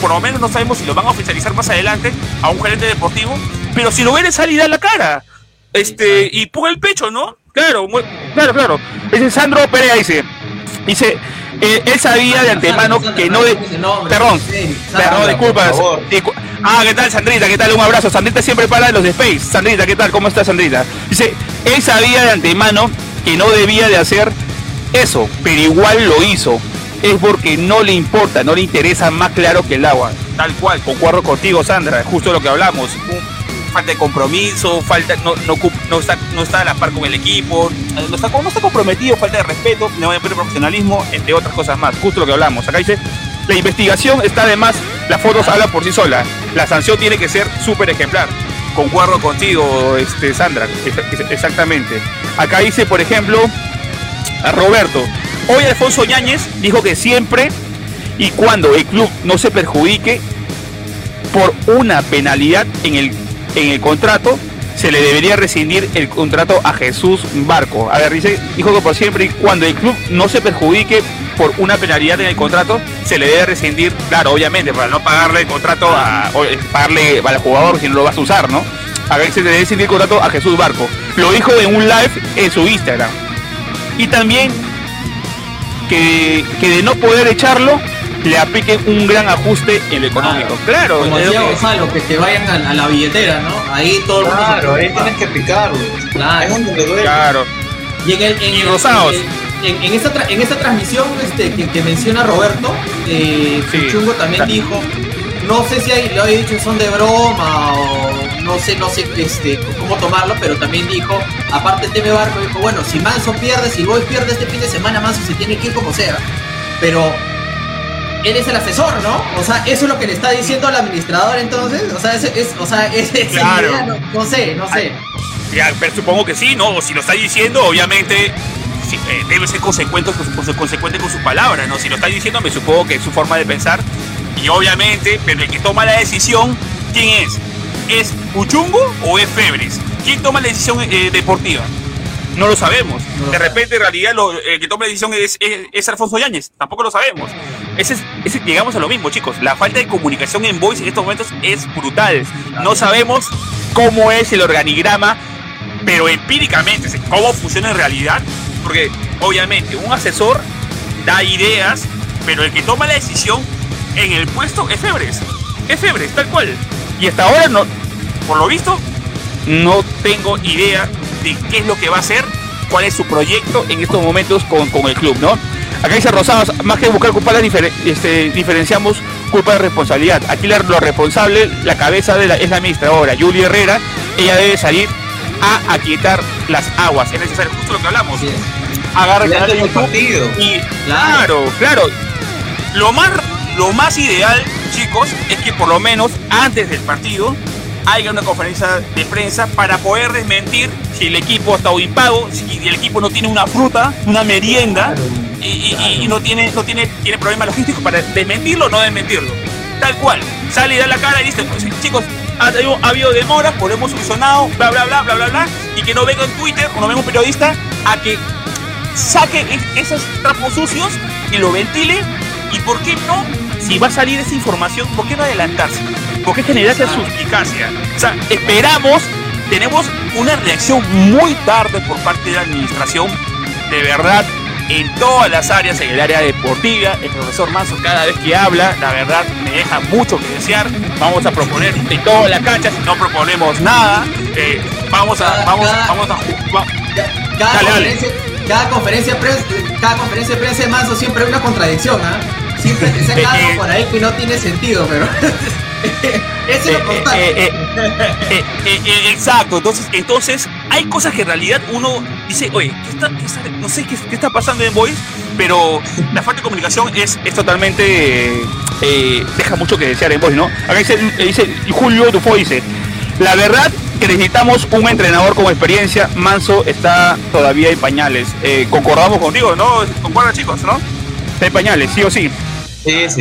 por lo menos no sabemos si lo van a oficializar más adelante a un gerente deportivo, pero si lo ven salir a la cara, este, y ponga el pecho, ¿no? Claro, claro, claro. Ese Sandro Perea dice, dice, eh, él sabía de antemano que no de... Perdón, perdón, disculpas. Ah, ¿qué tal, Sandrita? ¿Qué tal? Un abrazo. Sandrita siempre para los de Space. Sandrita, ¿qué tal? ¿Cómo está, Sandrita? Dice, él sabía de antemano que no debía de hacer eso, pero igual lo hizo es porque no le importa, no le interesa más claro que el agua. Tal cual, concuerdo contigo, Sandra, justo lo que hablamos. Falta de compromiso, falta, no, no, está, no está a la par con el equipo, no está, no está comprometido, falta de respeto, no hay profesionalismo, entre otras cosas más. Justo lo que hablamos. Acá dice, la investigación está además, las fotos hablan por sí solas. La sanción tiene que ser súper ejemplar. Concuerdo contigo, este, Sandra, exactamente. Acá dice, por ejemplo, a Roberto, Hoy Alfonso Yáñez dijo que siempre y cuando el club no se perjudique por una penalidad en el, en el contrato, se le debería rescindir el contrato a Jesús Barco. A ver, dice, dijo que por siempre y cuando el club no se perjudique por una penalidad en el contrato, se le debe rescindir, claro, obviamente, para no pagarle el contrato a, pagarle al jugador si no lo vas a usar, ¿no? se le debe sentir el contrato a Jesús Barco. Lo dijo en un live en su Instagram. Y también que, que de no poder echarlo, le apliquen un gran ajuste en lo económico. Claro, como decía Gonzalo, que te vayan a, la billetera, ¿no? Ahí todo el mundo. Claro, ahí tienes que picarlo. Claro. Claro. Y en el, en rosados. En, en, esta en esta transmisión este, que, menciona Roberto, eh, Chungo también dijo, no sé si hay, lo he dicho son de broma o no sé, no sé este, cómo tomarlo, pero también dijo, aparte Teme Barco, dijo, bueno, si Manso pierde, si Boy pierde este fin de semana, Manso se tiene que ir como sea. Pero él es el asesor, ¿no? O sea, eso es lo que le está diciendo al administrador entonces. O sea, es, es o sea, es, claro. no, sé, no sé. Ya, pero supongo que sí, ¿no? Si lo está diciendo, obviamente eh, debe ser consecuente, consecuente con su palabra, ¿no? Si lo está diciendo, me supongo que es su forma de pensar. Y obviamente, pero el que toma la decisión, ¿quién es? ¿Es Uchungo o es Febres? ¿Quién toma la decisión eh, deportiva? No lo sabemos. de repente, en realidad, el que toma la decisión es, es, Alfonso Yáñez. Tampoco lo sabemos. Ese, ese, llegamos a lo mismo, chicos. La falta de comunicación en voice en estos momentos es brutal. No sabemos cómo es el organigrama, pero empíricamente, cómo funciona en realidad. Porque, obviamente, un asesor da ideas, pero el que toma la decisión en el puesto es Febres. Es Febres, tal cual. Y hasta ahora, no, por lo visto, no tengo idea de qué es lo que va a hacer, cuál es su proyecto en estos momentos con, el club, ¿no? Acá dice Rosados, más que buscar culpables, este, diferenciamos culpa de responsabilidad. Aquí lo responsable, la cabeza de la, es la administradora, Julia Herrera, ella debe salir a aquietar las aguas. Es necesario, justo lo que hablamos. Agarra el canal de partido. y claro, claro. Lo más, lo más ideal, chicos, es que por lo menos antes del partido haya una conferencia de prensa para poder desmentir si el equipo ha estado impago, si el equipo no tiene una fruta, una merienda y, no tiene no tiene tiene problemas logísticos para desmentirlo o no desmentirlo. Tal cual. Sale y da la cara y dice, pues, chicos, ha, habido demoras, pues hemos solucionado, bla, bla, bla, bla, bla, bla, y que no venga en Twitter o no venga un periodista a que saque esos trapos sucios y lo ventile. ¿Y por qué no? Si va a salir esa información, ¿por qué no adelantarse? porque generar esa suspicacia. O sea, esperamos, tenemos una reacción muy tarde por parte de la administración, de verdad, en todas las áreas, en el área deportiva, el profesor Manso cada vez que habla, la verdad me deja mucho que desear. Vamos a proponer de todas las canchas, no proponemos nada. Eh, vamos a, vamos, vamos a, cada, conferencia, cada conferencia de prensa, cada conferencia de prensa de Manso siempre hay una contradicción, ¿ah? Siempre te saca algo por ahí que no tiene sentido, pero Eso es lo Exacto, entonces, entonces hay cosas que en realidad uno dice, oye, no sé qué, está pasando en Voice, pero la falta de comunicación es, es totalmente, eh, deja mucho que desear en Voice, ¿no? Acá dice, dice Julio Dufo dice, la verdad que necesitamos un entrenador con experiencia, Manso está todavía en pañales. Eh, concordamos contigo, ¿no? Concuerdan chicos, ¿no? Está en pañales, sí o sí.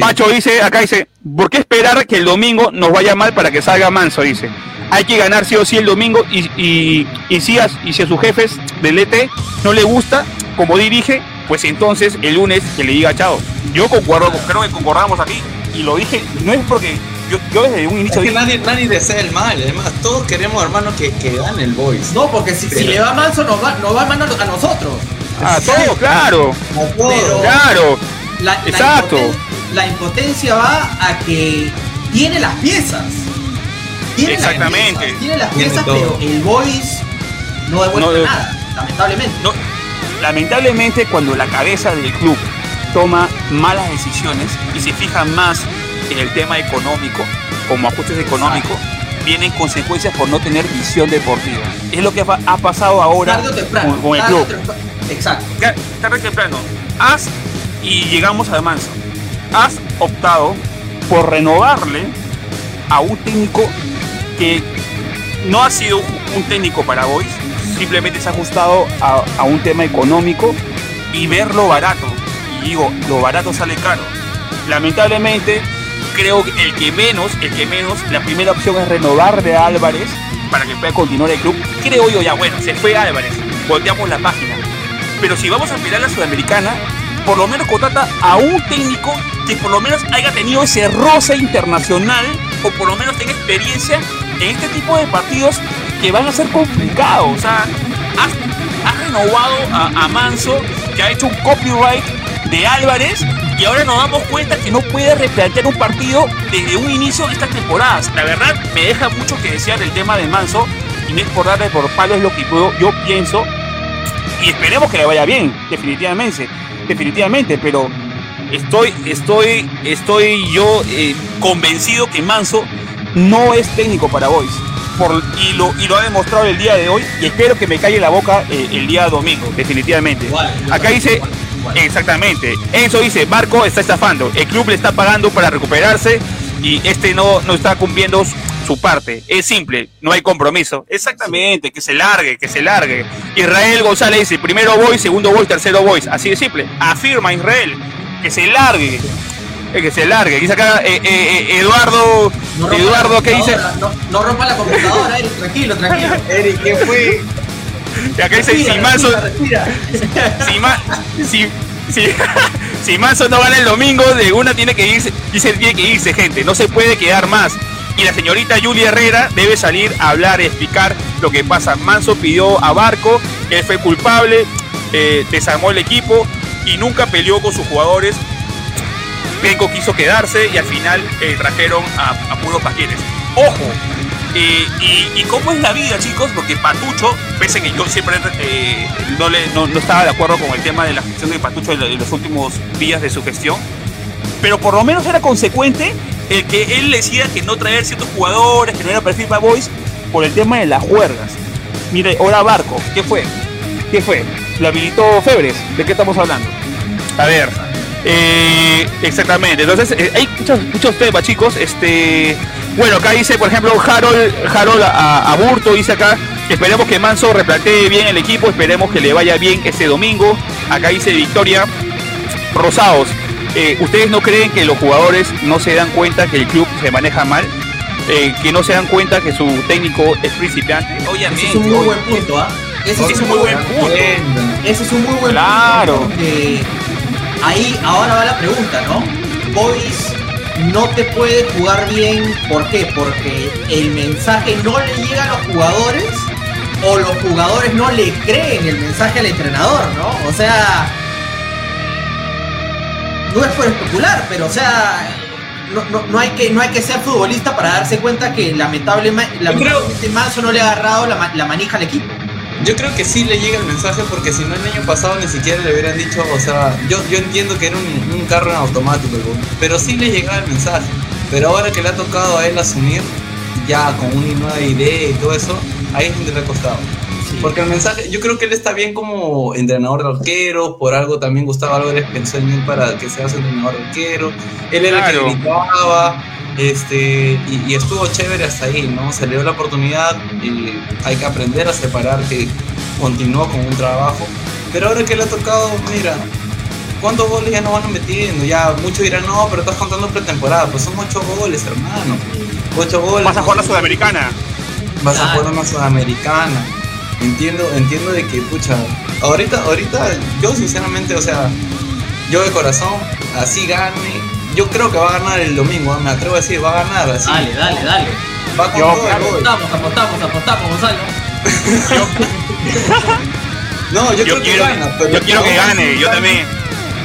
Pacho dice, acá dice, ¿por qué esperar que el domingo nos vaya mal para que salga manso? Dice. Hay que ganar sí o sí el domingo y, y, y, si, a, y si a sus jefes del ET no le gusta como dirige, pues entonces el lunes que le diga chao. Yo concuerdo, creo que concordamos aquí y lo dije, no es porque yo, yo desde un inicio... Es que nadie, nadie desea el mal, además todos queremos hermano que, que gane el boys. No, porque si, si le va manso nos va, nos va mal a nosotros. A todos, claro. Claro. Exacto la impotencia va a que tiene las piezas. Tiene Exactamente. Las piezas, tiene las piezas, pero el voice no devuelve nada, lamentablemente. lamentablemente cuando la cabeza del club toma malas decisiones y se fija más en el tema económico, como ajustes económicos, vienen consecuencias por no tener visión deportiva. Es lo que ha pasado ahora con, el club. Exacto. Tarde temprano. Haz y llegamos a Manso has optado por renovarle a un técnico que no ha sido un técnico para Boys, simplemente se ha ajustado a, un tema económico y verlo barato. Y digo, lo barato sale caro. Lamentablemente, creo que el que menos, el que menos, la primera opción es renovar de Álvarez para que pueda continuar el club. Creo yo ya, bueno, se fue Álvarez, volteamos la página. Pero si vamos a mirar la Sudamericana, por lo menos contrata a un técnico que por lo menos haya tenido ese roce internacional o por lo menos tenga experiencia en este tipo de partidos que van a ser complicados. O sea, has, renovado a, Manso, que ha hecho un copyright de Álvarez, y ahora nos damos cuenta que no puede replantear un partido desde un inicio de estas temporadas. La verdad, me deja mucho que desear el tema de Manso, y no es por darle por palos lo que yo pienso, y esperemos que le vaya bien, definitivamente, definitivamente, pero estoy, estoy, estoy yo eh, convencido que Manso no es técnico para Boys. Por, y, lo, y lo ha demostrado el día de hoy y espero que me calle la boca eh, el día domingo, definitivamente. Acá dice, exactamente, eso dice, Marco está estafando, el club le está pagando para recuperarse y este no, no está cumpliendo su parte. Es simple, no hay compromiso. Exactamente, que se largue, que se largue. Israel González dice, primero voy, segundo voy, tercero voy. Así de simple. Afirma Israel que se largue. Que se largue. Dice acá eh, eh, eh, Eduardo. Eduardo, ¿qué dice? No, rompa la computadora, Eric, tranquilo, tranquilo. Eric, ¿qué fue? Y acá dice, si Manso. Si, si, si, Manso no gana el domingo, de una tiene que irse, dice, tiene que irse, gente. No se puede quedar más. Y la señorita Julia Herrera debe salir a hablar, explicar lo que pasa. Manso pidió a Barco, él fue culpable, desarmó el equipo y nunca peleó con sus jugadores. Penco quiso quedarse y al final eh, trajeron a, a, puros paquetes. Ojo, eh, y, cómo es la vida, chicos, porque Patucho, pese que yo siempre eh, no, estaba de acuerdo con el tema de la gestión de Patucho en, los últimos días de su gestión, pero por lo menos era consecuente el que él decía que no traer ciertos jugadores, que no era perfil para Boys, por el tema de las juergas. Mire, ahora Barco, ¿qué fue? ¿Qué fue? Lo habilitó Febres. ¿De qué estamos hablando? A ver. Eh, exactamente. Entonces, eh, hay muchos, muchos temas, chicos. Este. Bueno, acá dice, por ejemplo, Harold, Harold a, Burto dice acá, esperemos que Manso replantee bien el equipo, esperemos que le vaya bien este domingo. Acá dice Victoria Rosados, eh, ¿ustedes no creen que los jugadores no se dan cuenta que el club se maneja mal? que no se dan cuenta que su técnico es principiante. Obviamente. es un muy buen punto, ¿ah? Ese es, un muy buen punto. Ese es un muy buen claro. punto. Porque ahí ahora va la pregunta, ¿no? Boys no te puede jugar bien. ¿Por qué? Porque el mensaje no le llega a los jugadores o los jugadores no le creen el mensaje al entrenador, ¿no? O sea, no es por especular, pero o sea, no, hay que, no hay que ser futbolista para darse cuenta que lamentablemente, lamentablemente Manso no le ha agarrado la, la manija al equipo. Yo creo que sí le llega el mensaje porque si no el año pasado ni siquiera le hubieran dicho, o sea, yo, yo entiendo que era un, carro en automático, pero sí le llegaba el mensaje. Pero ahora que le ha tocado a él asumir ya con una nueva idea y todo eso, ahí es donde le ha costado. Porque el mensaje, yo creo que él está bien como entrenador de arquero, por algo también Gustavo Álvarez pensó en él para que sea entrenador de arquero. Él era el que gritaba, este, y, estuvo chévere hasta ahí, ¿no? Se le dio la oportunidad y hay que aprender a separar que continuó con un trabajo. Pero ahora que le ha tocado, mira, ¿cuántos goles ya no van metiendo? Ya muchos dirán, no, pero estás contando pretemporada. Pues son ocho goles, hermano. Ocho goles. Vas a jugar la Sudamericana. Vas a jugar una Sudamericana. Entiendo, entiendo de que, pucha, ahorita, ahorita, yo sinceramente, o sea, yo de corazón, así gane, yo creo que va a ganar el domingo, ¿eh? me atrevo a decir, va a ganar así. Dale, dale, dale. Va con todo, apostamos, apostamos, apostamos, Gonzalo. no, yo, creo quiero, que gana. Pero yo quiero que gane, yo también.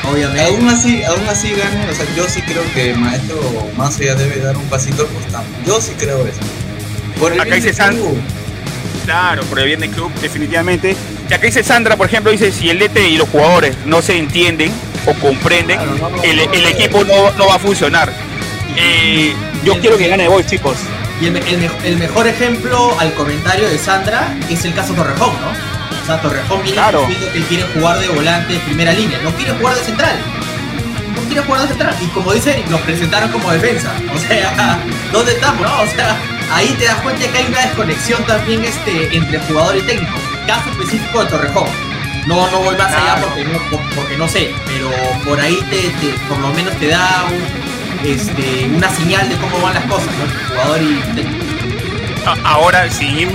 Obviamente. Aún así, aún así gane, o sea, yo sí creo que Maestro Manso ya debe dar un pasito al costado. Yo sí creo eso. Por el Acá dice Sandra. Claro, por el bien del club, definitivamente. Y acá dice Sandra, por ejemplo, dice, si el DT y los jugadores no se entienden, o comprenden, el, equipo no, va a funcionar. Eh, yo quiero que gane Boys, chicos. Y el, mejor ejemplo al comentario de Sandra es el caso Torrejón, ¿no? O sea, Torrejón viene diciendo que quiere jugar de volante de primera línea, no quiere jugar de central. No quiere jugar de central. Y como dice nos presentaron como defensa. O sea, ¿dónde estamos? No? O sea, ahí te das cuenta que hay una desconexión también este, entre jugador y técnico. Caso específico de Torrejón no, no voy más allá porque no, porque no sé, pero por ahí te, por lo menos te da este, una señal de cómo van las cosas, ¿no? El jugador y técnico. Ahora, si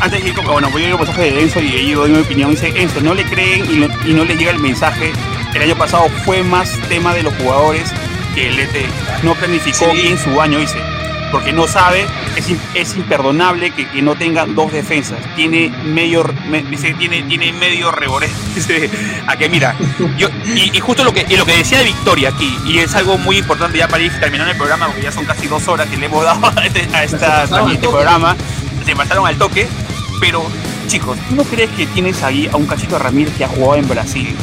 antes de ir, bueno, voy a ir un mensaje de Enzo y ahí doy mi opinión. Dice Enzo, no le creen y no, y no les llega el mensaje. El año pasado fue más tema de los jugadores que el ET no planificó bien su año, dice. Porque no sabe, es, es imperdonable que, que, no tengan dos defensas. Tiene medio, me, dice, tiene, tiene medio reboré. a que mira, yo, y, y, justo lo que, y lo que decía de Victoria aquí, y es algo muy importante ya para ir terminando el programa, porque ya son casi dos horas que le hemos dado a este, a esta, a este programa, se pasaron al toque, pero chicos, ¿tú no crees que tienes ahí a un cachito Ramírez que ha jugado en Brasil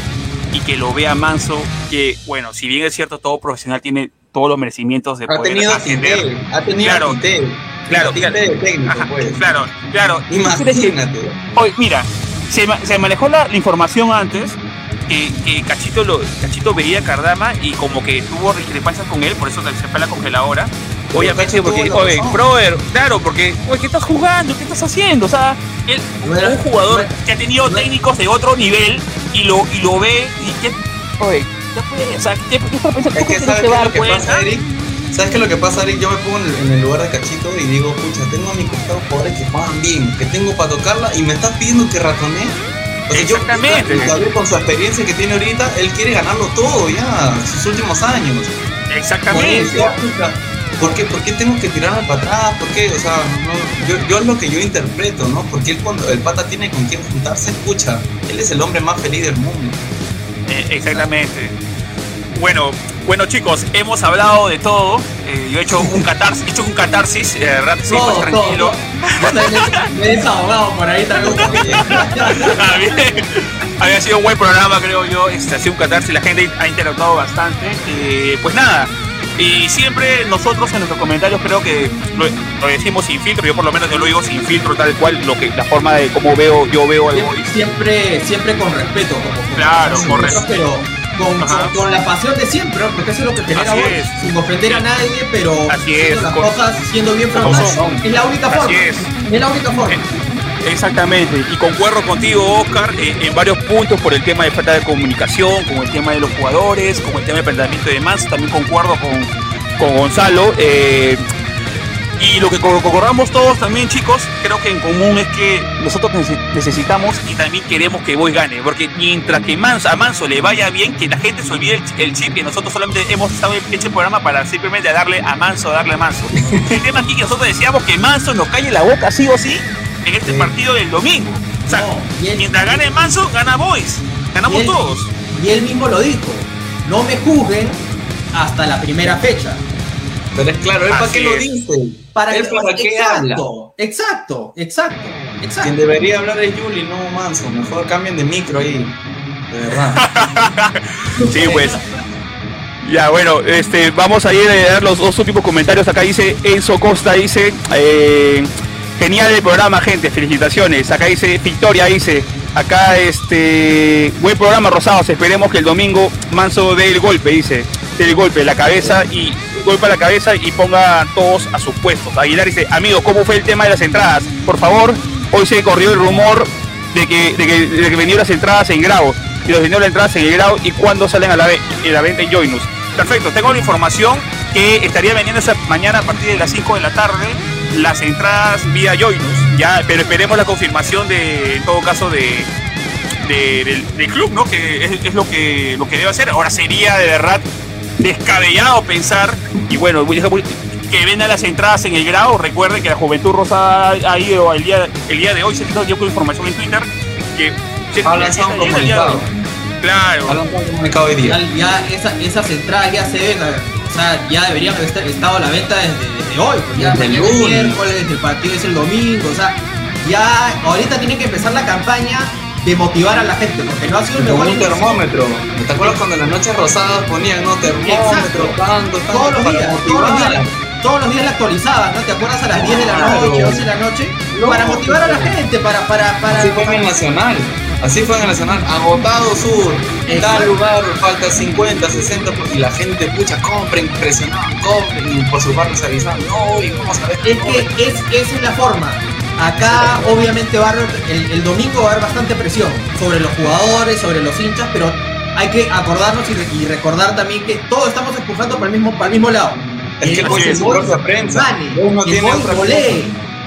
y que lo vea manso? Que, bueno, si bien es cierto, todo profesional tiene todos los merecimientos de ha poder tenido ascender. Tite, ha tenido Claro. Tite, Claro, Tite claro. de técnico, pues. claro, claro. ¿Tú crees que- Imagínate. Oye, mira, se, se manejó la, la información antes que, que Cachito, lo, Cachito veía a Cardama y como que tuvo discrepancias con él, por eso se fue a la congeladora. Obviamente, porque, oye, razón. brother, claro, porque, oye, ¿qué estás jugando? ¿Qué estás haciendo? O sea, él, No un jugador no- que ha tenido no- técnicos de otro nivel y lo, y lo ve y que, oye, ya puede, o sea, ¿qué, sabes qué es lo que pasa, Eric. ¿Sabes qué es lo que pasa, Eric? Yo me pongo en el, en el lugar de Cachito y digo, pucha, tengo a mi costado jugadores que juegan bien, que tengo para tocarla y me estás pidiendo que ratonee. O sea, Exactamente. yo, con su experiencia que tiene ahorita, él quiere ganarlo todo ya, sus últimos años. Exactamente. ¿Por qué, ¿Por qué tengo que tirarme para atrás? ¿Por qué? O sea, no, yo, yo es lo que yo interpreto, ¿no? Porque él cuando el pata tiene con quién juntarse, escucha, él es el hombre más feliz del mundo. Eh, exactamente. Bueno, bueno chicos, hemos hablado de todo. Eh, yo he hecho un catarsis, he hecho un catarsis, eh, rato sí, Todo, pues, tranquilo. todo. También me he desahogado por ahí también. Ah. Había sido un buen programa, creo yo. Este, ha sido un catarsis, la gente ha interactuado bastante. Pues nada. Y siempre nosotros en nuestros comentarios creo que lo, lo decimos sin filtro, yo por lo menos yo lo digo sin filtro tal cual, lo que la forma de cómo veo, yo veo el Siempre, siempre, con respeto, como Claro, con respeto. pero con, con, con la pasión de siempre, porque eso es lo que genera es. sin ofender a nadie, pero Así haciendo es, las con- cosas siendo bien frontal. Es la única Así forma. es. la única forma. Exactamente, y concuerdo contigo, Oscar, eh, en varios puntos por el tema de falta de comunicación, con el tema de los jugadores, con el tema de planteamiento de más, también concuerdo con, con Gonzalo. eh, y lo que co- concordamos todos también, chicos, creo que en común es que nosotros nece- necesitamos y también queremos que Boy gane, porque mientras que Manso, a Manso le vaya bien, que la gente se olvide el, ch- el chip, que nosotros solamente hemos estado hecho el programa para simplemente darle a Manso, darle a Manso. El tema aquí que nosotros decíamos que Manso nos calle la boca sí o sí en este Sí. partido del domingo. O sea, No, y él- mientras gane Manso, gana Boys. Ganamos y él, todos. Y él mismo lo dijo. No me juzguen hasta la primera fecha. Pero es claro, ¿él para qué lo dice? Para ¿Él que- para qué habla? exacto, exacto, exacto, exacto. Quien debería hablar es Juli, no Manso. Mejor cambien de micro ahí. De verdad. Sí, pues. Ya, bueno, este, vamos a ir a dar los dos últimos comentarios. Acá dice Enzo Costa, dice, eh, genial el programa, gente, felicitaciones. Acá dice Victoria, dice, acá este, buen programa, Rosados, esperemos que el domingo Manso dé el golpe, dice, dé el golpe, la cabeza y golpe a la cabeza y ponga todos a sus puestos. Aguilar dice, amigo, ¿cómo fue el tema de las entradas? Por favor, hoy se corrió el rumor de que, de que, vendieron las entradas en grado y los vendieron las entradas en el grado y cuándo salen a la, en la venta en Joinus. Perfecto, tengo la información que estaría vendiendo esa mañana a partir de las 5 de la tarde las entradas vía Joinus, ya, pero esperemos la confirmación de, en todo caso, de, de- del, del club, ¿no? Que es, es lo que lo que debe hacer. Ahora sería de verdad descabellado pensar, y bueno, que vendan las entradas en el grado. Recuerden que la Juventud Rosa ha ido el día, el día de hoy, se dio con información en Twitter, que se- Ha lanzado un comunicado. Claro. Ha lanzado un comunicado hoy día. Ya, ya esa- esas entradas ya se ven, o sea, ya deberían haber esta- estado a la venta desde, desde hoy, pues ya Desde el lunes. miércoles, el partido es el domingo, o sea, ya ahorita tiene que empezar la campaña de motivar a la gente, porque no ha sido un termómetro. ¿Te acuerdas cuando en las noches rosadas ponían no termómetro, Exacto. tanto, tanto Todos los para días, todos los motivar? días, todos los días la actualizaban, ¿no? ¿Te acuerdas a las 10 de la noche, 11 de la noche? Para motivar a la gente, para, para, para. Así fue en el Nacional. Así fue en el Nacional. Agotado sur. Exacto. Tal lugar, falta 50, 60. por- Y la gente, pucha, compren, presionaban, compren. Y por sus barrios avisaban, no, y vamos a ver. Es que es, esa es la forma. Acá obviamente va a haber- el, el domingo va a haber bastante presión sobre los jugadores, sobre los hinchas, pero hay que acordarnos y recordar también que todos estamos empujando para el mismo, para el mismo lado. Es que el Boys es su propia prensa. no que el tiene Boys otra golee,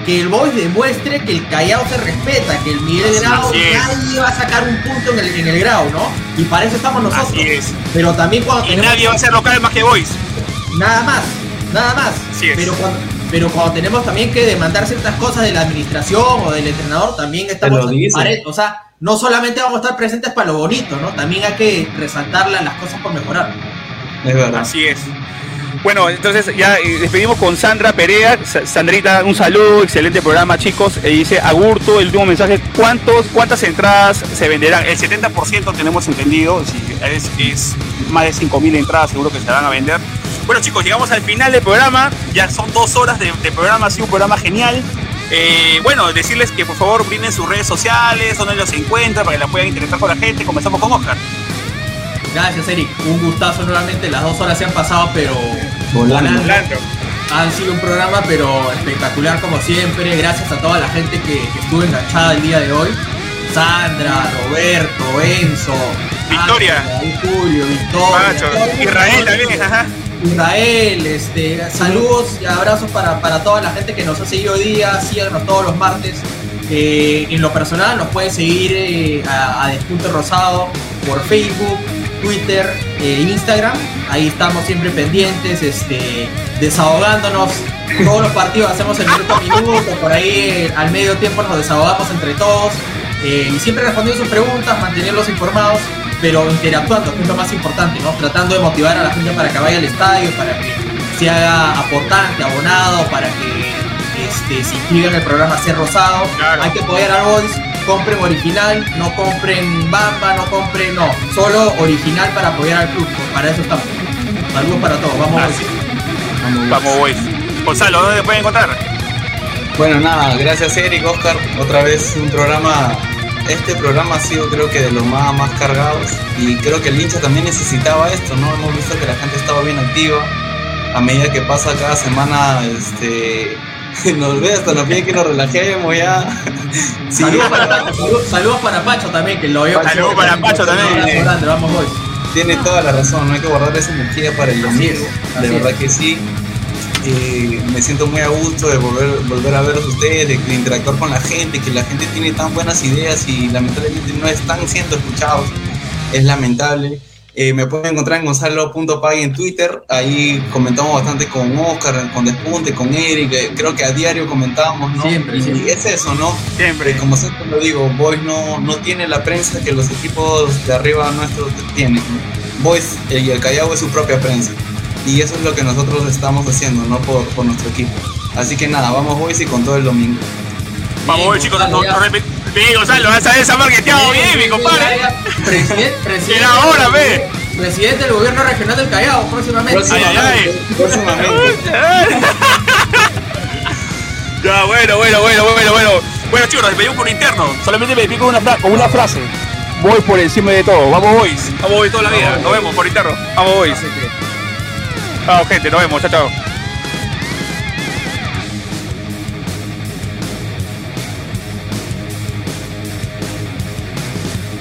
que el Boys demuestre que el Callao se respeta, que el Miguel Así Grau nadie va a sacar un punto en el, en el Grau, ¿no? Y para eso estamos nosotros. Así es. Pero también cuando Y tenemos nadie va a ser local más que Boys. Nada más, nada más. Así es. Pero cuando, pero cuando tenemos también que demandar ciertas cosas de la administración o del entrenador, también estamos O sea, no solamente vamos a estar presentes para lo bonito, ¿no? También hay que resaltar las cosas por mejorar. Es verdad. Así es. Bueno, entonces ya eh, despedimos con Sandra Perea. Sandrita, un saludo, excelente programa, chicos. E dice Agurto, el último mensaje, ¿cuántos, ¿cuántas entradas se venderán? El 70% tenemos entendido, es, más de 5.000 entradas seguro que se van a vender. Bueno chicos, llegamos al final del programa, ya son dos horas de, programa, ha sido un programa genial. Eh, bueno, decirles que por favor brinden sus redes sociales, donde los encuentran, para que la puedan interesar con la gente. Comenzamos con Oscar. Gracias, Eric. Un gustazo nuevamente. Las dos horas se han pasado, pero volando. Han sido un programa, pero espectacular como siempre. Gracias a toda la gente que, estuvo enganchada el día de hoy. Sandra, Roberto, Enzo, Victoria, Julio, Victoria, Israel también, ajá. Israel, este, saludos y abrazos para, toda la gente que nos ha seguido hoy día, síganos todos los martes. Eh, en lo personal nos pueden seguir eh, a, a Despunto Rosado por Facebook, Twitter e Instagram. Ahí estamos siempre pendientes, este, desahogándonos. Todos los partidos hacemos el minuto a minuto, por ahí al medio tiempo nos desahogamos entre todos. y siempre respondiendo sus preguntas, mantenerlos informados pero interactuando, que es lo más importante, ¿no? Tratando de motivar a la gente para que vaya al estadio, para que se haga aportante, abonado, para que este, se inscriba en el programa Ser Rosado. Hay que apoyar Boys, compren original, no compren Bamba, no compren, no, solo original para apoyar al club, para eso estamos. Saludos para todos, vamos Boys. Vamos Boys. Gonzalo, ¿dónde te pueden encontrar? Bueno, nada, gracias Eric, Oscar, otra vez un programa este programa ha sido creo que de los más, más cargados y creo que el hincha también necesitaba esto, ¿no? Hemos visto que la gente estaba bien activa. A medida que pasa cada semana, este, nos ve hasta nos pide que nos relajemos ya. saludos, para, Pacho también, que lo veo. Saludos para Pacho también. vamos hoy. Tiene toda la razón, no hay que guardar esa energía para el domingo. de verdad que sí. Eh, me siento muy a gusto de volver, volver a verlos ustedes, de, interactuar con la gente, que la gente tiene tan buenas ideas y lamentablemente no están siendo escuchados. Es lamentable. Eh, me pueden encontrar en gonzalo.pay en Twitter. Ahí comentamos bastante con Oscar, con Despunte, con Eric. Eh, creo que a diario comentábamos, ¿no? Siempre, y es eso, ¿no? Siempre. como siempre lo digo, Boys no, no tiene la prensa que los equipos de arriba nuestros tienen. Boys y el Callao es su propia prensa. Y eso es lo que nosotros estamos haciendo, ¿no? Por, por nuestro equipo. Así que nada, vamos hoy y con todo el domingo. Vamos hoy chicos, no, repetimos. Gonzalo, vas a ver esa marketeado bien, mi compadre. Presidente, presidente. ahora, ve. Presidente del gobierno regional del Callao, próximamente. Próximamente. próximamente. ya, bueno, bueno, bueno, bueno, bueno. Bueno, chicos, nos despedimos por interno. Solamente me despido con una, con una frase. Voy por encima de todo. Vamos, boys. Vamos, boys toda la vida. Nos vemos por interno. Vamos, boys. Chao, gente, nos vemos. Chao, chao.